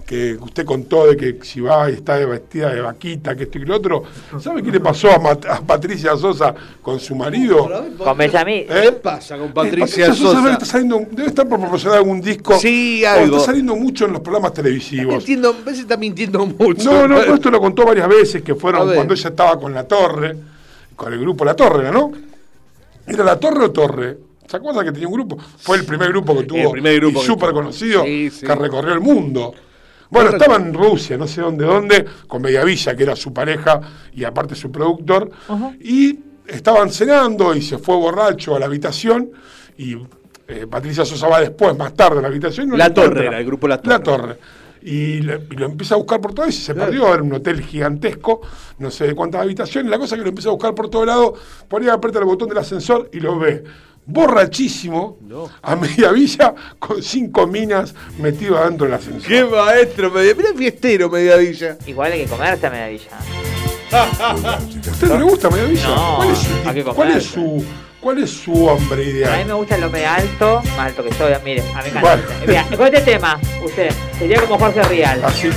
que, usted contó de que si va y está de vestida de vaquita, que esto y lo otro, ¿sabe qué le pasó a, Mat- a Patricia Sosa con su marido? Con Benjamín. ¿Eh? ¿Qué pasa con Patricia Sosa debe Sosa? estar, saliendo- debe estar por promocionar algún disco. Sí, o algo. Está saliendo mucho en los programas televisivos. Entiendo, a veces está mintiendo mucho. No, no, esto lo contó varias veces, que fueron cuando ella estaba con La Torre, con el grupo La Torre, ¿no? ¿Era La Torre o Torre? ¿Se acuerdan que tenía un grupo? Fue el primer grupo que tuvo, El primer grupo y súper conocido, Sí, sí. que recorrió el mundo. Bueno, estaba en Rusia, no sé dónde, dónde, con Mediavilla, que era su pareja y aparte su productor, y estaban cenando y se fue borracho a la habitación y eh, Patricia Sosa va después, más tarde a la habitación. no La. Torre era, el grupo La Torre. La Torre. Y, le- y lo empieza a buscar por todo y se perdió, era un hotel gigantesco, no sé de cuántas habitaciones, la cosa es que lo empieza a buscar por todo lado, por ahí aprieta el botón del ascensor y lo ve. Borrachísimo, a media villa, con cinco minas metido adentro del ascensor. ¡Qué maestro! Media, mira el fiestero, Media Villa. Igual hay que comerse a Medavilla. ¿A usted no le gusta media villa? No, ¿Cuál, es su, hay que cuál es su, ¿Cuál es su hombre A mí ideal? me gusta el hombre alto, más alto que yo, mire, a mí me encanta. Mira, con este tema, usted, sería como Jorge Rial. Así.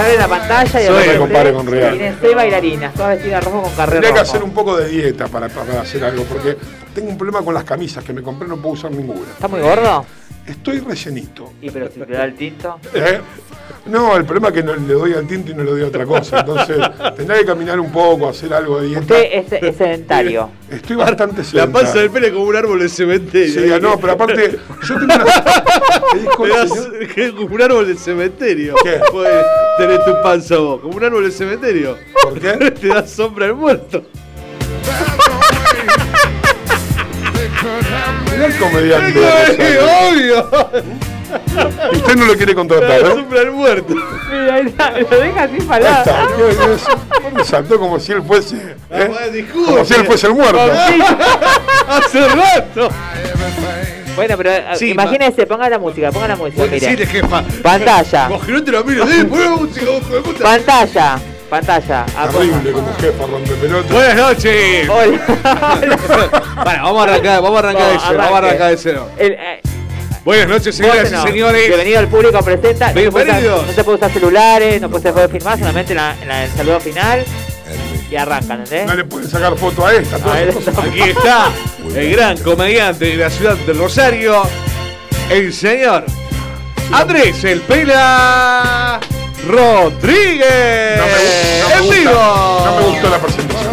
Se abre la pantalla y No me aparece compare con Real. Tiene seis bailarinas, todas vestidas de rojo con carrera Tendría que hacer un poco de dieta para, para hacer algo, porque tengo un problema con las camisas que me compré, no puedo usar ninguna. ¿Está muy gordo? Estoy rellenito. Y pero si le da el tinto. ¿Eh? No, el problema es que no le doy al tinto y no le doy a otra cosa. Entonces, tendrá que caminar un poco, hacer algo de dieta. Usted es, es sedentario. Estoy bastante La sedentario. panza del pelo es como un árbol de cementerio. Sí, no, pero aparte, yo tengo una. ¿Qué dijo Te el das- señor? que es como un árbol de cementerio. ¿Qué? Tener tu panza vos, como un árbol de cementerio. ¿Por qué? Te da sombra al muerto. Mirá el comediante. de ¡Qué Rosario. obvio! Usted no lo quiere contratar, ¿eh? sombra al muerto. Mira, lo deja sin Ahí palabras. está, ¿qué es eso? Me saltó como si él fuese. ¿eh? Ah, disculpe. Como si él fuese el muerto. Hace rato. Bueno, pero eh, Sí, imagínese, ponga la música, ponga la música, Vos mire. decirle, jefa. Pantalla. Vos que no te lo miro, eh, pon la música, de puta. Pantalla, pantalla. Ah, Terrible como jefa rompe pelota. Buenas noches. Hola. Bueno, vamos a arrancar, vamos a arrancar de Vamos, cero, vamos a arrancar de cero. El, eh, Buenas noches, señoras bueno, y señores. Bienvenido al público, presenta. No se, puede usar, Bienvenidos. no se puede usar celulares, no se puede filmar, solamente en, la- en la- el saludo final. Y arrancan, No ¿entendés? le pueden sacar foto a esta. A cosas. Aquí está el gran comediante de la ciudad de Rosario, el señor Andrés El Pela Rodríguez. No me, no me ¡En gusta, no me gustó la presentación.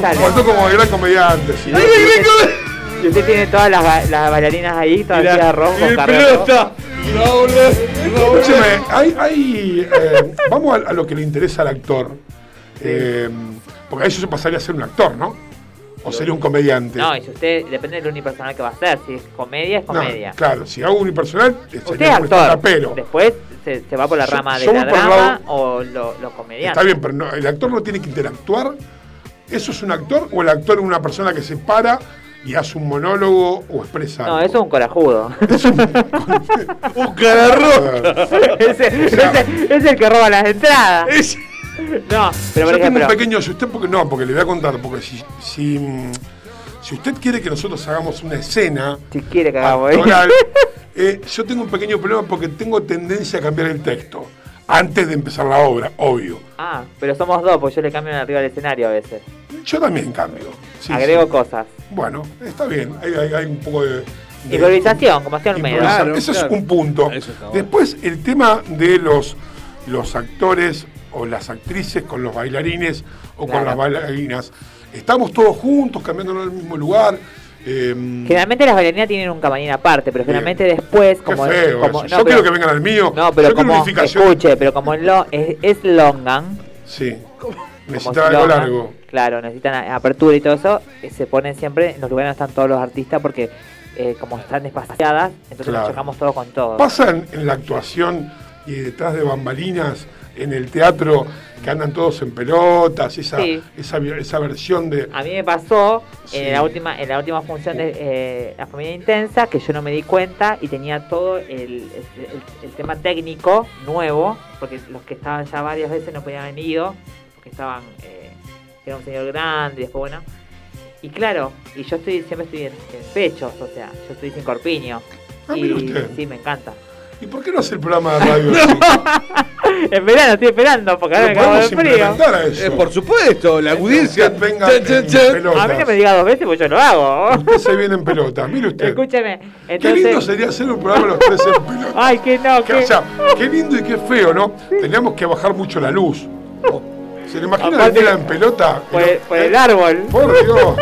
Faltó como gran comediante. sí. ¡Ay, ay, ay, ay! Y usted tiene todas las, ba- las bailarinas ahí, todas de rojo y el pelo está. Raúl, Raúl. Escúcheme, hay, hay, eh, vamos a, a lo que le interesa al actor. Eh, porque a eso se pasaría a ser un actor, ¿no? O sería un comediante. No, y si usted, depende del unipersonal que va a hacer. Si es comedia, es No, comedia. claro, si hago unipersonal, Usted es un actor. pero Después se, se va por la rama de la drama lado- o lo, lo comediante. Está bien, pero no, el actor no tiene que interactuar. ¿Eso es un actor o el actor es una persona que se para y hace un monólogo o expresa No, algo? eso es un corajudo. Un roja. ese, ese- es el que roba las entradas. Es- No, pero por Yo tengo ejemplo. un pequeño, si usted, porque no, porque le voy a contar, porque si, si, mm, si usted quiere que nosotros hagamos una escena Si quiere que hagamos ahí. actoral, eh, yo tengo un pequeño problema porque tengo tendencia a cambiar el texto antes de empezar la obra, obvio. Ah, pero somos dos, pues yo le cambio arriba del escenario a veces. Yo también cambio. Sí, Agrego sí. cosas. Bueno, está bien. Hay, hay- hay un poco de. de- Improvisación, como hacía improvisa- Claro, Eso claro. es un punto. Después, el tema de los, los actores o las actrices con los bailarines o con las bailarinas. Estamos todos juntos, cambiando en el mismo lugar. eh, Generalmente las bailarinas tienen un camarín aparte, pero generalmente después, Qué como. feo como- eso. Yo quiero que vengan al mío. No, pero Yo como. Escuche, pero como lo, es, es Longan. Sí. como Necesitaba algo Longan, largo. Claro, necesitan apertura y todo eso. eh, Se ponen siempre en los lugares donde están todos los artistas porque, eh, como están espaciadas, entonces Claro. nos chocamos todos con todo. Pasa en, en la actuación y detrás de bambalinas, en el teatro, que andan todos en pelotas, esa, Sí. esa, esa versión de. A mí me pasó Sí. en la última en la última función de eh, La Familia Intensa que yo no me di cuenta y tenía todo el, el- el tema técnico nuevo, porque los que estaban ya varias veces no podían haber ido, porque estaban, eh, era un señor grande y después bueno. Y claro, y yo estoy siempre estoy en, en pechos, o sea, yo estoy sin corpiño. Ah, y usted. sí, me encanta. ¿Y por qué no hace el programa de radio en verano estoy esperando porque ahora me cago podemos de frío. eso. Eh, por supuesto, la audiencia. Venga en pelotas. A mí no me diga dos veces porque yo lo hago. Usted se viene en pelota, mire usted. Escúcheme. Qué lindo sería hacer un programa los tres en pelota. Ay, que no, Que, que... o sea, qué lindo y qué feo, ¿no? Teníamos que bajar mucho la luz. ¿Se le imagina la nena en pelota? por, el, por el árbol. Por Dios.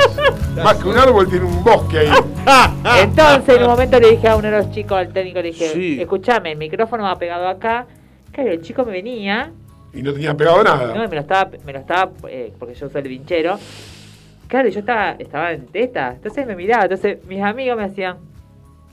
Más que un árbol tiene un bosque ahí. Entonces, en un momento le dije a uno de los chicos, al técnico, le dije, Sí. escúchame, el micrófono va pegado acá. Claro, el chico me venía, Y no tenía pegado nada. no, y me lo estaba, me lo estaba, eh, porque yo soy el vinchero. Claro, yo estaba, estaba en teta, entonces me miraba, entonces mis amigos me hacían,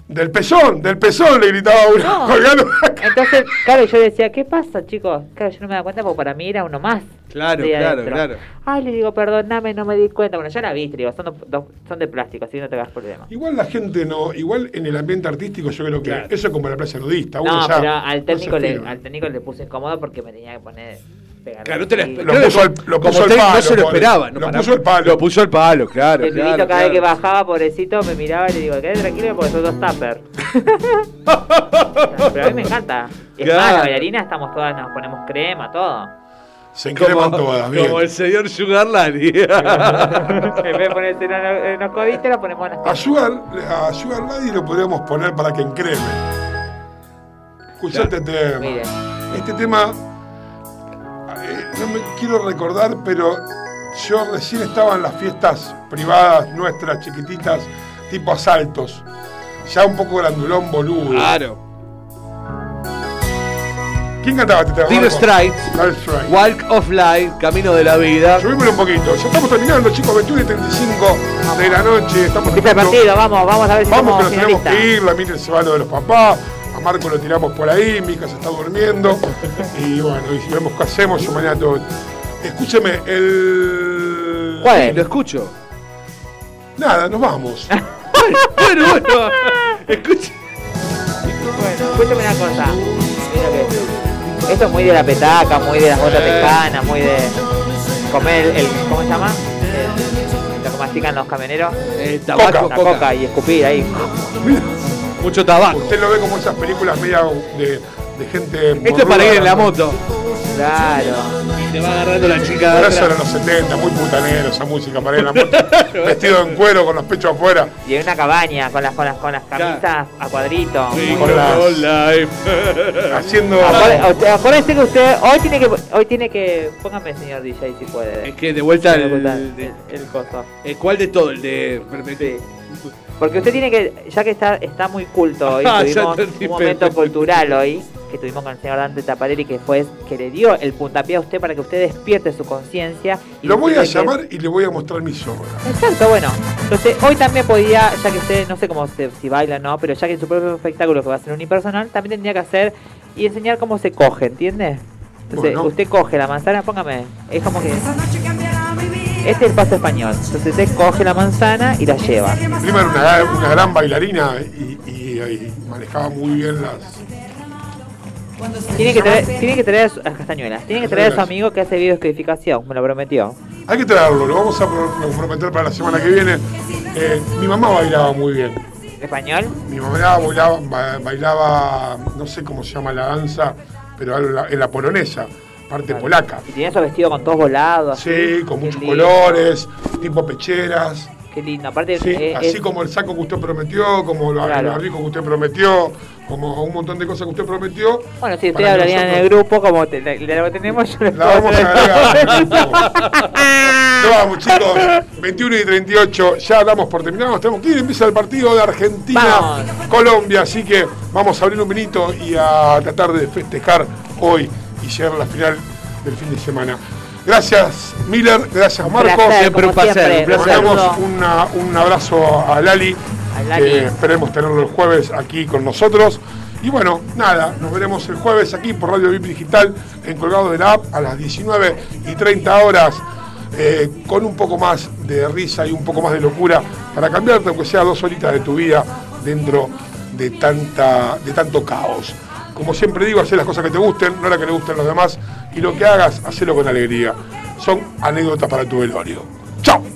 Del pezón, del pezón le gritaba uno. No. colgando. entonces, claro, yo decía, ¿qué pasa, chicos? Claro, yo no me daba cuenta porque para mí era uno más. Claro, claro, adentro. claro. Ay, le digo, perdóname, no me di cuenta. Bueno, ya la viste, digo, son, dos- son de plástico, así que no te hagas problema. Igual la gente no, igual en el ambiente artístico yo creo que Claro. eso es como la plaza nudista. Uno No, ya pero al técnico, le, al técnico le puse incómodo porque me tenía que poner. Claro, no te espe- Lo puso al- como- lo puso al técnico palo, No se lo esperaba. no, Lo para- puso al palo. Lo puso al palo, claro. El claro, pibito cada claro. vez que bajaba, pobrecito, me miraba y le digo, quédate tranquilo porque son dos tupper. Pero a mí me encanta. Es más, la bailarina estamos todas, nos ponemos crema, todo. Se encreman Como, todas, bien. como el señor Sugar Lani. en vez de ponerse en los, en los coditos, la ponemos en las A Sugar, a Sugar Daddy lo podríamos poner para que encreme. Escucha este tema. Este tema, eh, no me quiero recordar, pero yo recién estaba en las fiestas privadas nuestras, chiquititas, tipo asaltos. Ya un poco grandulón boludo. Claro. ¿Quién cantaba este tema? Walk of Life, Camino de la Vida. Subímosle un poquito. Ya estamos terminando, chicos, 21 y 35 de la noche. Estamos Empieza el terminando. partido, vamos, vamos a ver si Vamos que somos nos tenemos que ir, la Mire se va a lo de los papás, Marco lo tiramos por ahí, mi hija se está durmiendo y bueno, y vemos qué hacemos, yo mañana todo. Escúcheme, el... ¿Cuál lo escucho. Nada, nos vamos. bueno, bueno. Escucha. Bueno, escúchame una cosa. Mira que- Esto es muy de la petaca, muy de las botas Eh. tecanas, muy de comer el, ¿cómo se llama? El- lo que mastican los camioneros. Eh, tabaco, La coca. coca y escupir ahí. Mucho tabaco. Usted lo ve como esas películas media de, de gente... Esto es para ir en la moto. Claro. Y te va agarrando la chica de Pero eso era atrás. en los 70, muy putanero esa música para ir en la moto. Vestido en cuero con los pechos afuera. Y en una cabaña con las, con las, con las camisas a cuadrito. Sí, con las-. Haciendo... Acuérdense usted- Acuérdense que usted hoy tiene que hoy tiene que póngame señor DJ si puede. Es que de vuelta De el, vuelta, el- el, el coso. el- ¿Cuál de todo? El de. Sí. Porque usted tiene que, ya que está, está muy culto hoy, Ah, tuvimos un momento cultural hoy, que tuvimos con el señor Dante Taparelli, que fue, que le dio el puntapié a usted para que usted despierte su conciencia. Lo voy a que- llamar y le voy a mostrar mis obras. Exacto, bueno. Entonces, hoy también podía, ya que usted, no sé cómo se, si baila o no, pero ya que en su propio espectáculo que va a ser unipersonal, también tendría que hacer y enseñar cómo se coge, ¿entiende? Entonces, Bueno. usted coge la manzana, póngame, es como que... Este es el paso español. Entonces usted coge la manzana y la lleva. Prima era una, una gran bailarina y, y- y manejaba muy bien las... Tiene que traer, tiene que traer a, su- a las castañuelas. Tiene que traer a su amigo que hace videoscodificación, me lo prometió. Hay que traerlo, lo vamos a pro- comprometer para la semana que viene. Eh, mi mamá bailaba muy bien. ¿Español? Mi mamá bailaba, ba- bailaba, no sé cómo se llama la danza, pero en la, en la polonesa. Parte polaca. Y tenía esos vestidos con todos volados. Sí, así. con Qué muchos lindo. colores, tipo pecheras. Qué lindo. Aparte, Sí, eh, así es- como el saco que usted prometió, como el Claro. barbijo que usted prometió, como un montón de cosas que usted prometió. Bueno, si que hablarían en el grupo, como te, lo tenemos, yo La vamos a agregar. No vamos, chicos. 21 y 38, ya damos por terminados. Tenemos que ir, empieza el partido de Argentina-Colombia, así que vamos a abrir un vinito y a tratar de festejar hoy y llegar a la final del fin de semana. Gracias, Miller. Gracias, Marcos. placer, Siempre un como placer, siempre. un Le placer. mandamos una- un abrazo a Lali, A Lali. que esperemos tenerlo el jueves aquí con nosotros. Y bueno, nada, nos veremos el jueves aquí por Radio VIP Digital en Colgado de la App a las 19 y 30 horas. eh, con un poco más de risa y un poco más de locura para cambiarte, aunque sea dos horitas de tu vida dentro de, tanta, de tanto caos. Como siempre digo, hacer las cosas que te gusten, no las que le gusten a los demás, y lo que hagas, hacelo con alegría. Son anécdotas para tu velorio. ¡Chao!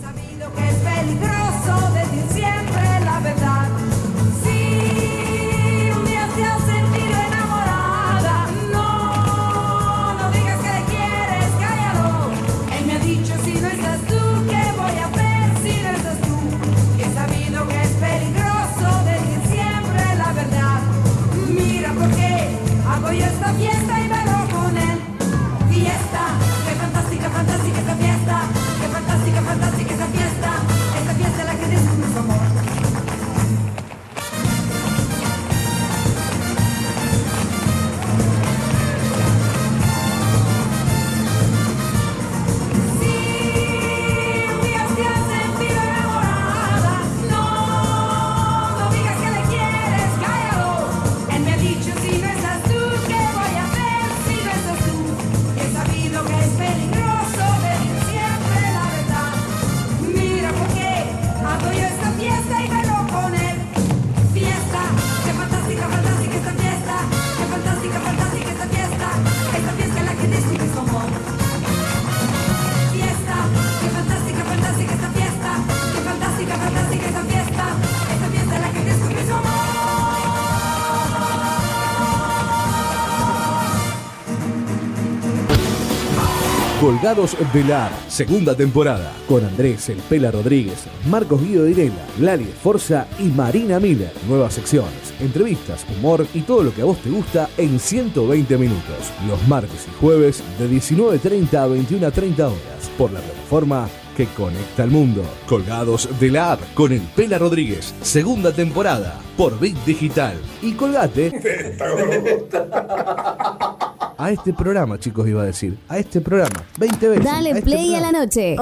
Colgados de la App, segunda temporada, con Andrés El Pela Rodríguez, Marcos Guido Direla, Lali Forza y Marina Miller. Nuevas secciones, entrevistas, humor y todo lo que a vos te gusta en 120 minutos. Los martes y jueves de 19.30 a 21.30 horas, por la plataforma que conecta al mundo. Colgados de la con El Pela Rodríguez, segunda temporada, por Bit Digital. Y colgate a este programa, chicos, iba a decir. A este programa. 20 veces. Dale este play a la noche.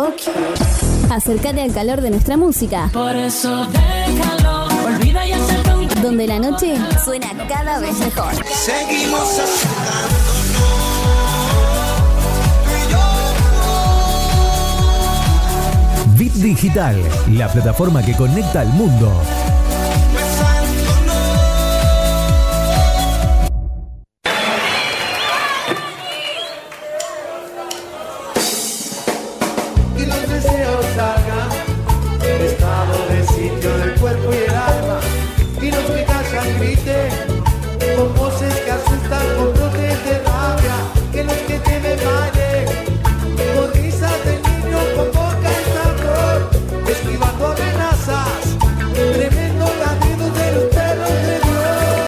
Acércate al calor de nuestra música. Por eso déjalo, olvida y un Donde la noche suena cada vez mejor. Seguimos Bit Digital, la plataforma que conecta al mundo.